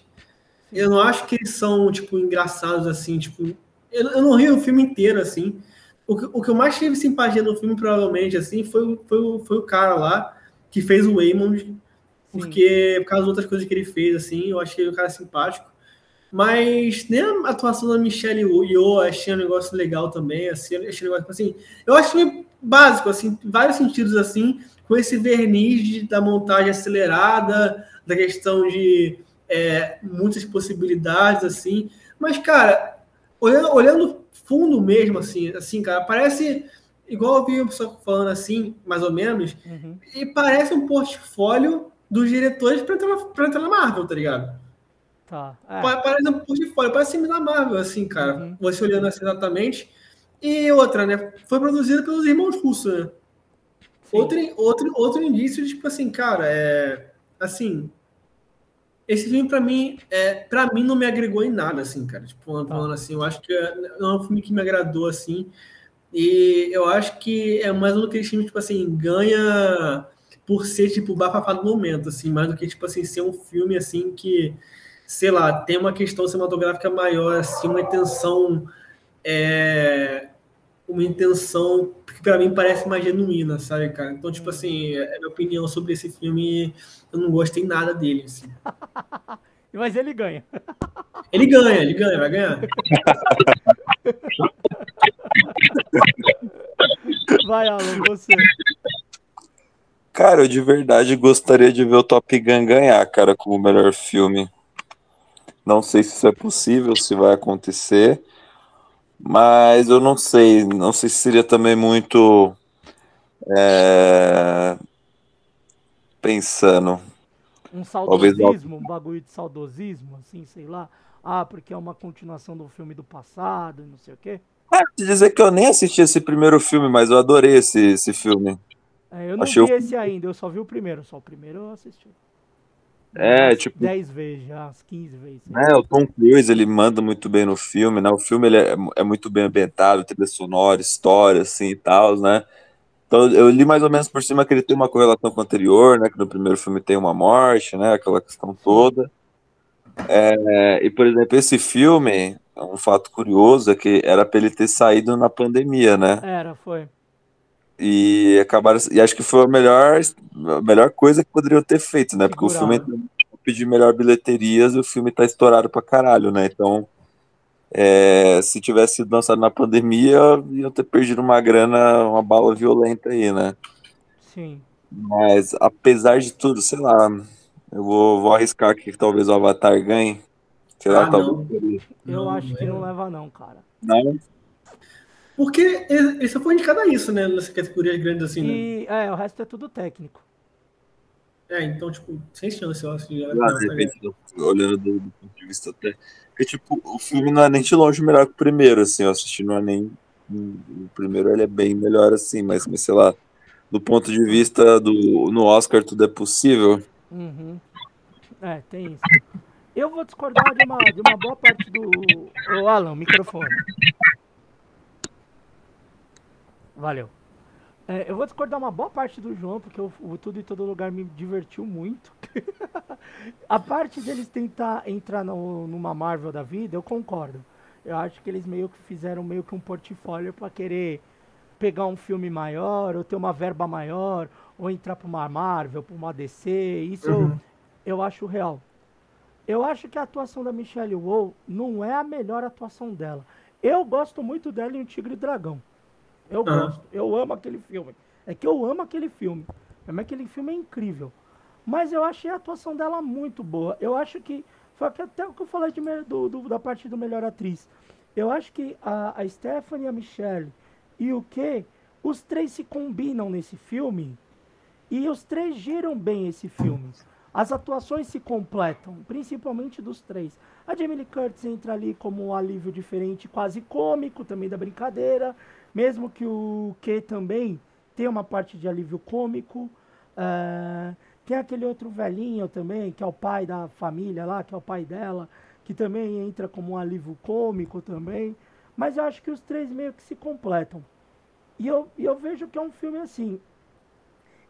Eu não acho que eles são, tipo, engraçados, assim, tipo. Eu, eu não rio o filme inteiro, assim o que, o que eu mais tive simpatia no filme, provavelmente, assim, foi, foi, foi o cara lá que fez o Waymond, porque por causa das outras coisas que ele fez, assim, eu achei o cara simpático. Mas nem a atuação da Michelle Yeoh achei um negócio legal também, assim, achei um negócio assim, eu acho meio básico, assim, em vários sentidos, assim, com esse verniz de, da montagem acelerada, da questão de é, muitas possibilidades, assim, mas, cara, olhando, olhando fundo mesmo, assim, assim, cara, parece igual eu vi o pessoal falando assim, mais ou menos, uhum. e parece um portfólio dos diretores para entrar, pra entrar na Marvel, tá ligado? Tá. É. Parece um portfólio, parece filme da Marvel, assim, cara, uhum. você olhando assim exatamente. E outra, né? Foi produzido pelos irmãos Russo, né? Outro, outro, outro indício de, tipo assim, cara, é. Assim, esse filme, para mim, é, para mim não me agregou em nada, assim, cara. Tipo, falando tá. assim, eu acho que é, não é um filme que me agradou, assim. E eu acho que é mais um daqueles filmes, tipo assim, ganha por ser, tipo, bafafá do momento, assim, mais do que, tipo assim, ser um filme, assim, que, sei lá, tem uma questão cinematográfica maior, assim, uma intenção, é, uma intenção que para mim parece mais genuína, sabe, cara? Então, tipo assim, é a minha opinião sobre esse filme eu não gostei nada dele, assim. Mas ele ganha. Ele ganha, ele ganha, vai ganhar. Vai, Alan, você. Cara, eu de verdade gostaria de ver o Top Gun ganhar, cara, como o melhor filme. Não sei se isso é possível, se vai acontecer, mas eu não sei. Não sei se seria também muito é, pensando. Um saudosismo, um bagulho de saudosismo, assim, sei lá. Ah, porque é uma continuação do filme do passado, não sei o quê. É, dizer que eu nem assisti esse primeiro filme, mas eu adorei esse, esse filme. É, eu não Achei vi o... esse ainda, eu só vi o primeiro, só o primeiro eu assisti. É, Umas tipo. 10 vezes já, as 15 vezes. É, o Tom Cruise, ele manda muito bem no filme, né? O filme ele é, é muito bem ambientado, trilha sonora, história, assim e tal, né? Então, eu li mais ou menos por cima que ele tem uma correlação com o anterior, né? Que no primeiro filme tem uma morte, né? Aquela questão toda. É, e, por exemplo, esse filme, um fato curioso é que era para ele ter saído na pandemia, né? Era, foi. E acabaram. E acho que foi a melhor, a melhor coisa que poderiam ter feito, né? Porque o filme pediu melhor bilheterias e o filme tá estourado pra caralho, né? Então é, se tivesse sido lançado na pandemia, iam ter perdido uma grana, uma bala violenta aí, né? Sim. Mas, apesar de tudo, sei lá, eu vou, vou arriscar aqui que talvez o Avatar ganhe. Sei lá, ah, talvez. Eu não, acho que é. não leva, não, cara. Não? Porque ele só foi indicado a isso, né? Nessa categoria grande assim, né? E, é, o resto é tudo técnico. É, então, tipo, sem chance, eu acho. Que ah, de repente, olhando do, do ponto de vista até porque, tipo, o filme não é nem de longe melhor que o primeiro, assim, eu assisti não é nem. O primeiro ele é bem melhor, assim, mas, mas sei lá, do ponto de vista do. No Oscar tudo é possível. Uhum. É, tem isso. Eu vou discordar de uma, de uma boa parte do. Ô, Alan, microfone. Valeu. É, eu vou discordar uma boa parte do João, porque o, o Tudo em Todo Lugar me divertiu muito. a parte deles tentar entrar no, numa Marvel da vida, eu concordo. Eu acho que eles meio que fizeram meio que um portfólio para querer pegar um filme maior, ou ter uma verba maior, ou entrar para uma Marvel, para uma DC. Isso uhum. eu, eu acho real. Eu acho que a atuação da Michelle Yeoh não é a melhor atuação dela. Eu gosto muito dela em O Tigre e Dragão. Eu uhum. gosto. Eu amo aquele filme. É que eu amo aquele filme. Mas aquele filme é incrível. Mas eu achei a atuação dela muito boa. Eu acho que. Foi até o que eu falei de, do, do, da parte do melhor atriz. Eu acho que a, a Stephanie, a Michelle e o que os três se combinam nesse filme e os três giram bem esse filme. As atuações se completam, principalmente dos três. A Jamie Lee Curtis entra ali como um alívio diferente, quase cômico também da brincadeira, mesmo que o Q também tenha uma parte de alívio cômico. Uh, tem aquele outro velhinho também, que é o pai da família lá, que é o pai dela, que também entra como um alívio cômico também. Mas eu acho que os três meio que se completam. E eu, eu vejo que é um filme assim.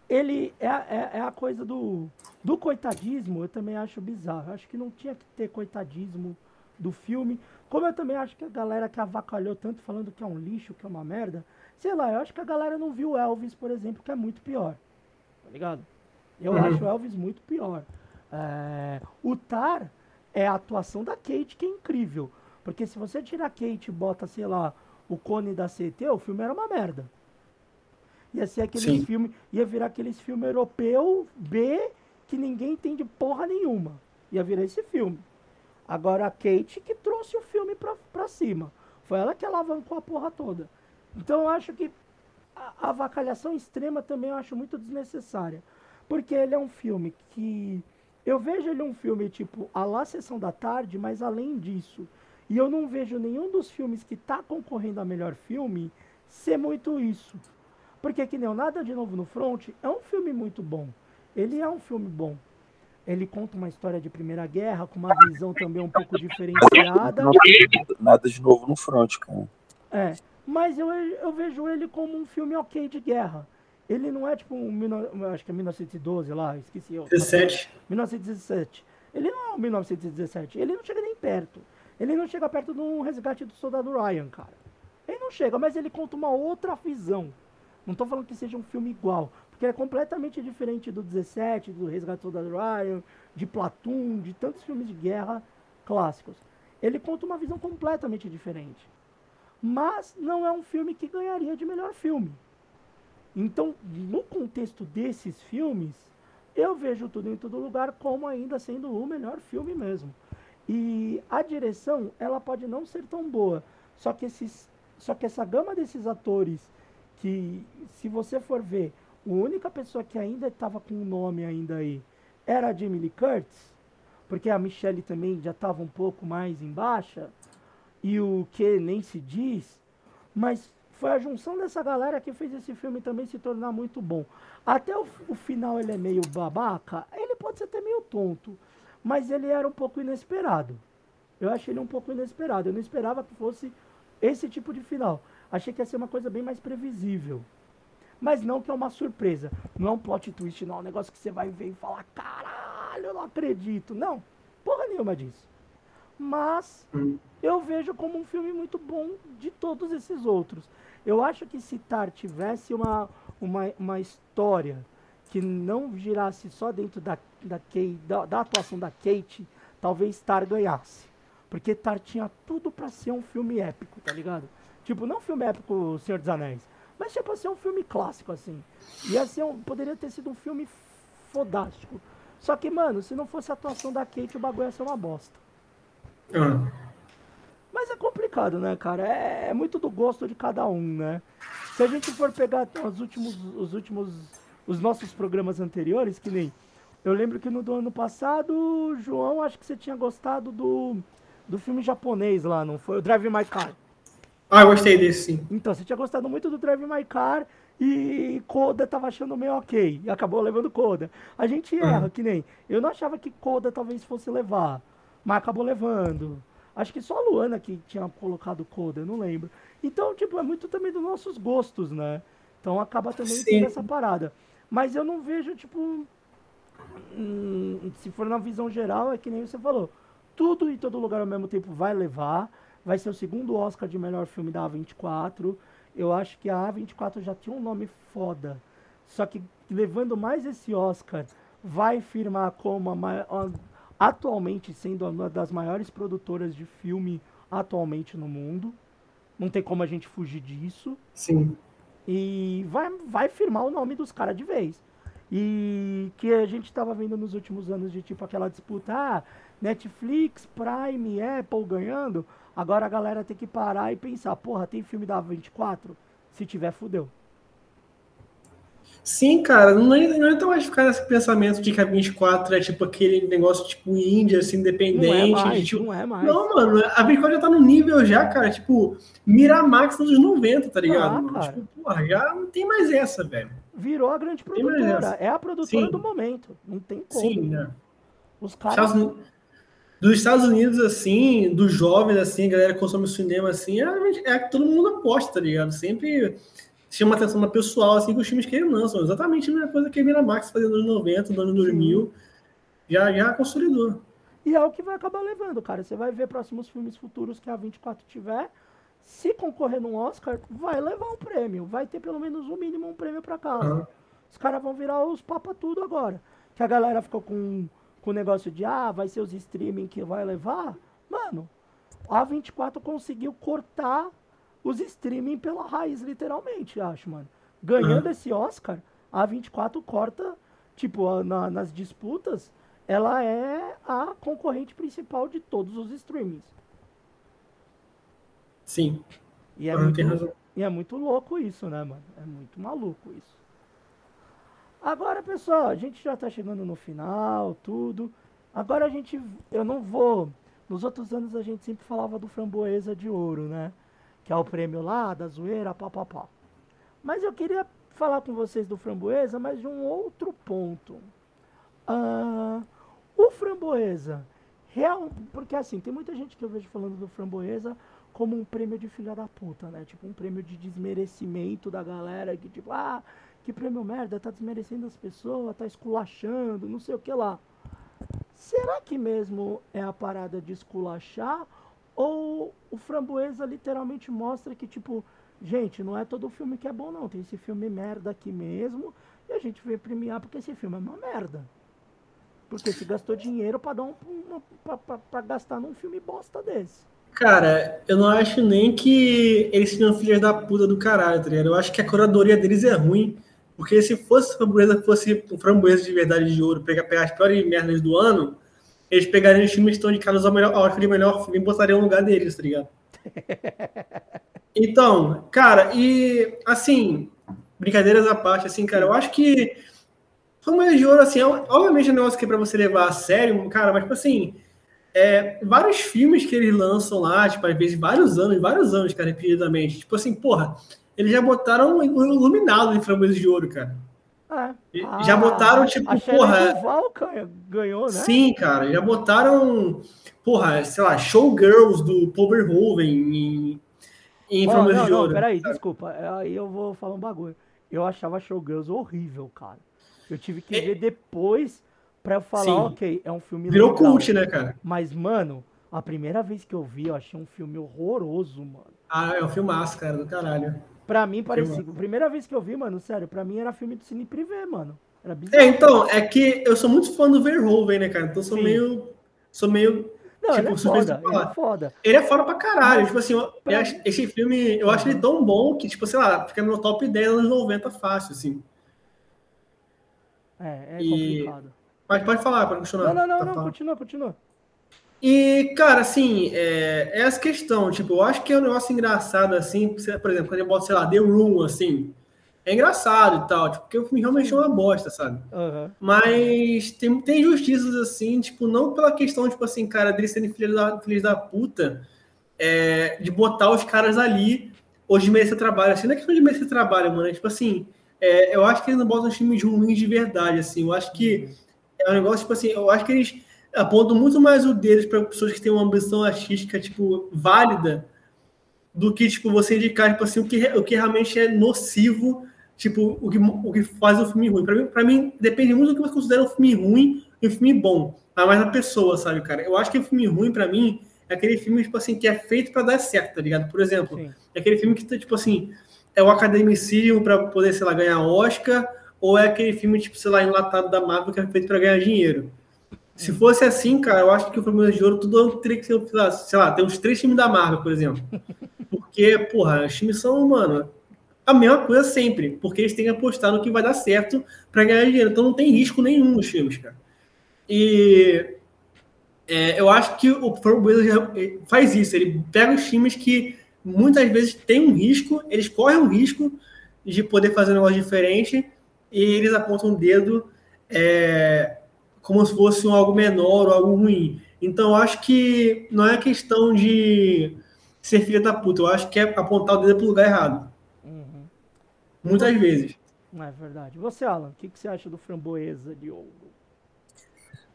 Ele é, é, é, a coisa do, do coitadismo, eu também acho bizarro. Eu acho que não tinha que ter coitadismo do filme. Como eu também acho que a galera que avacalhou tanto falando que é um lixo, que é uma merda. Sei lá, eu acho que a galera não viu Elvis, por exemplo, que é muito pior. Tá ligado? Eu uhum. acho o Elvis muito pior. É, o Tar é a atuação da Kate que é incrível. Porque se você tirar a Kate e bota, sei lá, o cone da CT, o filme era uma merda. Ia ser aqueles filmes, ia virar aqueles filmes europeu B que ninguém entende porra nenhuma. Ia virar esse filme. Agora a Kate que trouxe o filme pra, pra cima. Foi ela que alavancou a porra toda. Então eu acho que a, avacalhação extrema também eu acho muito desnecessária. Porque ele é um filme que. Eu vejo ele um filme tipo a lá Sessão da Tarde, mas além disso. E eu não vejo nenhum dos filmes que está concorrendo a melhor filme ser muito isso. Porque que nem Nada de Novo no Front é um filme muito bom. Ele é um filme bom. Ele conta uma história de Primeira Guerra com uma visão também um pouco diferenciada. Nada de novo no front, cara. É, mas eu, eu vejo ele como um filme ok de guerra. Ele não é tipo um, acho que é 1912 lá, esqueci. 17. 1917. Ele não é um 1917. Ele não chega nem perto. Ele não chega perto de um resgate do soldado Ryan, cara. Ele não chega, mas ele conta uma outra visão. Não estou falando que seja um filme igual, porque é completamente diferente do 17, do Resgate Soldado Ryan, de Platoon, de tantos filmes de guerra clássicos. Ele conta uma visão completamente diferente. Mas não é um filme que ganharia de melhor filme. Então, no contexto desses filmes, eu vejo tudo em todo lugar como ainda sendo o melhor filme mesmo. E a direção, ela pode não ser tão boa, só que, esses, só que essa gama desses atores, que se você for ver, a única pessoa que ainda estava com o nome ainda aí era a Jamie Lee Curtis, porque a Michelle também já estava um pouco mais em baixa, e o que nem se diz, mas foi a junção dessa galera que fez esse filme também se tornar muito bom. Até o, o final ele é meio babaca, ele pode ser até meio tonto, mas ele era um pouco inesperado. Eu achei ele um pouco inesperado. Eu não esperava que fosse esse tipo de final. Achei que ia ser uma coisa bem mais previsível. Mas não que é uma surpresa. Não é um plot twist, não. É um negócio que você vai ver e falar, caralho, eu não acredito. Não, porra nenhuma disso. Mas eu vejo como um filme muito bom de todos esses outros. Eu acho que se Tar tivesse uma, uma, uma história que não girasse só dentro da, da, Kate, da, da atuação da Kate, talvez Tar ganhasse. Porque Tar tinha tudo para ser um filme épico, tá ligado? Tipo, não filme épico Senhor dos Anéis, mas tipo pra ser um filme clássico, assim. Ia ser um, poderia ter sido um filme fodástico. Só que, mano, se não fosse a atuação da Kate, o bagulho ia ser uma bosta. Uhum. Mas é complicado, né, cara? É, é, muito do gosto de cada um, né? Se a gente for pegar os últimos, os últimos, os nossos programas anteriores, que nem eu lembro que no do ano passado, João, acho que você tinha gostado do, do filme japonês lá, não foi? O Drive My Car. Ah, eu gostei desse, sim. Então, você tinha gostado muito do Drive My Car e Coda tava achando meio ok. E acabou levando Coda. A gente erra, uhum. que nem. Eu não achava que Coda talvez fosse levar, mas acabou levando. Acho que só a Luana que tinha colocado Coda, não lembro. Então, tipo, é muito também dos nossos gostos, né? Então acaba também Sim. tendo essa parada. Mas eu não vejo, tipo. Hum, se for na visão geral, é que nem você falou. Tudo e todo lugar ao mesmo tempo vai levar. Vai ser o segundo Oscar de melhor filme da A24. Eu acho que a A24 já tinha um nome foda. Só que levando mais esse Oscar, vai firmar como a, a atualmente sendo uma das maiores produtoras de filme atualmente no mundo. Não tem como a gente fugir disso. Sim. E vai, vai firmar o nome dos caras de vez. E que a gente estava vendo nos últimos anos de tipo aquela disputa, ah, Netflix, Prime, Apple ganhando. Agora a galera tem que parar e pensar, porra, tem filme da 24? Se tiver, fudeu. Sim, cara, não é, não é tão mais ficar nesse pensamento de que a 24 é tipo aquele negócio tipo índia, assim, independente. Não é mais, tipo... não é mais. Não, mano, a 24 já tá no nível já, cara, tipo, Miramax dos 90, tá ligado? Ah. Tipo, porra, já não tem mais essa, velho. Virou a grande produtora. É a produtora Sim. do momento. Não tem como. Sim, né? Os caras. Uni- Dos Estados Unidos, assim, dos jovens, assim, a galera que consome cinema, assim, é, é que todo mundo aposta, tá ligado? Sempre chama atenção da pessoal, assim, que os filmes que ele lançam. Exatamente a mesma coisa que a Miramax fazia nos anos 90, nos anos 2000. Já, já consolidou. E é o que vai acabar levando, cara. Você vai ver próximos filmes futuros que a 24 tiver. Se concorrer num Oscar, vai levar um prêmio. Vai ter pelo menos um mínimo um prêmio pra casa. Aham. Os caras vão virar os papa tudo agora. Que a galera ficou com com o negócio de, ah, vai ser os streaming que vai levar. Mano, a 24 conseguiu cortar os streaming pela raiz, literalmente, acho, mano. Ganhando Aham. esse Oscar, a 24 corta, tipo, na- nas disputas, ela é a concorrente principal de todos os streamings. Sim, E é, muito, e é muito louco isso, né, mano? É muito maluco isso. Agora, pessoal, a gente já tá chegando no final, tudo. Agora a gente. Eu não vou. Nos outros anos a gente sempre falava do Framboesa de Ouro, né? Que é o prêmio lá da zoeira, papapá. Mas eu queria falar com vocês do Framboesa, mas de um outro ponto. Ah, o Framboesa, real, porque assim, tem muita gente que eu vejo falando do Framboesa como um prêmio de filha da puta, né? Tipo, um prêmio de desmerecimento da galera, que tipo, ah, que prêmio merda, tá desmerecendo as pessoas, tá esculachando, não sei o que lá. Será que mesmo é a parada de esculachar? Ou o Framboesa literalmente mostra que, tipo, gente, não é todo filme que é bom, não. Tem esse filme merda aqui mesmo, e a gente veio premiar porque esse filme é uma merda. Porque se gastou dinheiro pra, dar um, uma, pra, pra- pra gastar num filme bosta desse. Cara, eu não acho nem que eles sejam filhos da puta do caralho, tá ligado? Eu acho que a curadoria deles é ruim. Porque se fosse framboesa, fosse um framboesa de verdade de ouro, pegar, pegar as piores merdas do ano, eles pegariam os filmes que estão indicados ao melhor, ao de melhor filme e botariam no lugar deles, tá ligado? Então, cara, e assim, brincadeiras à parte, assim, cara, eu acho que framboesa de ouro, assim, é, obviamente é um negócio que é pra você levar a sério, cara, mas tipo assim, é, vários filmes que eles lançam lá, tipo, às vezes vários anos, vários anos, cara, repetidamente. Tipo assim, porra, eles já botaram iluminado em framboesa de ouro, cara. É. E- já botaram, tipo, a Shelley porra, Duval ganhou, né? Sim, cara, já botaram, porra, sei lá, Showgirls do Paul Verhoeven em, em Ó, framboesa não, de não, ouro. peraí, desculpa. é, Aí eu vou falar um bagulho. Eu achava Showgirls horrível, cara. Eu tive que ver depois pra eu falar, É. Sim. ok, é um filme Virou legal. cult, né, cara? Mas, mano, a primeira vez que eu vi, eu achei um filme horroroso, mano. Ah, é um filmaço, cara, do caralho. Pra mim, parecia. A primeira vez que eu vi, mano, sério, pra mim era filme do Cine Privé, mano. Era bizarro. É, então, é que eu sou muito fã do Verhoeven, né, cara? Então eu sou Sim. meio. Sou meio. Não, ele é suspeito foda, ele é foda. Ele é foda pra caralho. Tipo assim, eu- Pra- esse filme, eu acho ele tão bom que, tipo, sei lá, fica no top 10 anos 90 fácil, assim. É, é E- complicado. Mas pode falar, pode continuar. Não, não, não, Tá não, falando. continua, continua. E, cara, assim, é, é essa questão, tipo, eu acho que é um negócio engraçado, assim, por exemplo, quando eu boto, sei lá, The Room, assim, é engraçado e tal, tipo, porque o filme realmente é uma bosta, sabe? Aham. Mas tem, tem injustiças, assim, tipo, não pela questão, tipo assim, cara, deles serem filhos da, filhos da puta, é, de botar os caras ali ou de merecer trabalho, assim, não é questão de merecer trabalho, mano, é tipo assim, é, eu acho que eles não botam os filmes ruins de verdade, assim, eu acho que é um negócio, tipo assim, eu acho que eles apontam muito mais o deles para pessoas que têm uma ambição artística, tipo, válida, do que, tipo, você indicar, tipo assim, o que, o que realmente é nocivo, tipo, o que, o que faz um filme ruim. Para mim, pra mim, depende muito do que você considera um filme ruim e um filme bom. Mas mais da pessoa, sabe, cara? Eu acho que o filme ruim, para mim, é aquele filme, tipo assim, que é feito para dar certo, tá ligado? Por exemplo, Sim. é aquele filme que, tipo assim, é o academicismo para poder, sei lá, ganhar Oscar, ou é aquele filme, tipo, sei lá, enlatado da Marvel que é feito para ganhar dinheiro. Se fosse assim, cara, eu acho que o Flamboyant de Ouro tudo teria que ser, sei lá, tem uns três filmes da Marvel, por exemplo. Porque, porra, os filmes são, mano, a mesma coisa sempre. Porque eles têm que apostar no que vai dar certo para ganhar dinheiro. Então não tem risco nenhum nos filmes, cara. E é, eu acho que o Framboesa faz isso. Ele pega os times que muitas vezes têm um risco, eles correm um risco de poder fazer um negócio diferente e eles apontam o dedo é, como se fosse um algo menor ou algo ruim. Então, eu acho que não é questão de ser filha da puta, eu acho que é apontar o dedo para o lugar errado. Uhum. Muitas vezes. É verdade. Você, Alan, o que, que você acha do framboesa de ouro?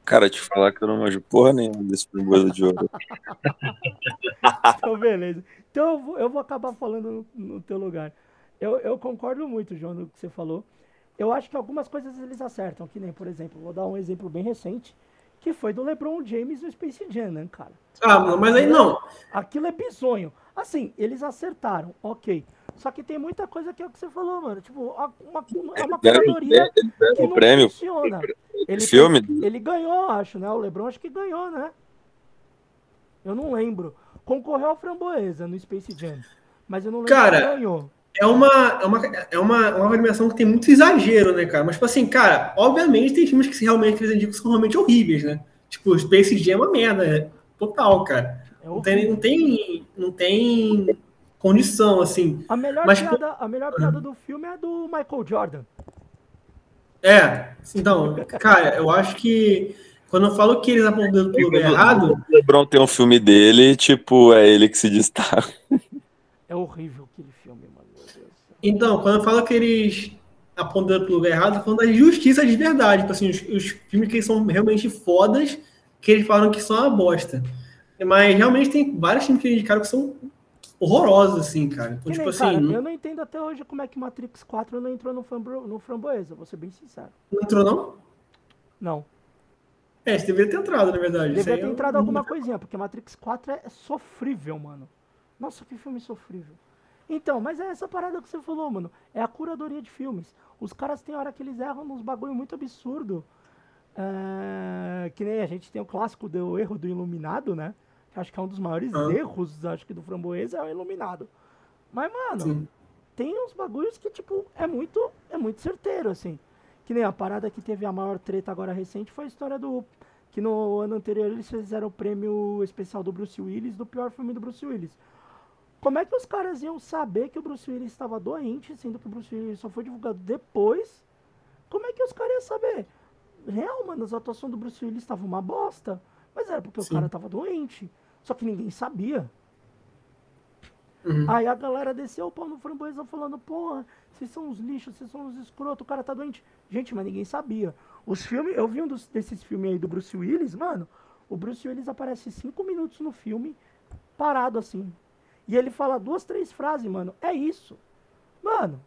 Cara, te falar que eu não manjo porra nenhuma desse framboesa de ouro. então, beleza. Então, eu vou, eu vou acabar falando no, no teu lugar. Eu, eu concordo muito, João, no que você falou. Eu acho que algumas coisas eles acertam, que nem, por exemplo, vou dar um exemplo bem recente, que foi do LeBron James no Space Jam, né, cara? Ah, mas aí não. Aquilo é bizonho. Assim, eles acertaram, ok. Só que tem muita coisa que é o que você falou, mano. Tipo, uma, uma, é uma curadoria que não prêmio. funciona. Ele, filme? Ele ganhou, acho, né? O LeBron acho que ganhou, né? Eu não lembro. Concorreu ao Framboesa no Space Jam. Mas eu não lembro Cara, ganhou é uma, é uma, é uma, uma animação que tem muito exagero, né, cara? Mas, tipo assim, cara, obviamente tem filmes que realmente eles indicam são realmente horríveis, né? Tipo, o Space Jam é uma merda, é total, cara. É não, tem, não, tem, não tem condição, assim. A melhor, Mas, piada, a melhor piada do filme é a do Michael Jordan. É, então, cara, eu acho que quando eu falo que eles apontam pro lugar errado. O Lebron tem um filme dele, tipo, é ele que se destaca. É horrível aquele então, quando eu falo que eles apontam para o lugar errado, eu falando da justiça de verdade. Tipo assim, os, os, filmes que são realmente fodas, que eles falam que são uma bosta. Mas realmente tem vários filmes que indicaram que são horrorosos, assim, cara. Então, tipo assim. Cara, não... Eu não entendo até hoje como é que Matrix 4 não entrou no, frambo... no Framboesa, vou ser bem sincero. Não entrou, não? Não. É, você deveria ter entrado, na verdade. Deveria ter entrado alguma coisinha, porque Matrix 4 é sofrível, mano. Nossa, que filme sofrível. Então, mas é essa parada que você falou, mano. É a curadoria de filmes. Os caras têm hora que eles erram nos bagulho muito absurdo. É, que nem a gente tem o clássico do erro do Iluminado, né? Que acho que é um dos maiores ah. erros, acho que do Framboesa é o Iluminado. Mas, mano, Sim. tem uns bagulhos que, tipo, é muito, é muito certeiro, assim. Que nem a parada que teve a maior treta agora recente foi a história do. Que no ano anterior eles fizeram o prêmio especial do Bruce Willis do pior filme do Bruce Willis. Como é que os caras iam saber que o Bruce Willis estava doente, sendo que o Bruce Willis só foi divulgado depois? Como é que os caras iam saber? Real, mano, as atuações do Bruce Willis estavam uma bosta. Mas era porque Sim. o cara tava doente. Só que ninguém sabia. Uhum. Aí a galera desceu o pau no framboesa falando, porra, vocês são uns lixos, vocês são uns escrotos, o cara tá doente. Gente, mas ninguém sabia. Os filmes, eu vi um dos, desses filmes aí do Bruce Willis, mano. O Bruce Willis aparece cinco minutos no filme, parado assim, e ele fala duas, três frases, mano. É isso. Mano,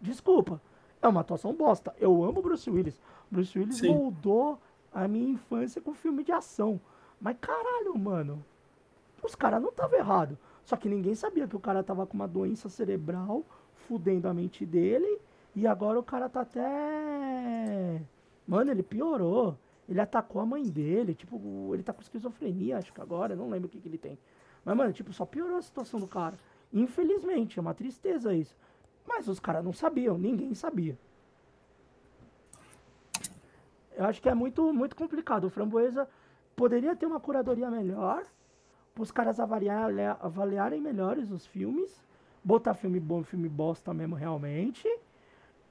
desculpa. É uma atuação bosta. Eu amo Bruce Willis. Bruce Willis Sim. moldou a minha infância com filme de ação. Mas caralho, mano. Os caras não estavam errados. Só que ninguém sabia que o cara tava com uma doença cerebral fudendo a mente dele. E agora o cara tá até. Mano, ele piorou. Ele atacou a mãe dele. Tipo, ele tá com esquizofrenia, acho que agora. Não lembro o que, que ele tem. Mas, mano, tipo, só piorou a situação do cara. Infelizmente, é uma tristeza isso. Mas os caras não sabiam, ninguém sabia. Eu acho que é muito, muito complicado. O Framboesa poderia ter uma curadoria melhor, para os caras avaliar, avaliarem melhores os filmes, botar filme bom, filme bosta mesmo realmente,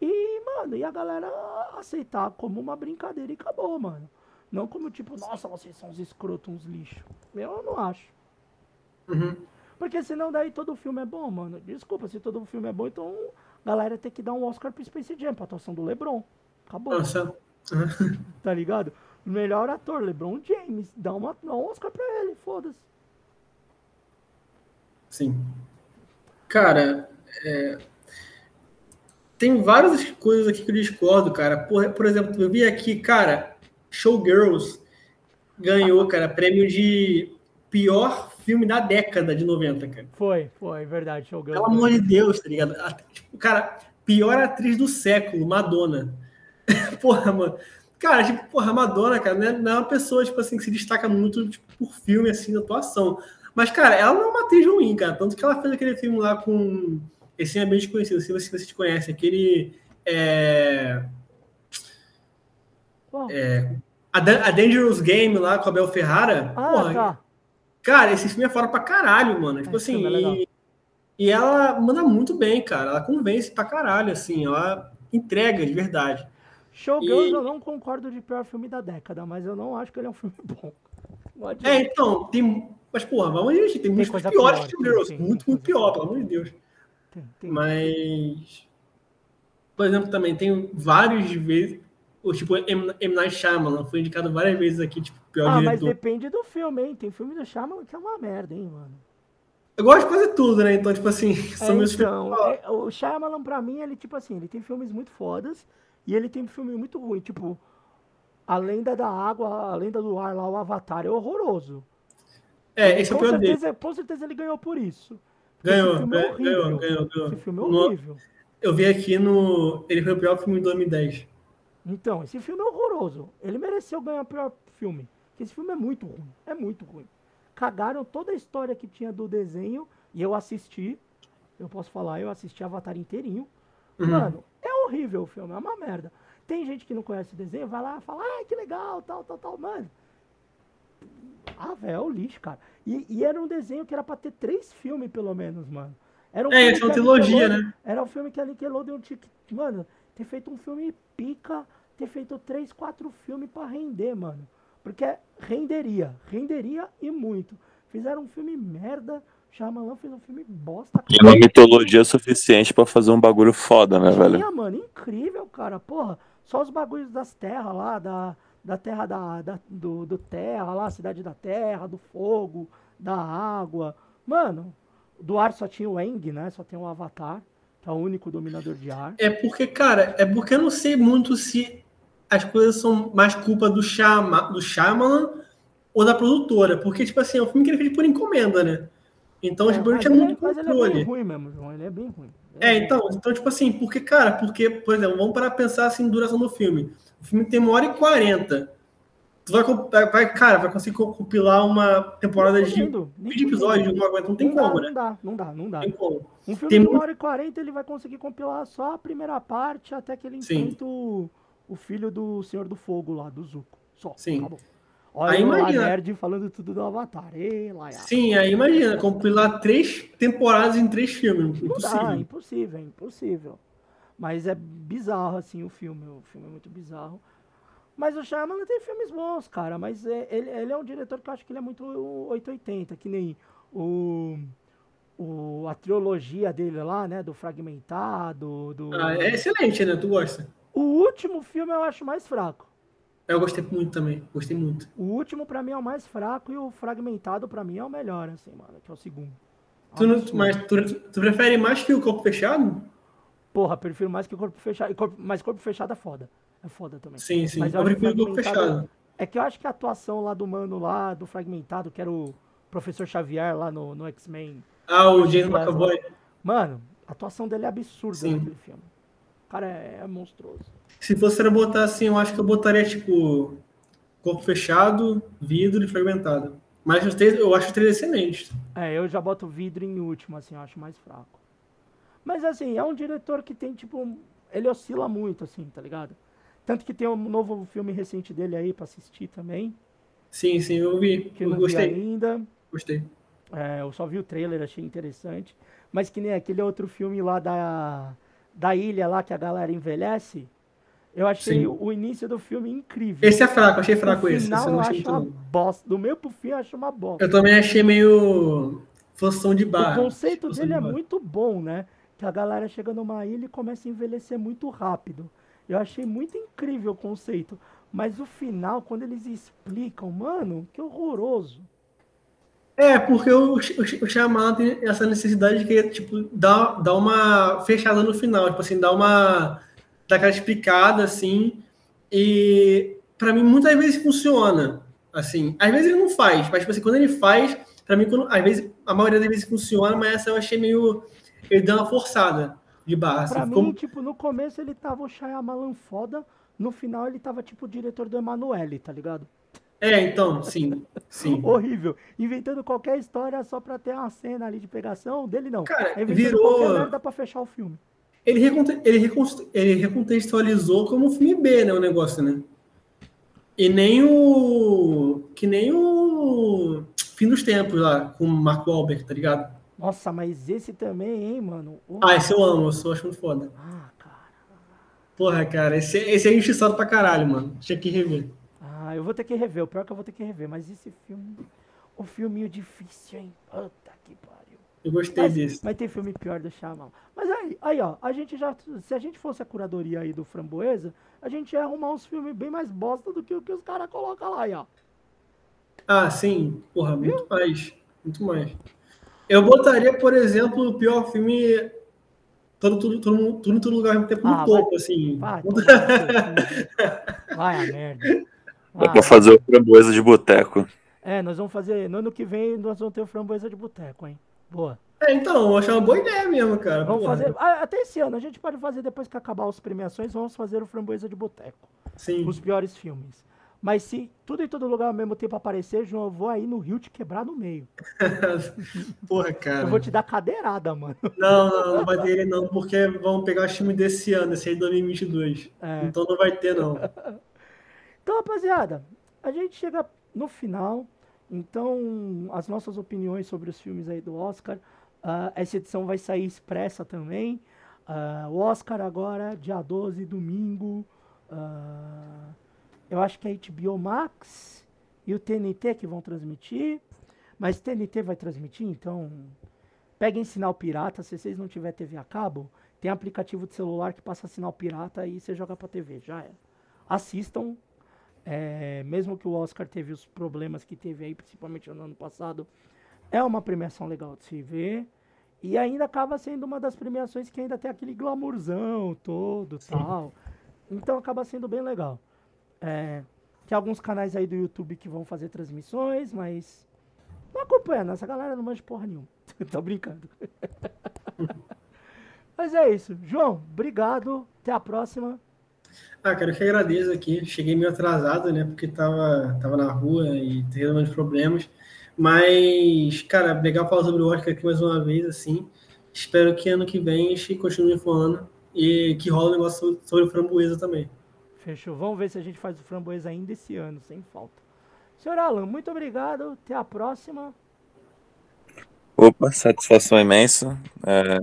e, mano, e a galera aceitar como uma brincadeira e acabou, mano. Não como tipo, nossa, vocês são uns escrotos, uns lixo. Eu não acho. Uhum. Porque senão daí todo filme é bom, mano. Desculpa, se todo filme é bom, então a galera tem que dar um Oscar pro Space Jam, pra atuação do LeBron. Acabou. Nossa. tá ligado? Melhor ator, LeBron James. Dá, uma, dá um Oscar pra ele, foda-se. Sim. Cara, é... tem várias coisas aqui que eu discordo, cara. Por, por exemplo, eu vi aqui, cara, Showgirls ganhou, cara, prêmio de pior filme da década de 90, cara. Foi, foi, verdade. Showgirl. Pelo amor de Deus, tá ligado? Tipo, cara, pior atriz do século, Madonna. porra, mano. Cara, tipo, porra, Madonna, cara, não é, não é uma pessoa, tipo assim, que se destaca muito tipo, por filme, assim, de atuação. Mas, cara, ela não é uma atriz ruim, cara. Tanto que ela fez aquele filme lá com. Esse é bem desconhecido, se você, se conhece, aquele. É... É, A, a Dangerous Game lá com a Bel Ferrara. Ah, porra, tá. Cara, esse filme é fora pra caralho, mano. Tipo assim, é e, e, ela manda muito bem, cara. Ela convence pra caralho, assim. Ela entrega de verdade. Showgirls e... eu não concordo de pior filme da década, mas eu não acho que ele é um filme bom. É, então, tem. Mas, porra, vamos gente, tem, tem muitos piores que Showgirls. Muito, muito pior, pelo amor de Deus. Tem, tem. Mas. Por exemplo, também tem vários vezes. O tipo, M. Night Shyamalan foi indicado várias vezes aqui, tipo, pior ah, diretor. mas depende do filme, hein? Tem filme do Shyamalan que é uma merda, hein, mano. Eu gosto de fazer tudo, né? Então, tipo assim, é, são meus então, é, O Shyamalan, pra mim, ele, tipo assim, ele tem filmes muito fodas e ele tem filme muito ruim. Tipo, A Lenda da Água, A Lenda do Ar lá, o Avatar, é horroroso. É, esse é o pior certeza, dele. Com certeza ele ganhou por isso. Ganhou, é ganhou, ganhou, ganhou, ganhou. Esse filme é horrível. No, eu vi aqui no. Ele foi o pior filme de 2010. Então, esse filme é horroroso. Ele mereceu ganhar o pior filme. Porque esse filme é muito ruim. É muito ruim. Cagaram toda a história que tinha do desenho. E eu assisti. Eu posso falar, eu assisti Avatar inteirinho. Uhum. Mano, é horrível o filme, é uma merda. Tem gente que não conhece o desenho, vai lá e fala, ai, que legal, tal, tal, tal. Mano. Ah, velho, é o lixo, cara. E, e, era um desenho que era pra ter três filmes, pelo menos, mano. Era um é, é uma trilogia, né? Era um filme que a Nickelodeon tinha que, mano, ter feito um filme pica, ter feito três, quatro filmes pra render, mano. Porque renderia, renderia e muito. Fizeram um filme merda, Shyamalan fez um filme bosta. E uma mitologia suficiente para fazer um bagulho foda, né, velho? Tinha, mano, incrível, cara. Porra, só os bagulhos das terras lá, da, da terra da, da do, do terra lá, cidade da terra, do fogo, da água. Mano, do ar só tinha o Eng, né? Só tem o Avatar, é o único dominador de ar. É porque, cara, é porque eu não sei muito se as coisas são mais culpa do, Shama, do Shyamalan ou da produtora. Porque, tipo assim, é um filme que ele fez por encomenda, né? Então, é, tipo, ele tinha muito controle. Mas ele é bem ruim mesmo, João. Ele é bem ruim. é, então, então, tipo assim, porque, cara, porque, por exemplo, vamos para pensar assim, duração do filme. O filme tem uma hora e quarenta. Tu vai, vai, cara, vai conseguir compilar uma temporada de 20 episódios uma coisa, não tem não como, dá, né? Não dá, não dá, não dá. Tem como. Um filme tem de 1 hora e 40 ele vai conseguir compilar só a primeira parte até que ele enfrenta o, o filho do Senhor do Fogo lá, do Zuko. Só. Sim. Acabou. Olha aí imagina. nerd falando tudo do Avatar. Ei, Sim, aí imagina, compilar três temporadas em três filmes. Não impossível. dá, impossível, impossível. Mas é bizarro, assim, o filme. O filme é muito bizarro. Mas o Shyamalan tem filmes bons, cara. Mas é, ele, ele, é um diretor que eu acho que ele é muito 880, que nem o, o, a trilogia dele lá, né? Do Fragmentado. Do, ah, é excelente, né? Tu gosta? O último filme eu acho mais fraco. Eu gostei muito também, gostei muito. O último pra mim é o mais fraco e o fragmentado pra mim é o melhor, assim, mano, que é o segundo. Tu não, mas tu, tu, prefere mais que o corpo fechado? Porra, prefiro mais que o corpo fechado. Corpo, mas corpo fechado é foda. É foda também. Sim, sim. Mas eu, eu prefiro o fechado. É que eu acho que a atuação lá do mano lá, do fragmentado, que era o professor Xavier lá no, no X-Men. Ah, o James McAvoy. Mano, a atuação dele é absurda sim. naquele filme. O cara é, é monstruoso. Se fosse para botar assim, eu acho que eu botaria tipo corpo fechado, vidro e fragmentado. Mas os três, eu acho os três excelentes. É, eu já boto vidro em último, assim, eu acho mais fraco. Mas assim, é um diretor que tem, tipo, ele oscila muito, assim, tá ligado? Tanto que tem um novo filme recente dele aí para assistir também. Sim, sim, eu vi. Que eu não gostei. Vi ainda. Gostei. É, eu só vi o trailer, achei interessante. Mas que nem aquele outro filme lá da, da ilha lá que a galera envelhece. Eu achei Sim. o início do filme incrível. Esse é fraco, achei fraco esse. Final, esse eu, acho uma bosta. Do meio pro fim, eu acho uma bosta. Eu também achei meio função de barra. O conceito dele é muito bom, né? Que a galera chega numa ilha e começa a envelhecer muito rápido. Eu achei muito incrível o conceito. Mas o final, quando eles explicam, mano, que horroroso. É, porque o, o, o Shyamalan tem essa necessidade de que, tipo, dar, dar uma fechada no final. Tipo assim, dar uma dar aquela explicada, assim, e para mim muitas vezes funciona, assim, às vezes ele não faz, mas tipo assim, quando ele faz, para mim, quando, às vezes, a maioria das vezes funciona, mas essa eu achei meio, ele deu uma forçada de barra. Pra assim, mim, tipo, no começo ele tava o Shyamalan foda, no final ele tava tipo o diretor do Emanuele, tá ligado? É, então, sim, sim. Horrível. Inventando qualquer história só pra ter uma cena ali de pegação, dele não. Cara, é virou... merda pra fechar o filme ele, reconte ele, ele recontextualizou como filme B, né? O negócio, né? E nem o. Que nem o. Fim dos Tempos lá, com o Mark Wahlberg, tá ligado? Nossa, mas esse também, hein, mano? Oh, ah, esse eu amo, eu sou acho muito foda. Ah, cara. Porra, cara, esse, esse é injustiçado pra caralho, mano. Tinha que rever. Ah, eu vou ter que rever. O pior é que eu vou ter que rever. Mas esse filme. O filminho difícil, hein? Puta que pariu. Eu gostei mas, desse. Mas tem filme pior do Shyamalan. Mas aí, aí, ó, a gente já. Se a gente fosse a curadoria aí do Framboesa, a gente ia arrumar uns filmes bem mais bosta do que o que os caras colocam lá, aí, ó. Ah, sim. Porra, Viu? muito mais. Muito mais. Eu botaria, por exemplo, o pior filme. Todo, tudo, todo, tudo em todo lugar ao tempo no ah, topo, vai, assim. Vai, vai a merda. Dá pra fazer o framboesa de boteco. É, nós vamos fazer. No ano que vem nós vamos ter o framboesa de boteco, hein? Boa. É, então, eu achei uma boa ideia mesmo, cara. Vamos Porra. fazer. Ah, até esse ano, a gente pode fazer, depois que acabar as premiações, vamos fazer o framboesa de boteco. Sim. Os piores filmes. Mas se tudo em todo lugar ao mesmo tempo aparecer, João, eu vou aí no Rio te quebrar no meio. Porra, cara. Eu vou te dar cadeirada, mano. Não, não, não vai ter não, porque vamos pegar o time desse ano, esse aí de 2022. É. Então não vai ter, não. então, rapaziada, a gente chega no final. Então, as nossas opiniões sobre os filmes aí do Oscar. Uh, essa edição vai sair expressa também. Uh, o Oscar agora, dia 12, domingo. Uh, eu acho que é a HBO Max e o TNT que vão transmitir. Mas TNT vai transmitir, então peguem sinal pirata. Se vocês não tiver TV a cabo, tem aplicativo de celular que passa sinal pirata e você joga pra TV, já é. Assistam. É, mesmo que o Oscar teve os problemas que teve aí, principalmente no ano passado, é uma premiação legal de se ver. E ainda acaba sendo uma das premiações que ainda tem aquele glamourzão todo Sim. tal. Então acaba sendo bem legal. É, tem alguns canais aí do YouTube que vão fazer transmissões, mas não acompanha, essa galera não manja porra nenhuma. Tô brincando. mas é isso. João, obrigado. Até a próxima. Ah, eu que agradeço aqui. Cheguei meio atrasado, né? Porque tava, tava na rua e teve alguns problemas. Mas, cara, legal falar sobre o Oscar aqui mais uma vez, assim. Espero que ano que vem a gente continue falando e que rola um negócio sobre o framboesa também. Fechou. Vamos ver se a gente faz o framboesa ainda esse ano, sem falta. Senhor Alan, muito obrigado. Até a próxima. Opa, satisfação imensa. É,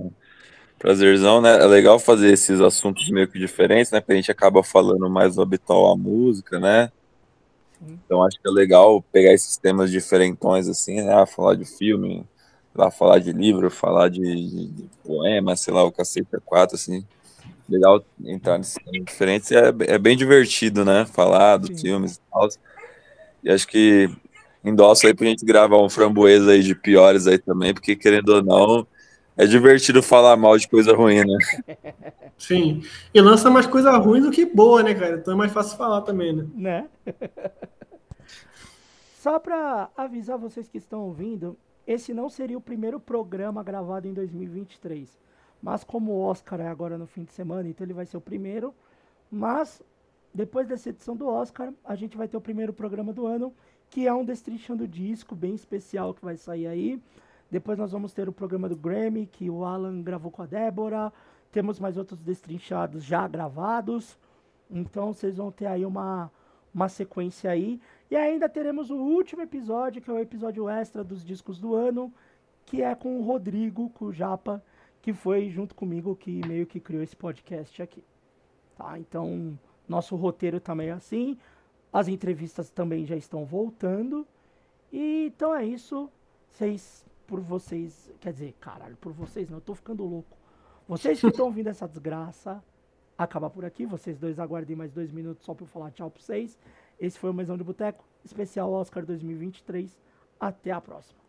prazerzão, né? É legal fazer esses assuntos meio que diferentes, né? Porque a gente acaba falando mais do habitual a música, né? Sim. Então acho que é legal pegar esses temas diferentões, assim, né? Ah, falar de filme, lá, falar de livro, falar de, de, de poema, sei lá, o cacete é quatro, assim legal entrar nesses temas diferentes. É, é bem divertido, né? Falar dos Sim. filmes e tal. E acho que endosso aí pra gente gravar um framboesa aí de piores aí também, porque querendo ou não, é divertido falar mal de coisa ruim, né? Sim. E lança mais coisa ruim do que boa, né, cara? Então é mais fácil falar também, né? Né? Só para avisar vocês que estão ouvindo, esse não seria o primeiro programa gravado em 2023. Mas como o Oscar é agora no fim de semana, então ele vai ser o primeiro. Mas depois dessa edição do Oscar, a gente vai ter o primeiro programa do ano, que é um Destrinchando Disco bem especial que vai sair aí. Depois nós vamos ter o programa do Grammy, que o Alan gravou com a Débora. Temos mais outros destrinchados já gravados. Então vocês vão ter aí uma, uma sequência aí. E ainda teremos o último episódio, que é o episódio extra dos discos do ano, que é com o Rodrigo, com o Japa, que foi junto comigo que meio que criou esse podcast aqui. Tá? Então, nosso roteiro também é assim. As entrevistas também já estão voltando. E então é isso. Vocês, por vocês, quer dizer, caralho, por vocês não, eu tô ficando louco. Vocês que estão ouvindo essa desgraça, acaba por aqui. Vocês dois aguardem mais dois minutos só para eu falar tchau para vocês. Esse foi o Mesão de Boteco, especial Oscar 2023. Até a próxima.